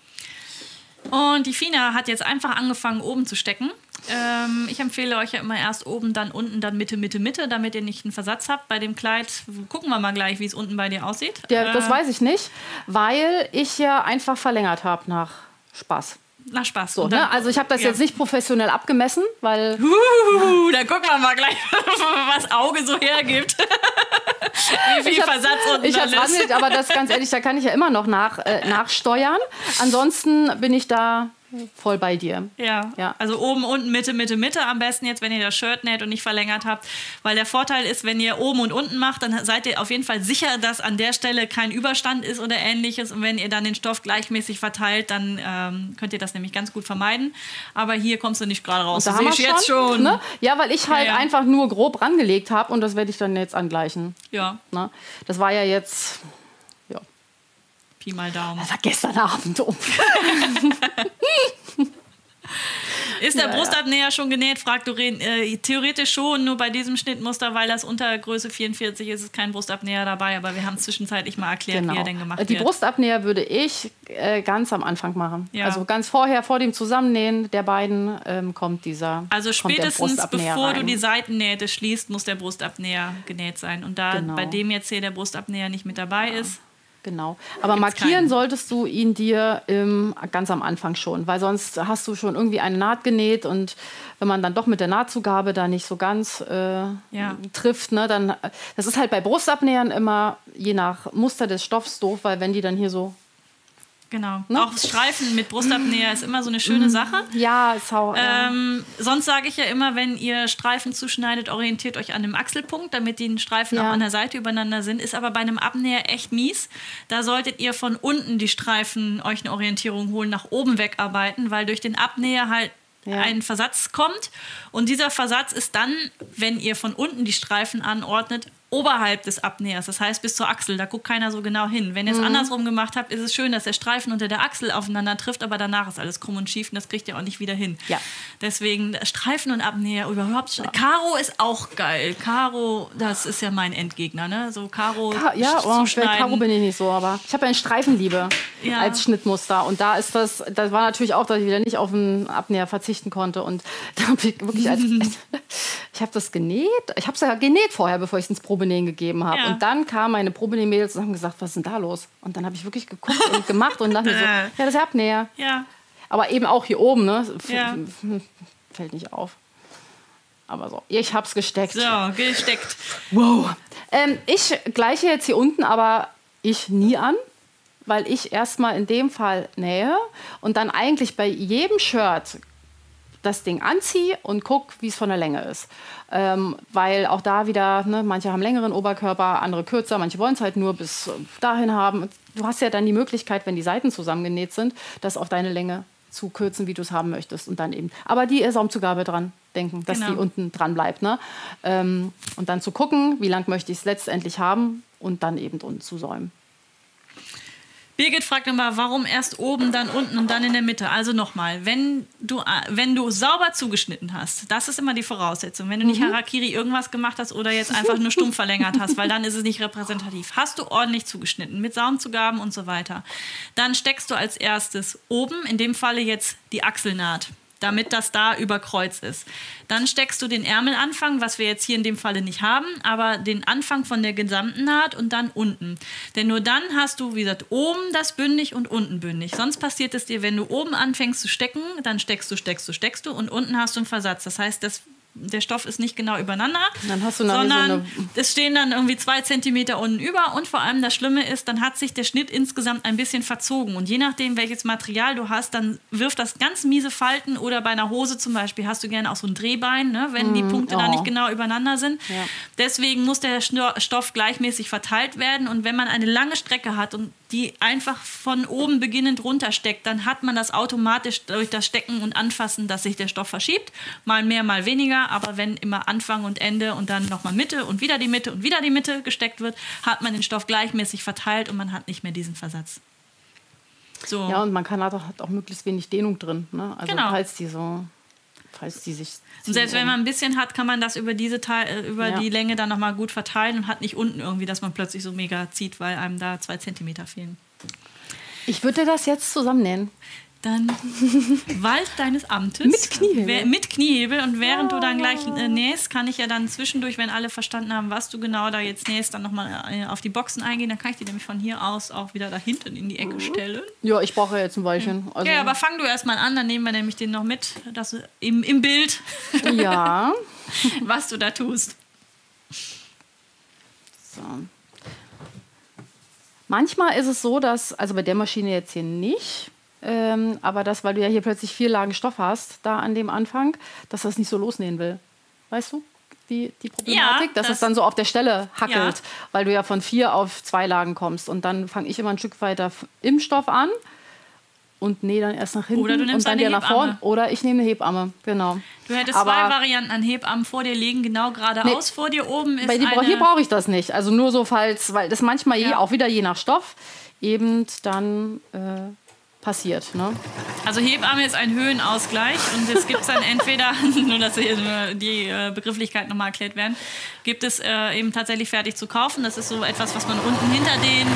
Und die Fina hat jetzt einfach angefangen, oben zu stecken. Ähm, ich empfehle euch ja immer erst oben, dann unten, dann Mitte, Mitte, Mitte, damit ihr nicht einen Versatz habt. Bei dem Kleid gucken wir mal gleich, wie es unten bei dir aussieht. Das Äh, weiß ich nicht, weil ich ja einfach verlängert habe nach Spaß. Na, Spaß. So, Und dann- ne? Also ich habe das ja. jetzt nicht professionell abgemessen, weil Uh, da gucken wir mal gleich, was Auge so hergibt. Wie viel ich Versatz unten ich ist. rangelegt, aber das ganz ehrlich, da kann ich ja immer noch nach, äh, nachsteuern. Ansonsten bin ich da voll bei dir. Ja. Ja. Also oben, unten, Mitte, Mitte, Mitte am besten jetzt, wenn ihr das Shirt näht und nicht verlängert habt. Weil der Vorteil ist, wenn ihr oben und unten macht, dann seid ihr auf jeden Fall sicher, dass an der Stelle kein Überstand ist oder ähnliches. Und wenn ihr dann den Stoff gleichmäßig verteilt, dann ähm, könnt ihr das nämlich ganz gut vermeiden. Aber hier kommst du nicht gerade raus. Da Das haben sehe wir ich jetzt schon. Ne? Ja, weil ich halt Ja, ja. einfach nur grob rangelegt habe und das werde ich dann jetzt angleichen. Ja, Ne? Das war ja jetzt, ja, Pi mal Daumen. das war gestern Abend um. Ist der Ja, ja. Brustabnäher schon genäht? fragt Doreen. Äh, theoretisch schon, nur bei diesem Schnittmuster, weil das unter Größe 44 ist, ist kein Brustabnäher dabei. Aber wir haben zwischenzeitlich mal erklärt, wie er denn gemacht Genau. Die wird. Brustabnäher würde ich äh, ganz am Anfang machen. Ja. Also ganz vorher, vor dem Zusammennähen der beiden, ähm, kommt dieser. Also spätestens bevor du rein. die Seitennähte schließt, muss der Brustabnäher genäht sein. Und da Genau. bei dem jetzt hier der Brustabnäher nicht mit dabei ist, Genau. Aber Gibt's markieren keinen. solltest du ihn dir ähm, ganz am Anfang schon, weil sonst hast du schon irgendwie eine Naht genäht und wenn man dann doch mit der Nahtzugabe da nicht so ganz äh, Ja. trifft, ne, dann das ist halt bei Brustabnähern immer je nach Muster des Stoffs doof, weil wenn die dann hier so genau. Ne? Auch Streifen mit Brustabnäher ist immer so eine schöne Sache. ja, ist auch, ja. Ähm, sonst sage ich ja immer, wenn ihr Streifen zuschneidet, orientiert euch an dem Achselpunkt, damit die Streifen Ja. auch an der Seite übereinander sind. Ist aber bei einem Abnäher echt mies. Da solltet ihr von unten die Streifen euch eine Orientierung holen, nach oben wegarbeiten, weil durch den Abnäher halt Ja. ein Versatz kommt. Und dieser Versatz ist dann, wenn ihr von unten die Streifen anordnet, oberhalb des Abnähers, das heißt bis zur Achsel, da guckt keiner so genau hin. Wenn ihr Mhm. es andersrum gemacht habt, ist es schön, dass der Streifen unter der Achsel aufeinander trifft, aber danach ist alles krumm und schief und das kriegt ihr auch nicht wieder hin. Ja. Deswegen Streifen und Abnäher überhaupt. Karo ist auch geil. Karo, das ist ja mein Endgegner, ne? So Karo Ka ja, oh, bei zuschneiden. Karo bin ich nicht so, aber ich habe ja ein Streifenliebe Ja. als Schnittmuster. Und da ist das, das war natürlich auch, dass ich wieder nicht auf einen Abnäher verzichten konnte. Und da habe ich wirklich als, ich habe das genäht. Ich habe es ja genäht vorher, bevor ich es ins Probenähen gegeben habe. Ja. Und dann kamen meine Probenähmädels und haben gesagt, was ist denn da los? Und dann habe ich wirklich geguckt und gemacht und dachte mir so, ja, das ist Abnäher. Ja, Aber eben auch hier oben, ne? F- Ja. Fällt nicht auf. Aber so, ich habe es gesteckt. so, gesteckt. Wow. Ähm, ich gleiche jetzt hier unten aber ich nie an, weil ich erstmal in dem Fall nähe und dann eigentlich bei jedem Shirt das Ding anziehe und gucke, wie es von der Länge ist. Ähm, weil auch da wieder, ne, manche haben längeren Oberkörper, andere kürzer, manche wollen es halt nur bis äh, dahin haben. Du hast ja dann die Möglichkeit, wenn die Seiten zusammengenäht sind, das auf deine Länge zu kürzen, wie du es haben möchtest. Und dann eben. Aber die Saumzugabe dran denken, dass Genau. die unten dran bleibt. Ne? Ähm, und dann zu gucken, wie lang möchte ich es letztendlich haben und dann eben unten zu säumen. Birgit fragt nochmal, warum erst oben, dann unten und dann in der Mitte? Also nochmal, wenn du, äh, wenn du sauber zugeschnitten hast, das ist immer die Voraussetzung. Wenn du Mhm. nicht Harakiri irgendwas gemacht hast oder jetzt einfach nur stumpf verlängert hast, weil dann ist es nicht repräsentativ. Hast du ordentlich zugeschnitten mit Saumzugaben und so weiter, dann steckst du als erstes oben, in dem Falle jetzt die Achselnaht damit das da über Kreuz ist. Dann steckst du den Ärmelanfang, was wir jetzt hier in dem Falle nicht haben, aber den Anfang von der gesamten Naht und dann unten. Denn nur dann hast du, wie gesagt, oben das bündig und unten bündig. Sonst passiert es dir, wenn du oben anfängst zu stecken, dann steckst du, steckst du, steckst du und unten hast du einen Versatz. Das heißt, das der Stoff ist nicht genau übereinander, Dann hast du so sondern eine- es stehen dann irgendwie zwei Zentimeter unten über und vor allem das Schlimme ist, dann hat sich der Schnitt insgesamt ein bisschen verzogen und je nachdem, welches Material du hast, dann wirft das ganz miese Falten oder bei einer Hose zum Beispiel hast du gerne auch so ein Drehbein, ne, wenn die Punkte da oh. nicht genau übereinander sind. Ja. Deswegen muss der Stoff gleichmäßig verteilt werden und wenn man eine lange Strecke hat und die einfach von oben beginnend runtersteckt, dann hat man das automatisch durch das Stecken und Anfassen, dass sich der Stoff verschiebt. Mal mehr, mal weniger. Aber wenn immer Anfang und Ende und dann nochmal Mitte und wieder die Mitte und wieder die Mitte gesteckt wird, hat man den Stoff gleichmäßig verteilt und man hat nicht mehr diesen Versatz. So. Ja, und man kann halt auch, hat auch möglichst wenig Dehnung drin. Ne? Also Genau. falls die so, falls die sich. Und selbst wenn man ein bisschen hat, kann man das über diese Teil, äh, über Ja. die Länge dann nochmal gut verteilen und hat nicht unten irgendwie, dass man plötzlich so mega zieht, weil einem da zwei Zentimeter fehlen. Ich würde das jetzt zusammennähen. Dann Wald deines Amtes. Mit Kniehebel. Mit Kniehebel. Und während du dann gleich äh, nähst, kann ich ja dann zwischendurch, wenn alle verstanden haben, was du genau da jetzt nähst, dann nochmal äh, auf die Boxen eingehen. Dann kann ich die nämlich von hier aus auch wieder da hinten in die Ecke stellen. Ja, ich brauche jetzt ein Weilchen. Also, Ja, aber fang du erstmal an, dann nehmen wir nämlich den noch mit, dass du im, im Bild, ja. was du da tust. So. Manchmal ist es so, dass, also bei der Maschine jetzt hier nicht, Ähm, aber das, weil du ja hier plötzlich vier Lagen Stoff hast, da an dem Anfang, dass das nicht so losnähen will. Weißt du? Die, die Problematik, Ja, dass das- es dann so auf der Stelle hackelt, Ja. weil du ja von vier auf zwei Lagen kommst. Und dann fange ich immer ein Stück weiter im Stoff an und nähe dann erst nach hinten Oder du nimmst und dann wieder nach vorne. Oder ich nehme eine Hebamme, genau. Du hättest Aber- zwei Varianten an Hebammen vor dir liegen, genau geradeaus vor dir oben ist Bei eine... hier brauche ich das nicht. Also nur so, falls, weil das manchmal je, Ja. auch wieder je nach Stoff eben dann äh, passiert. Ne? Also Hebamme ist ein Höhenausgleich und es gibt dann entweder, nur dass die äh, Begrifflichkeit nochmal erklärt werden, gibt es äh, eben tatsächlich fertig zu kaufen. Das ist so etwas, was man unten hinter den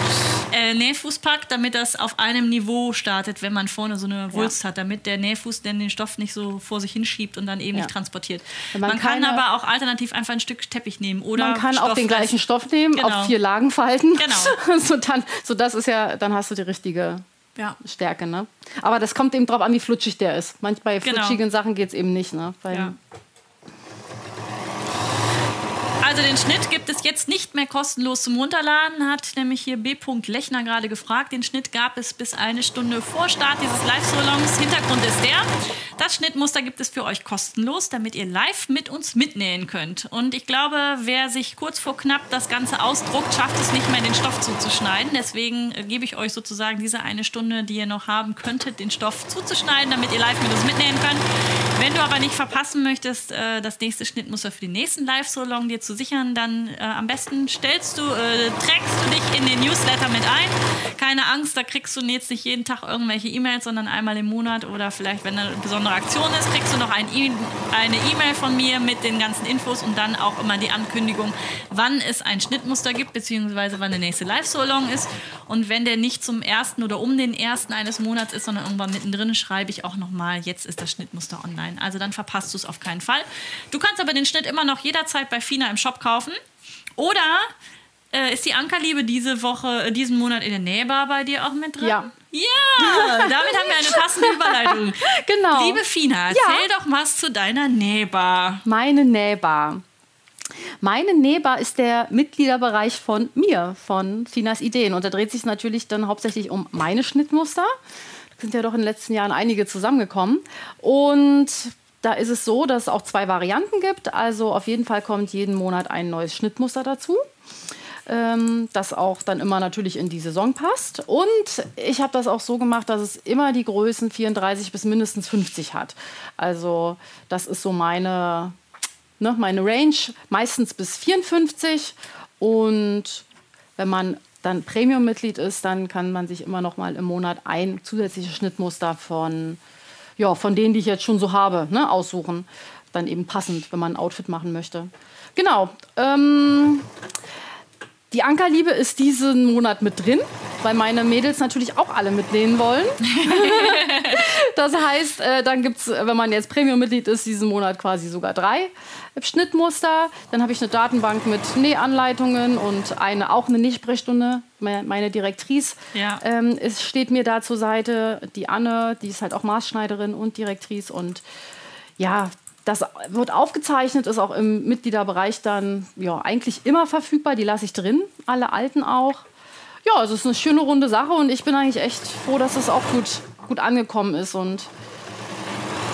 äh, Nähfuß packt, damit das auf einem Niveau startet, wenn man vorne so eine Wulst hat, damit der Nähfuß dann den Stoff nicht so vor sich hinschiebt und dann eben Ja. nicht transportiert. Man, man kann keine- aber auch alternativ einfach ein Stück Teppich nehmen oder Man kann auch Stoff den gleichen Stoff nehmen, Genau. auf vier Lagen falten. Genau. so, dann, so das ist ja, dann hast du die richtige Ja. Stärke. Ne? Aber das kommt eben drauf an, wie flutschig der ist. Manch bei Genau. flutschigen Sachen geht es eben nicht. Ne? Beim- Ja. Also den Schnitt gibt es jetzt nicht mehr kostenlos zum Runterladen, hat nämlich hier B. Lechner gerade gefragt. Den Schnitt gab es bis eine Stunde vor Start dieses Live-Salons. Hintergrund ist der, das Schnittmuster gibt es für euch kostenlos, damit ihr live mit uns mitnähen könnt. Und ich glaube, wer sich kurz vor knapp das Ganze ausdruckt, schafft es nicht mehr, den Stoff zuzuschneiden. Deswegen äh, gebe ich euch sozusagen diese eine Stunde, die ihr noch haben könntet, den Stoff zuzuschneiden, damit ihr live mit uns mitnähen könnt. Wenn du aber nicht verpassen möchtest, äh, das nächste Schnittmuster für den nächsten Live-Salon dir zu sichern, dann äh, am besten stellst du, äh, trägst du dich in den Newsletter mit ein. Keine Angst, da kriegst du jetzt nicht jeden Tag irgendwelche E-Mails, sondern einmal im Monat oder vielleicht, wenn eine besondere Aktion ist, kriegst du noch ein e eine E-Mail von mir mit den ganzen Infos und dann auch immer die Ankündigung, wann es ein Schnittmuster gibt, beziehungsweise wann der nächste Live-Salon ist. Und wenn der nicht zum ersten oder um den ersten eines Monats ist, sondern irgendwann mittendrin, schreibe ich auch nochmal, jetzt ist das Schnittmuster online. Also dann verpasst du es auf keinen Fall. Du kannst aber den Schnitt immer noch jederzeit bei Fina im Shop kaufen. Oder äh, ist die Ankerliebe diese Woche, äh, diesen Monat in der Nähbar bei dir auch mit drin? Ja. Ja, damit haben wir eine passende Überleitung. Genau. Liebe Fina, erzähl doch was zu deiner Nähbar. Meine Nähbar. Meine Nähbar ist der Mitgliederbereich von mir, von Finas Ideen. Und da dreht sich natürlich dann hauptsächlich um meine Schnittmuster. Da sind ja doch in den letzten Jahren einige zusammengekommen. Und da ist es so, dass es auch zwei Varianten gibt. Also auf jeden Fall kommt jeden Monat ein neues Schnittmuster dazu. Ähm, das auch dann immer natürlich in die Saison passt. Und ich habe das auch so gemacht, dass es immer die Größen 34 bis mindestens 50 hat. Also das ist so meine, ne, meine Range, meistens bis 54. Und wenn man dann Premium-Mitglied ist, dann kann man sich immer noch mal im Monat ein zusätzliches Schnittmuster von, ja, von denen, die ich jetzt schon so habe, ne, aussuchen. Dann eben passend, wenn man ein Outfit machen möchte. Genau. Ähm, die Ankerliebe ist diesen Monat mit drin, weil meine Mädels natürlich auch alle mitnähen wollen. das heißt, äh, dann gibt es, wenn man jetzt Premium-Mitglied ist, diesen Monat quasi sogar drei Schnittmuster. Dann habe ich eine Datenbank mit Nähanleitungen und eine, auch eine Nähsprechstunde. Me- Meine Direktrice Ja. ähm, es steht mir da zur Seite. Die Anne, die ist halt auch Maßschneiderin und Direktrice. Und ja, das wird aufgezeichnet, ist auch im Mitgliederbereich dann ja, eigentlich immer verfügbar. Die lasse ich drin, alle alten auch. Ja, also es ist eine schöne runde Sache und ich bin eigentlich echt froh, dass es auch gut, gut angekommen ist. Und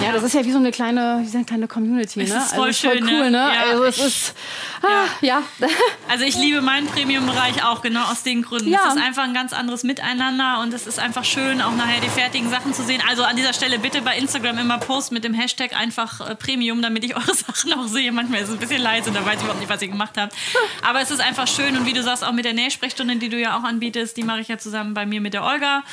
ja, das ist ja wie so eine kleine, wie so eine kleine Community. Es ne? ist voll also es ist voll schön, cool, ne? ne? Ja, also es ich- ist, ah, ja. Also ich liebe meinen Premium-Bereich auch genau aus den Gründen. Ja. Es ist einfach ein ganz anderes Miteinander und es ist einfach schön, auch nachher die fertigen Sachen zu sehen. Also an dieser Stelle bitte bei Instagram immer posten mit dem Hashtag einfach äh, Premium, damit ich eure Sachen auch sehe. Manchmal ist es ein bisschen leise, da weiß ich überhaupt nicht, was ihr gemacht habt. Aber es ist einfach schön und wie du sagst, auch mit der Nähsprechstunde, die du ja auch anbietest, die mache ich ja zusammen bei mir mit der Olga.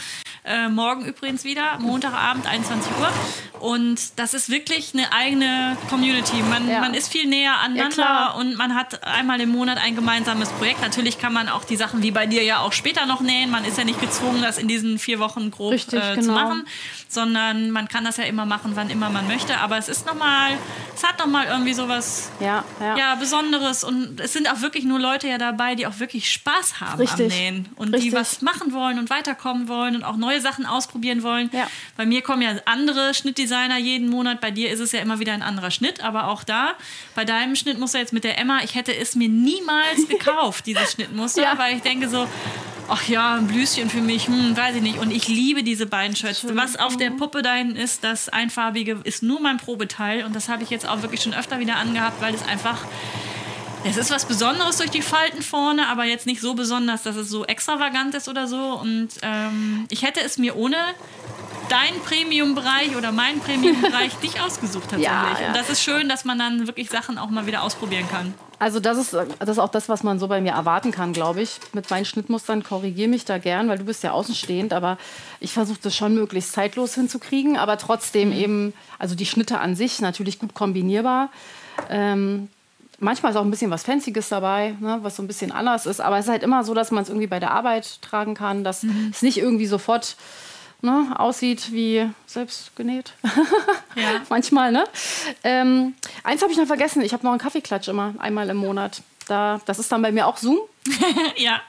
Äh, morgen übrigens wieder, Montagabend, 21 Uhr. Und das ist wirklich eine eigene Community. Man, Ja. man ist viel näher aneinander klar. und man hat einmal im Monat ein gemeinsames Projekt. Natürlich kann man auch die Sachen wie bei dir ja auch später noch nähen. Man ist ja nicht gezwungen, das in diesen vier Wochen grob Richtig, äh, zu genau. machen, sondern man kann das ja immer machen, wann immer man möchte. Aber es ist nochmal, es hat nochmal irgendwie sowas Ja, ja. ja, Besonderes und es sind auch wirklich nur Leute ja dabei, die auch wirklich Spaß haben am Richtig. Nähen und die Richtig. was machen wollen und weiterkommen wollen und auch neue Sachen ausprobieren wollen. Ja. Bei mir kommen ja andere Schnittdesigner jeden Monat, bei dir ist es ja immer wieder ein anderer Schnitt, aber auch da, bei deinem Schnittmuster jetzt mit der Emma, ich hätte es mir niemals gekauft, dieses Schnittmuster, weil ich denke so, ach ja, ein Blüschen für mich, hm, weiß ich nicht. Und ich liebe diese beiden Shirts. Was auf der Puppe da hinten ist, das einfarbige, ist nur mein Probeteil. Und das habe ich jetzt auch wirklich schon öfter wieder angehabt, weil es einfach es ist was Besonderes durch die Falten vorne, aber jetzt nicht so besonders, dass es so extravagant ist oder so. Und ähm, ich hätte es mir ohne deinen Premium-Bereich oder meinen Premium-Bereich nicht ausgesucht tatsächlich. Ja, ja. Und das ist schön, dass man dann wirklich Sachen auch mal wieder ausprobieren kann. Also das ist, das ist auch das, was man so bei mir erwarten kann, glaube ich. Mit meinen Schnittmustern korrigiere mich da gern, weil du bist ja außenstehend, aber ich versuche das schon möglichst zeitlos hinzukriegen, aber trotzdem mhm. eben, also die Schnitte an sich natürlich gut kombinierbar. Ähm, manchmal ist auch ein bisschen was Fancyes dabei, ne, was so ein bisschen anders ist. Aber es ist halt immer so, dass man es irgendwie bei der Arbeit tragen kann, dass mhm. es nicht irgendwie sofort ne, aussieht wie selbst genäht. ja. manchmal, ne? Ähm, eins habe ich noch vergessen. Ich habe noch einen Kaffeeklatsch immer einmal im Monat. Da, das ist dann bei mir auch Zoom. ja.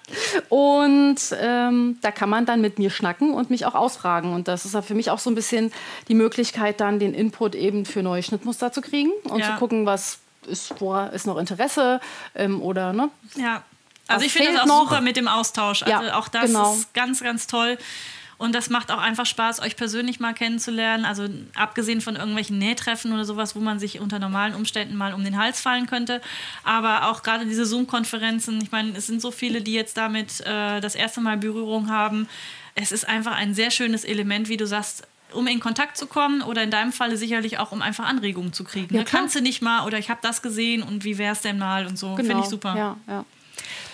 Und ähm, da kann man dann mit mir schnacken und mich auch ausfragen. Und das ist ja für mich auch so ein bisschen die Möglichkeit, dann den Input eben für neue Schnittmuster zu kriegen und ja. zu gucken, was ist, wo ist noch Interesse ähm, oder ne? Ja. Also Was ich finde das auch noch? super mit dem Austausch. Also ja, auch das genau. ist ganz, ganz toll. Und das macht auch einfach Spaß, euch persönlich mal kennenzulernen. Also abgesehen von irgendwelchen Nähtreffen oder sowas, wo man sich unter normalen Umständen mal um den Hals fallen könnte. Aber auch gerade diese Zoom-Konferenzen, ich meine, es sind so viele, die jetzt damit äh, das erste Mal Berührung haben. Es ist einfach ein sehr schönes Element, wie du sagst, um in Kontakt zu kommen oder in deinem Falle sicherlich auch, um einfach Anregungen zu kriegen. Ja, ne? Kannst du nicht mal oder ich habe das gesehen und wie wäre es denn mal und so. Genau. Finde ich super. Ja, ja.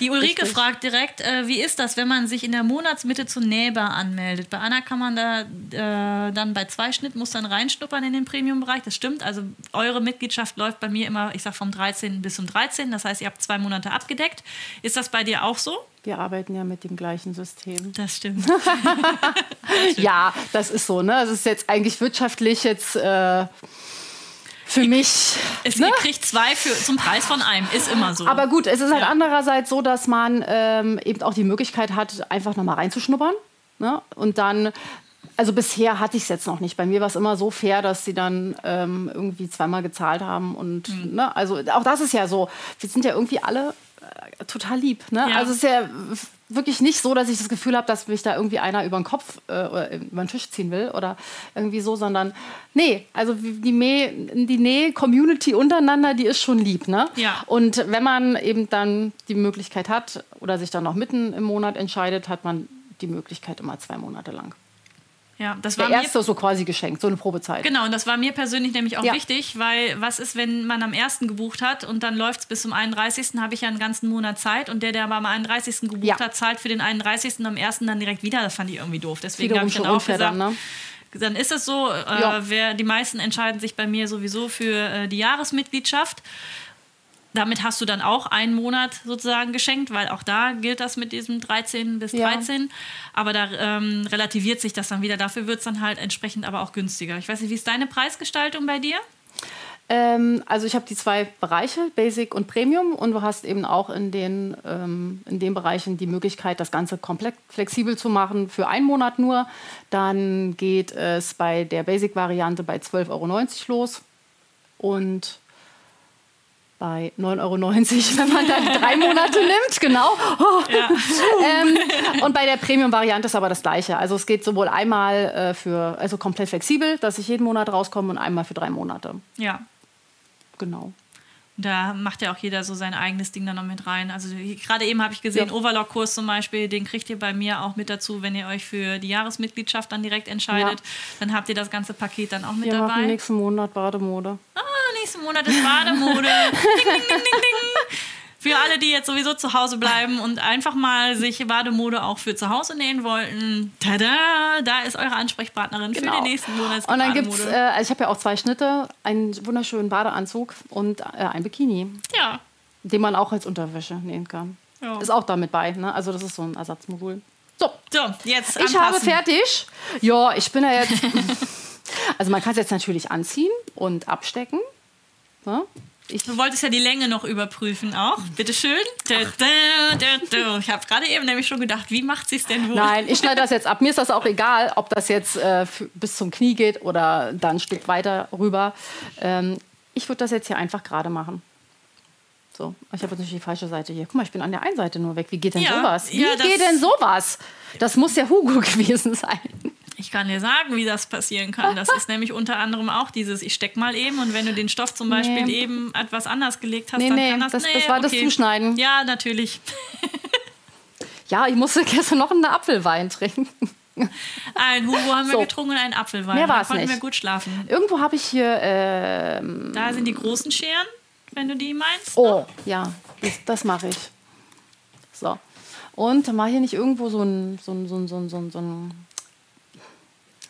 Die Ulrike Richtig. fragt direkt, äh, wie ist das, wenn man sich in der Monatsmitte zu Nähbar anmeldet? Bei Anna kann man da äh, dann bei zwei Schnittmustern reinschnuppern in den Premium-Bereich. Das stimmt. Also eure Mitgliedschaft läuft bei mir immer, ich sag vom 13. bis zum 13. Das heißt, ihr habt zwei Monate abgedeckt. Ist das bei dir auch so? Wir arbeiten ja mit dem gleichen System. Das stimmt. ja, das ist so. Ne? Das ist jetzt eigentlich wirtschaftlich jetzt. Äh für mich. Es, ne? Ihr kriegt zwei für, zum Preis von einem, ist immer so. Aber gut, es ist halt ja. andererseits so, dass man ähm, eben auch die Möglichkeit hat, einfach nochmal reinzuschnuppern. Ne? Und dann also bisher hatte ich es jetzt noch nicht. Bei mir war es immer so fair, dass sie dann ähm, irgendwie zweimal gezahlt haben. Und mhm. ne, also auch das ist ja so. Wir sind ja irgendwie alle total lieb. Ne? Ja. Also es ist ja wirklich nicht so, dass ich das Gefühl habe, dass mich da irgendwie einer über den Kopf äh, oder über den Tisch ziehen will oder irgendwie so, sondern nee, also die, Nähe, die Nähe-Community untereinander, die ist schon lieb. Ne? Ja. Und wenn man eben dann die Möglichkeit hat oder sich dann noch mitten im Monat entscheidet, hat man die Möglichkeit immer zwei Monate lang. Ja, das war der erste so quasi geschenkt, so eine Probezeit. Genau, und das war mir persönlich nämlich auch ja. wichtig, weil was ist, wenn man am 1. gebucht hat und dann läuft es bis zum 31. habe ich ja einen ganzen Monat Zeit und der, der aber am 31. gebucht ja. hat, zahlt für den 31. und am 1. dann direkt wieder. Das fand ich irgendwie doof. Deswegen habe ich dann auch gesagt, dann, ne? dann ist es so, äh, wer, die meisten entscheiden sich bei mir sowieso für äh, die Jahresmitgliedschaft damit hast du dann auch einen Monat sozusagen geschenkt, weil auch da gilt das mit diesem 13 bis 13. Ja. Aber da ähm, relativiert sich das dann wieder. Dafür wird es dann halt entsprechend aber auch günstiger. Ich weiß nicht, wie ist deine Preisgestaltung bei dir? Ähm, also ich habe die zwei Bereiche, Basic und Premium. Und du hast eben auch in den, ähm, in den Bereichen die Möglichkeit, das Ganze komplett flexibel zu machen für einen Monat nur. Dann geht es bei der Basic-Variante bei 12,90 Euro los. Und bei 9,90 Euro, wenn man dann drei Monate nimmt, genau. Oh. Ja. ähm, und bei der Premium-Variante ist aber das Gleiche. Also es geht sowohl einmal äh, für, also komplett flexibel, dass ich jeden Monat rauskomme und einmal für drei Monate. Ja. Genau. Da macht ja auch jeder so sein eigenes Ding dann noch mit rein. Also gerade eben habe ich gesehen, ja. Overlock-Kurs zum Beispiel, den kriegt ihr bei mir auch mit dazu, wenn ihr euch für die Jahresmitgliedschaft dann direkt entscheidet. Ja. Dann habt ihr das ganze Paket dann auch mit Wir dabei. Machen nächsten Monat Bademode. Ah, nächsten Monat ist Bademode. ding, ding, ding, ding, ding. Für alle, die jetzt sowieso zu Hause bleiben und einfach mal sich Bademode auch für zu Hause nähen wollten, tada, da ist eure Ansprechpartnerin genau. für den nächsten Monat. Und dann gibt es, äh, also ich habe ja auch zwei Schnitte, einen wunderschönen Badeanzug und äh, ein Bikini. Ja. Den man auch als Unterwäsche nähen kann. Ja. Ist auch damit bei, ne? Also das ist so ein Ersatzmodul. So, so jetzt anpassen. Ich habe fertig. Ja, ich bin ja jetzt... also man kann es jetzt natürlich anziehen und abstecken. Ja? Ich du wolltest ja die Länge noch überprüfen auch. Bitte schön. Ich habe gerade eben nämlich schon gedacht, wie macht sie es denn wohl? Nein, ich schneide das jetzt ab. Mir ist das auch egal, ob das jetzt äh, bis zum Knie geht oder dann ein Stück weiter rüber. Ähm, ich würde das jetzt hier einfach gerade machen. So, ich habe natürlich die falsche Seite hier. Guck mal, ich bin an der einen Seite nur weg. Wie geht denn Ja, sowas? Wie ja, geht denn sowas? Das muss ja Hugo gewesen sein. Ich kann dir sagen, wie das passieren kann. Das ist nämlich unter anderem auch dieses, ich steck mal eben und wenn du den Stoff zum Beispiel Nee. eben etwas anders gelegt hast, Nee, dann nee, kann das... das- das war das Zuschneiden. Ja, natürlich. Ja, ich musste gestern noch einen Apfelwein trinken. Ein Hugo haben wir So. getrunken und einen Apfelwein. Mehr Da war's konnten wir nicht. gut schlafen. Irgendwo habe ich hier. ähm, Da sind die großen Scheren, wenn du die meinst. oh, ja, das, das mache ich. So. Und war hier nicht irgendwo so ein, so ein, so ein, so ein, so ein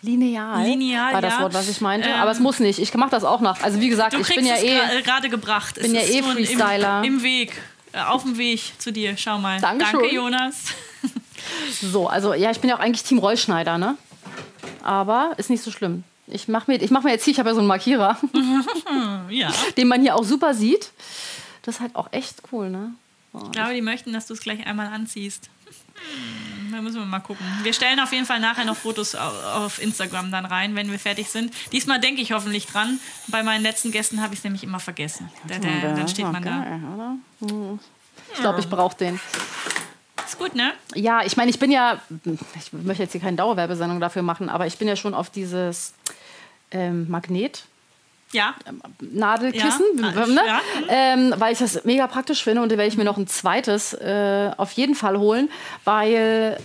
Lineal? Lineal, War das ja. Wort, was ich meinte. Ähm, Aber es muss nicht. Ich mache das auch noch. Also wie gesagt, ich bin ja eh. gra- gerade gebracht. bin es ja eh Freestyler. Im, Im Weg. Äh, Auf dem Weg zu dir. Schau mal. Dankeschön. Danke, Jonas. So, also ja, ich bin ja auch eigentlich Team Rollschneider, ne? Aber ist nicht so schlimm. Ich mache mir, ich mach mir jetzt hier, ich habe ja so einen Markierer, Ja. den man hier auch super sieht. Das ist halt auch echt cool, ne? Ich glaube, die möchten, dass du es gleich einmal anziehst. Da müssen wir mal gucken. Wir stellen auf jeden Fall nachher noch Fotos au- auf Instagram dann rein, wenn wir fertig sind. Diesmal denke ich hoffentlich dran. Bei meinen letzten Gästen habe ich es nämlich immer vergessen. Da, da, dann steht man da. Hm. Ich glaube, ich brauche den. Ist gut, ne? Ja, ich meine, ich bin ja, ich möchte jetzt hier keine Dauerwerbesendung dafür machen, aber ich bin ja schon auf dieses ähm, Magnet. Ja. Nadelkissen, Ja, ne? ja. ähm, weil ich das mega praktisch finde und da werde ich mir noch ein zweites äh, auf jeden Fall holen, weil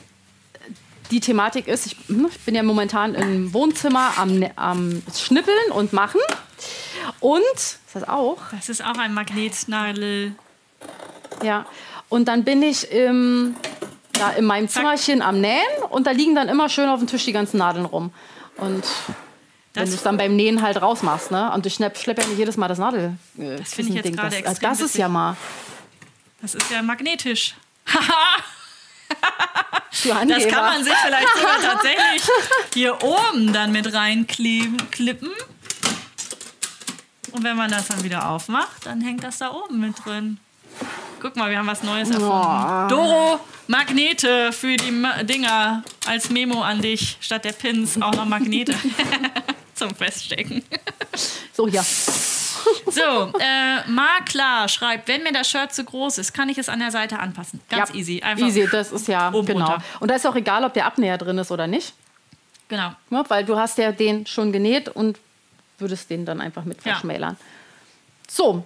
die Thematik ist, ich, hm, ich bin ja momentan im Wohnzimmer am, Ne- am Schnippeln und Machen und, ist das auch? Das ist auch ein Magnetnadel. Ja. Und dann bin ich im, da in meinem Zimmerchen am Nähen und da liegen dann immer schön auf dem Tisch die ganzen Nadeln rum. Und wenn Das- du es dann beim Nähen halt rausmachst, ne? Und ich schlepp, schlepp ja nicht jedes Mal das Nadel. Äh, Das finde ich jetzt gerade das, extrem das ist witzig. ja mal. Das ist ja magnetisch. Das kann man sich vielleicht sogar tatsächlich hier oben dann mit reinklippen. Klippen. Und wenn man das dann wieder aufmacht, dann hängt das da oben mit drin. Guck mal, wir haben was Neues erfunden. Doro, Magnete für die Ma Dinger als Memo an dich. Statt der Pins auch noch Magnete zum Feststecken. So, ja. So, äh, Maklar schreibt, wenn mir das Shirt zu groß ist, kann ich es an der Seite anpassen. Ganz ja. easy. Einfach Easy, das ist ja, Oben genau. runter. Und da ist auch egal, ob der Abnäher drin ist oder nicht. Genau. Ne? Weil du hast ja den schon genäht und würdest den dann einfach mit Ja. verschmälern. So.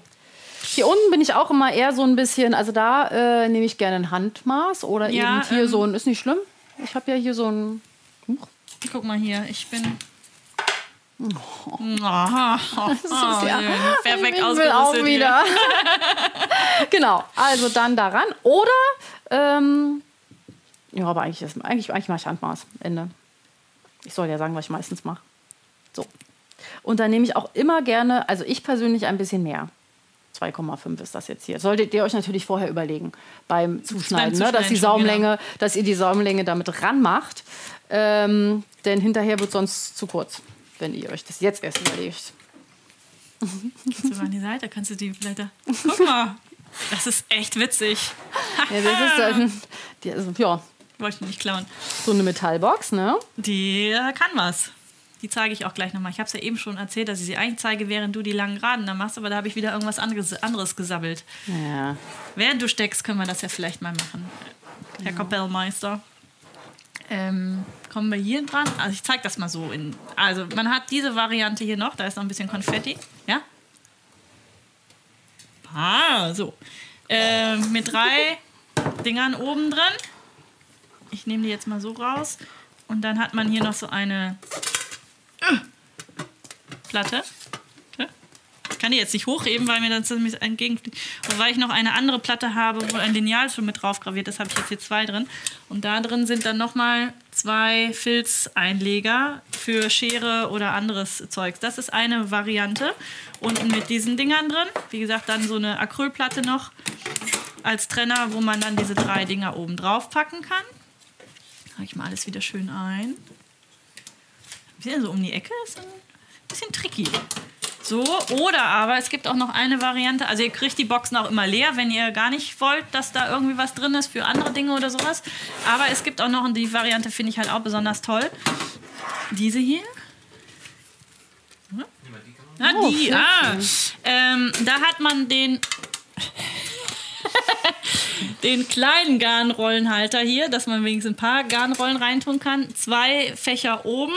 Hier unten bin ich auch immer eher so ein bisschen, also da äh, nehme ich gerne ein Handmaß oder Ja, eben hier ähm, so ein, ist nicht schlimm. Ich habe ja hier so ein, Huch, Guck mal hier, ich bin. Aha, ist ja- perfekt ich will auch wieder. genau, also dann daran. Oder, ähm, ja, aber eigentlich, ist, eigentlich, eigentlich mache ich Handmaß, Ende. Ich soll ja sagen, was ich meistens mache. So. Und dann nehme ich auch immer gerne, also ich persönlich ein bisschen mehr. 2,5 ist das jetzt hier. Solltet ihr euch natürlich vorher überlegen beim Zuschneiden, ne? dass die Zuschneiden Saumlänge, dass ihr die Saumlänge damit ranmacht. Ähm, denn hinterher wird sonst zu kurz, wenn ihr euch das jetzt erst überlegt. Gehst du mal an die Seite, kannst du die Blätter. Guck mal, das ist echt witzig. Ja, das ist dann, die, also, ja, Wollte ich nicht klauen. so eine Metallbox, ne? Die äh, kann was. Die zeige ich auch gleich nochmal. Ich habe es ja eben schon erzählt, dass ich sie eigentlich zeige, während du die langen Geraden da machst, aber da habe ich wieder irgendwas anderes, anderes gesabbelt. Ja. Während du steckst, können wir das ja vielleicht mal machen. Herr Kapellmeister. Ähm, kommen wir hier dran? Also ich zeige das mal so. In, also man hat diese Variante hier noch, da ist noch ein bisschen Konfetti. Ja? Ah, so. Ähm, mit drei Dingern oben drin. Ich nehme die jetzt mal so raus. Und dann hat man hier noch so eine äh, Platte. Kann die jetzt nicht hochheben, weil mir das nämlich entgegenfliegt. Weil ich noch eine andere Platte habe, wo ein Lineal schon mit drauf graviert ist, habe ich jetzt hier zwei drin. Und da drin sind dann nochmal zwei Filzeinleger für Schere oder anderes Zeugs. Das ist eine Variante. Unten mit diesen Dingern drin. Wie gesagt, dann so eine Acrylplatte noch als Trenner, wo man dann diese drei Dinger oben drauf packen kann. Trage ich mal alles wieder schön ein. Ein bisschen so um die Ecke ist ein bisschen tricky. So, oder aber es gibt auch noch eine Variante. Also ihr kriegt die Boxen auch immer leer, wenn ihr gar nicht wollt, dass da irgendwie was drin ist für andere Dinge oder sowas. Aber es gibt auch noch, und die Variante finde ich halt auch besonders toll. Diese hier. Ah, Oh, die, ah. Ähm, da hat man den den kleinen Garnrollenhalter hier, dass man wenigstens ein paar Garnrollen reintun kann. Zwei Fächer oben.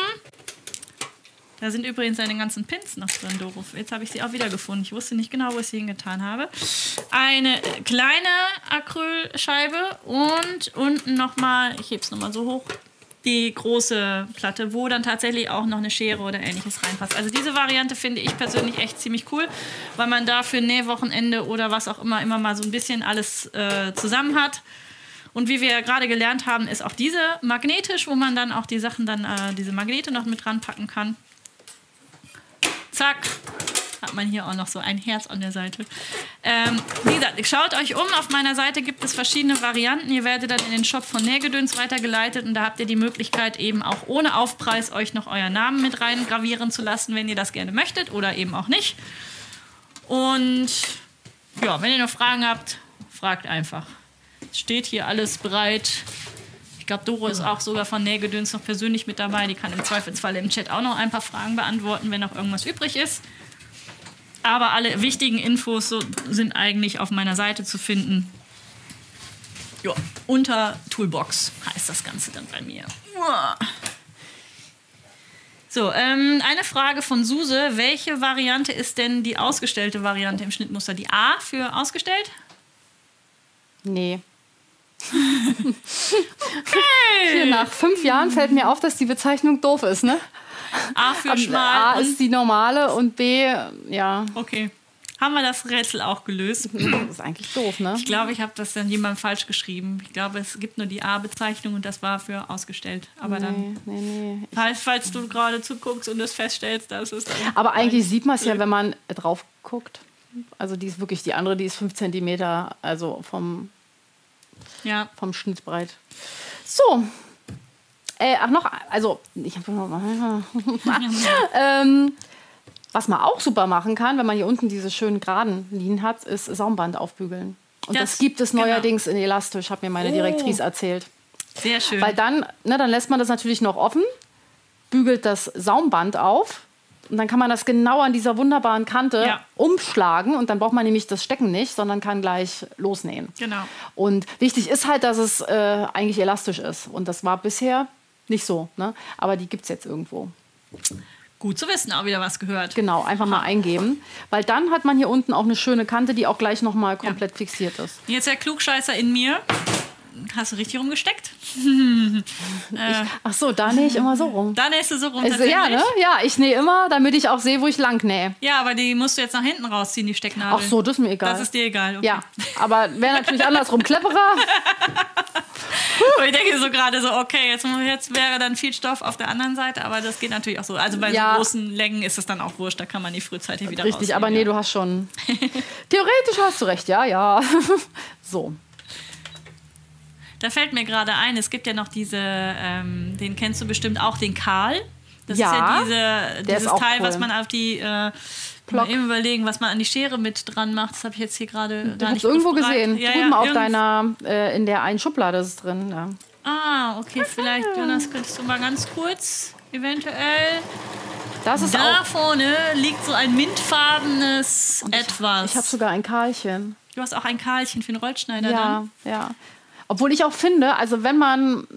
Da sind übrigens seine ganzen Pins noch drin, Doro. Jetzt habe ich sie auch wieder gefunden. Ich wusste nicht genau, wo ich sie hingetan habe. Eine kleine Acrylscheibe und unten nochmal, ich hebe es nochmal so hoch, die große Platte, wo dann tatsächlich auch noch eine Schere oder ähnliches reinpasst. Also diese Variante finde ich persönlich echt ziemlich cool, weil man da für Nähwochenende oder was auch immer immer mal so ein bisschen alles äh, zusammen hat. Und wie wir ja gerade gelernt haben, ist auch diese magnetisch, wo man dann auch die Sachen dann, äh, diese Magnete noch mit dran packen kann. Zack. Hat man hier auch noch so ein Herz an der Seite. Ähm, wie gesagt, schaut euch um. Auf meiner Seite gibt es verschiedene Varianten. Ihr werdet dann in den Shop von Nähgedöns weitergeleitet und da habt ihr die Möglichkeit, eben auch ohne Aufpreis euch noch euren Namen mit rein gravieren zu lassen, wenn ihr das gerne möchtet oder eben auch nicht. Und ja, wenn ihr noch Fragen habt, fragt einfach. Es steht hier alles bereit. Ich glaube, Doro ist auch sogar von Nähgedöns noch persönlich mit dabei. Die kann im Zweifelsfall im Chat auch noch ein paar Fragen beantworten, wenn noch irgendwas übrig ist. Aber alle wichtigen Infos so, sind eigentlich auf meiner Seite zu finden. Ja, unter Toolbox heißt das Ganze dann bei mir. So, ähm, eine Frage von Suse. Welche Variante ist denn die ausgestellte Variante im Schnittmuster? Die A für ausgestellt? Nee. Hier nach fünf Jahren fällt mir auf, dass die Bezeichnung doof ist, ne? A für A schmal. ist die normale und B, ja, okay. Haben wir das Rätsel auch gelöst? das ist eigentlich doof, ne? Ich glaube, ich habe das dann jemandem falsch geschrieben. Ich glaube, es gibt nur die A-Bezeichnung und das war für ausgestellt. Aber dann, Nee, nee, nee. falls, falls du gerade zuguckst und es feststellst, dass es. Aber eigentlich sieht man es ja, wenn man drauf guckt. Also die ist wirklich, die andere, die ist 5 cm, also vom, Ja. vom Schnitt breit. So. Äh, ach noch, also ich habe noch ähm, was man auch super machen kann, wenn man hier unten diese schönen geraden Linien hat, ist Saumband aufbügeln. Und das, Das- gibt es genau. neuerdings in Elastisch, hat mir meine Oh. Direktrice erzählt. Sehr schön. Weil dann, ne, dann lässt man das natürlich noch offen, bügelt das Saumband auf und dann kann man das genau an dieser wunderbaren Kante Ja. umschlagen und dann braucht man nämlich das Stecken nicht, sondern kann gleich losnähen. Genau. Und wichtig ist halt, dass es äh, eigentlich elastisch ist. Und das war bisher nicht so. Ne? Aber die gibt es jetzt irgendwo. Gut zu wissen, auch wieder was gehört. Genau, einfach mal eingeben. Weil dann hat man hier unten auch eine schöne Kante, die auch gleich nochmal komplett fixiert ist. Jetzt der Klugscheißer in mir. Hast du richtig rumgesteckt? äh, Ach so, da nähe ich immer so rum. da nähst du so rum. Also, ja, tatsächlich. ne? ja, ich nähe immer, damit ich auch sehe, wo ich lang nähe. Ja, aber die musst du jetzt nach hinten rausziehen, die Stecknadel. Ach so, das ist mir egal. Das ist dir egal. Okay. Ja, aber wäre natürlich andersrum. Und ich denke so gerade so, okay, jetzt, jetzt wäre dann viel Stoff auf der anderen Seite, aber das geht natürlich auch so. Also bei Ja. so großen Längen ist es dann auch wurscht, da kann man die frühzeitig wieder Richtig, rausnehmen, aber nee, ja. du hast schon. Theoretisch hast du recht, ja, ja. so. Da fällt mir gerade ein, es gibt ja noch diese, ähm, den kennst du bestimmt auch, den Karl. Das Ja, ist ja diese, dieses Teil, cool. was man auf die, äh, Block. mal eben überlegen, was man an die Schere mit dran macht. Das habe ich jetzt hier gerade gar nicht irgendwo gesehen. Ja, Drüben ja, auf deiner, äh, in der einen Schublade ist es drin. Ja. Ah, okay, vielleicht, Jonas, könntest du mal ganz kurz, eventuell. Das ist Da auch. vorne liegt so ein mintfarbenes etwas. Ich habe sogar ein Karlchen. du hast auch ein Karlchen für den Rollschneider Ja, dann. ja. Obwohl ich auch finde, also wenn man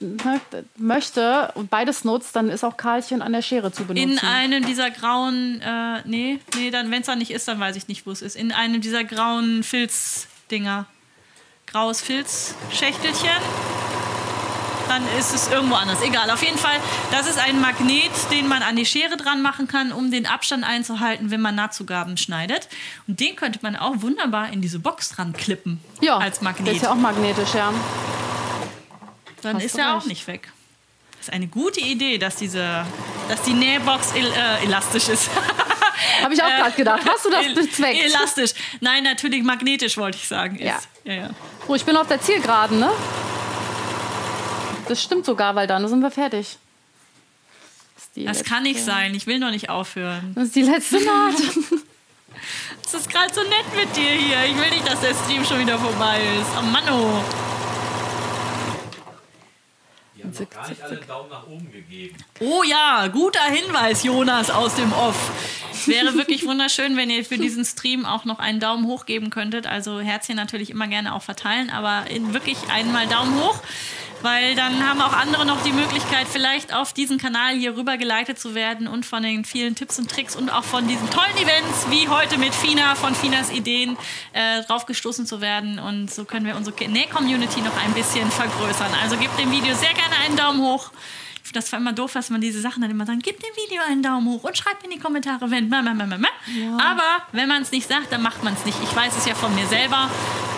ne, möchte und beides nutzt, dann ist auch Karlchen an der Schere zu benutzen. In einem dieser grauen, äh, nee, nee, dann, wenn es da nicht ist, dann weiß ich nicht, wo es ist. In einem dieser grauen Filzdinger. Graues Filzschächtelchen. Dann ist es irgendwo anders. Egal, auf jeden Fall, das ist ein Magnet, den man an die Schere dran machen kann, um den Abstand einzuhalten, wenn man Nahtzugaben schneidet. Und den könnte man auch wunderbar in diese Box dran klippen. ja, Als Magnet. ist ja auch magnetisch, ja. Dann Hast ist er auch nicht weg. Das ist eine gute Idee, dass, diese, dass die Nähbox el äh, elastisch ist. Habe ich auch gerade gedacht. Hast du das bezweckt? Elastisch. Nein, natürlich magnetisch, wollte ich sagen. Ist. Ja. Ja, ja. Oh, ich bin auf der Zielgeraden, ne? Das stimmt sogar, weil dann sind wir fertig. Das, Das kann nicht sein. Ich will noch nicht aufhören. Das ist die letzte Naht. Es ist gerade so nett mit dir hier. Ich will nicht, dass der Stream schon wieder vorbei ist. Oh Mann, oh. Die haben noch gar nicht alle einen Daumen nach oben gegeben. Oh ja, guter Hinweis, Jonas aus dem Off. Es wäre wirklich wunderschön, wenn ihr für diesen Stream auch noch einen Daumen hoch geben könntet. Also Herzchen natürlich immer gerne auch verteilen, aber in wirklich einmal Daumen hoch weil dann haben auch andere noch die Möglichkeit, vielleicht auf diesen Kanal hier rüber geleitet zu werden und von den vielen Tipps und Tricks und auch von diesen tollen Events wie heute mit Fina von Finas Ideen äh, draufgestoßen zu werden. Und so können wir unsere Näh-Community noch ein bisschen vergrößern. Also gebt dem Video sehr gerne einen Daumen hoch finde das zwar immer doof, dass man diese Sachen dann immer sagt, gib dem Video einen Daumen hoch und schreibt in die Kommentare, wenn. Ja. Aber wenn man es nicht sagt, dann macht man es nicht. Ich weiß es ja von mir selber.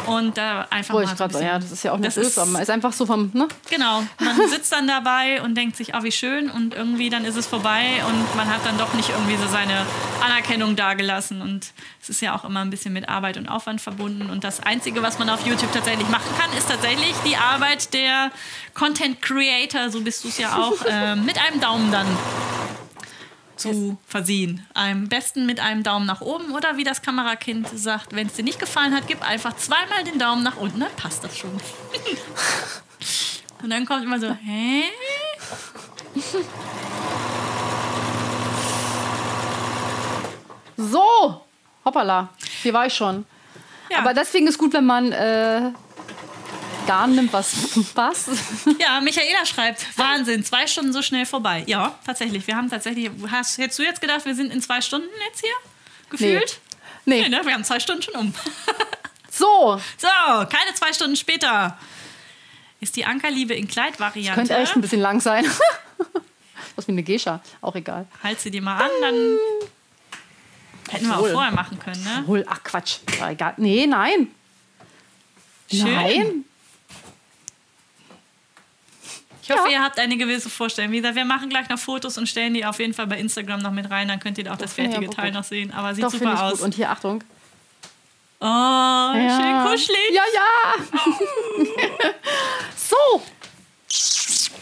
Und da äh, einfach Wo mal so ein bisschen, ja, das ist ja auch nicht man ist einfach so vom, ne? Genau, man sitzt dann dabei und denkt sich, oh, wie schön und irgendwie dann ist es vorbei und man hat dann doch nicht irgendwie so seine Anerkennung dagelassen und es ist ja auch immer ein bisschen mit Arbeit und Aufwand verbunden und das Einzige, was man auf YouTube tatsächlich machen kann, ist tatsächlich die Arbeit der Content Creator, so bist du es ja auch, äh, mit einem Daumen dann zu versehen. Am besten mit einem Daumen nach oben oder wie das Kamerakind sagt, wenn es dir nicht gefallen hat, gib einfach zweimal den Daumen nach unten, dann passt das schon. Und dann kommt immer so, hä? So, hoppala, hier war ich schon. Ja. Aber deswegen ist gut, wenn man äh, Garn nimmt, was was. Ja, Michaela schreibt, Wahnsinn, zwei Stunden so schnell vorbei. Ja, tatsächlich. Wir haben tatsächlich, hast, hättest du jetzt gedacht, wir sind in zwei Stunden jetzt hier? Gefühlt? Nee. Nee, nee ne? wir haben zwei Stunden schon um. So. So, keine zwei Stunden später ist die Ankerliebe in Kleidvariante. Könnte echt ein bisschen lang sein. Was wie eine Gescha, auch egal. Halt sie dir mal an, dann hätten wir auch vorher machen können, ne? Ach Quatsch, egal. Nee, nein. Schön. Nein. Ich hoffe, ja. ihr habt eine gewisse Vorstellung. Wie gesagt, wir machen gleich noch Fotos und stellen die auf jeden Fall bei Instagram noch mit rein. Dann könnt ihr auch das, das fertige Teil noch sehen. Aber sieht Doch, super aus. Gut. Und hier, Achtung. Oh, ja. schön kuschelig. Ja, ja. so.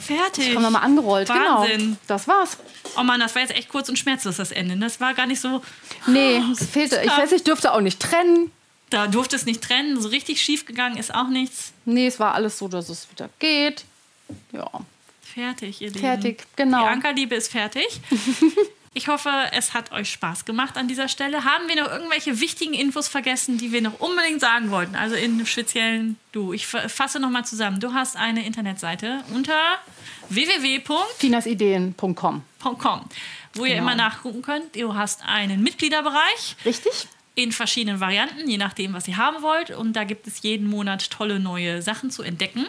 Fertig. Das haben wir mal angerollt. Genau. Wahnsinn. Genau. Das war's. Oh Mann, das war jetzt echt kurz und schmerzlos, das Ende. Das war gar nicht so. Nee, es fehlte. Ich weiß, ich dürfte auch nicht trennen. Da durfte es nicht trennen. So richtig schief gegangen ist auch nichts. Nee, es war alles so, dass es wieder geht. Ja. Fertig, ihr Lieben. Fertig, genau. Die Ankerliebe ist fertig. Ich hoffe, es hat euch Spaß gemacht an dieser Stelle. Haben wir noch irgendwelche wichtigen Infos vergessen, die wir noch unbedingt sagen wollten? Also in speziellen du. Ich fasse nochmal zusammen. Du hast eine Internetseite unter www.finasideen.com, wo genau. ihr immer nachgucken könnt. Du hast einen Mitgliederbereich. Richtig in verschiedenen Varianten, je nachdem, was ihr haben wollt. Und da gibt es jeden Monat tolle neue Sachen zu entdecken.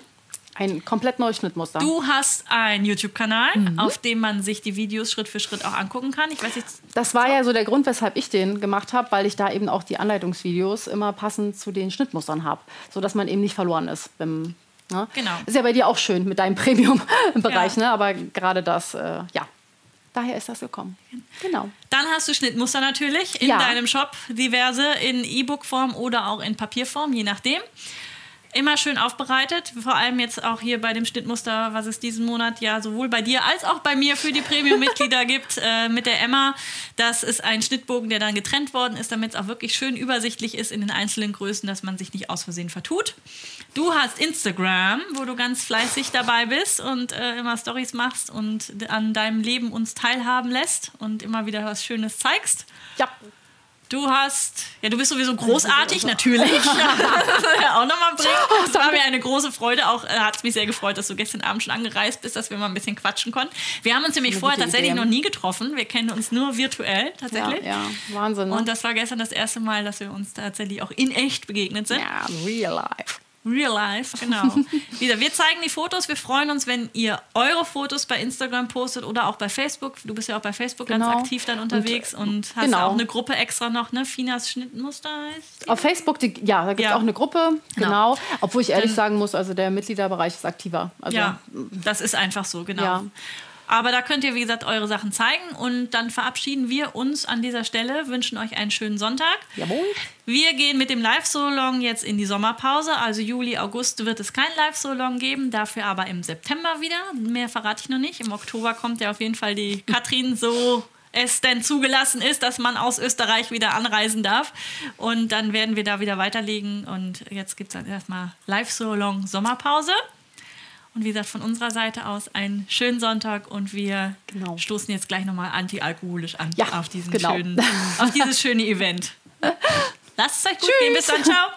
Ein komplett neues Schnittmuster. Du hast einen YouTube-Kanal, mhm. auf dem man sich die Videos Schritt für Schritt auch angucken kann. Ich weiß nicht, das war ja so der Grund, weshalb ich den gemacht habe, weil ich da eben auch die Anleitungsvideos immer passend zu den Schnittmustern habe, sodass man eben nicht verloren ist. Beim, ne? Genau. Ist ja bei dir auch schön mit deinem Premium-Bereich, ja. ne? aber gerade das, äh, ja. Daher ist das gekommen. Genau. Dann hast du Schnittmuster natürlich in ja. deinem Shop, diverse in E-Book-Form oder auch in Papierform, je nachdem immer schön aufbereitet. Vor allem jetzt auch hier bei dem Schnittmuster, was es diesen Monat ja sowohl bei dir als auch bei mir für die Premium-Mitglieder gibt, äh, mit der Emma. Das ist ein Schnittbogen, der dann getrennt worden ist, damit es auch wirklich schön übersichtlich ist in den einzelnen Größen, dass man sich nicht aus Versehen vertut. Du hast Instagram, wo du ganz fleißig dabei bist und äh, immer Stories machst und an deinem Leben uns teilhaben lässt und immer wieder was Schönes zeigst. Ja. Du hast, ja, du bist sowieso großartig, natürlich. ja, auch nochmal bringen. Das war mir eine große Freude. Auch äh, hat es mich sehr gefreut, dass du gestern Abend schon angereist bist, dass wir mal ein bisschen quatschen konnten. Wir haben uns nämlich vorher tatsächlich Idee. noch nie getroffen. Wir kennen uns nur virtuell tatsächlich. Ja, ja. Wahnsinn. Ne? Und das war gestern das erste Mal, dass wir uns tatsächlich auch in echt begegnet sind. Ja, real life. Real Life, genau. Wieder, wir zeigen die Fotos. Wir freuen uns, wenn ihr eure Fotos bei Instagram postet oder auch bei Facebook. Du bist ja auch bei Facebook genau. ganz aktiv dann unterwegs und, und hast genau. auch eine Gruppe extra noch, ne? Finas Schnittmuster heißt. Die? Auf Facebook, die, ja, da gibt es ja. auch eine Gruppe, genau. genau. Obwohl ich ehrlich dann, sagen muss, also der Mitgliederbereich ist aktiver. Also, ja, das ist einfach so, genau. Ja. Aber da könnt ihr, wie gesagt, eure Sachen zeigen. Und dann verabschieden wir uns an dieser Stelle, wünschen euch einen schönen Sonntag. Jawohl. Wir gehen mit dem Live-Solong jetzt in die Sommerpause. Also Juli, August wird es kein Live-Solong geben, dafür aber im September wieder. Mehr verrate ich noch nicht. Im Oktober kommt ja auf jeden Fall die Katrin so es denn zugelassen ist, dass man aus Österreich wieder anreisen darf. Und dann werden wir da wieder weiterlegen. Und jetzt gibt es erstmal Live-Solong Sommerpause. Und wie gesagt, von unserer Seite aus einen schönen Sonntag und wir Genau. stoßen jetzt gleich nochmal antialkoholisch an Ja, auf, diesen genau. schönen, auf dieses schöne Event. Lasst es euch gut gehen. Bis dann. Ciao.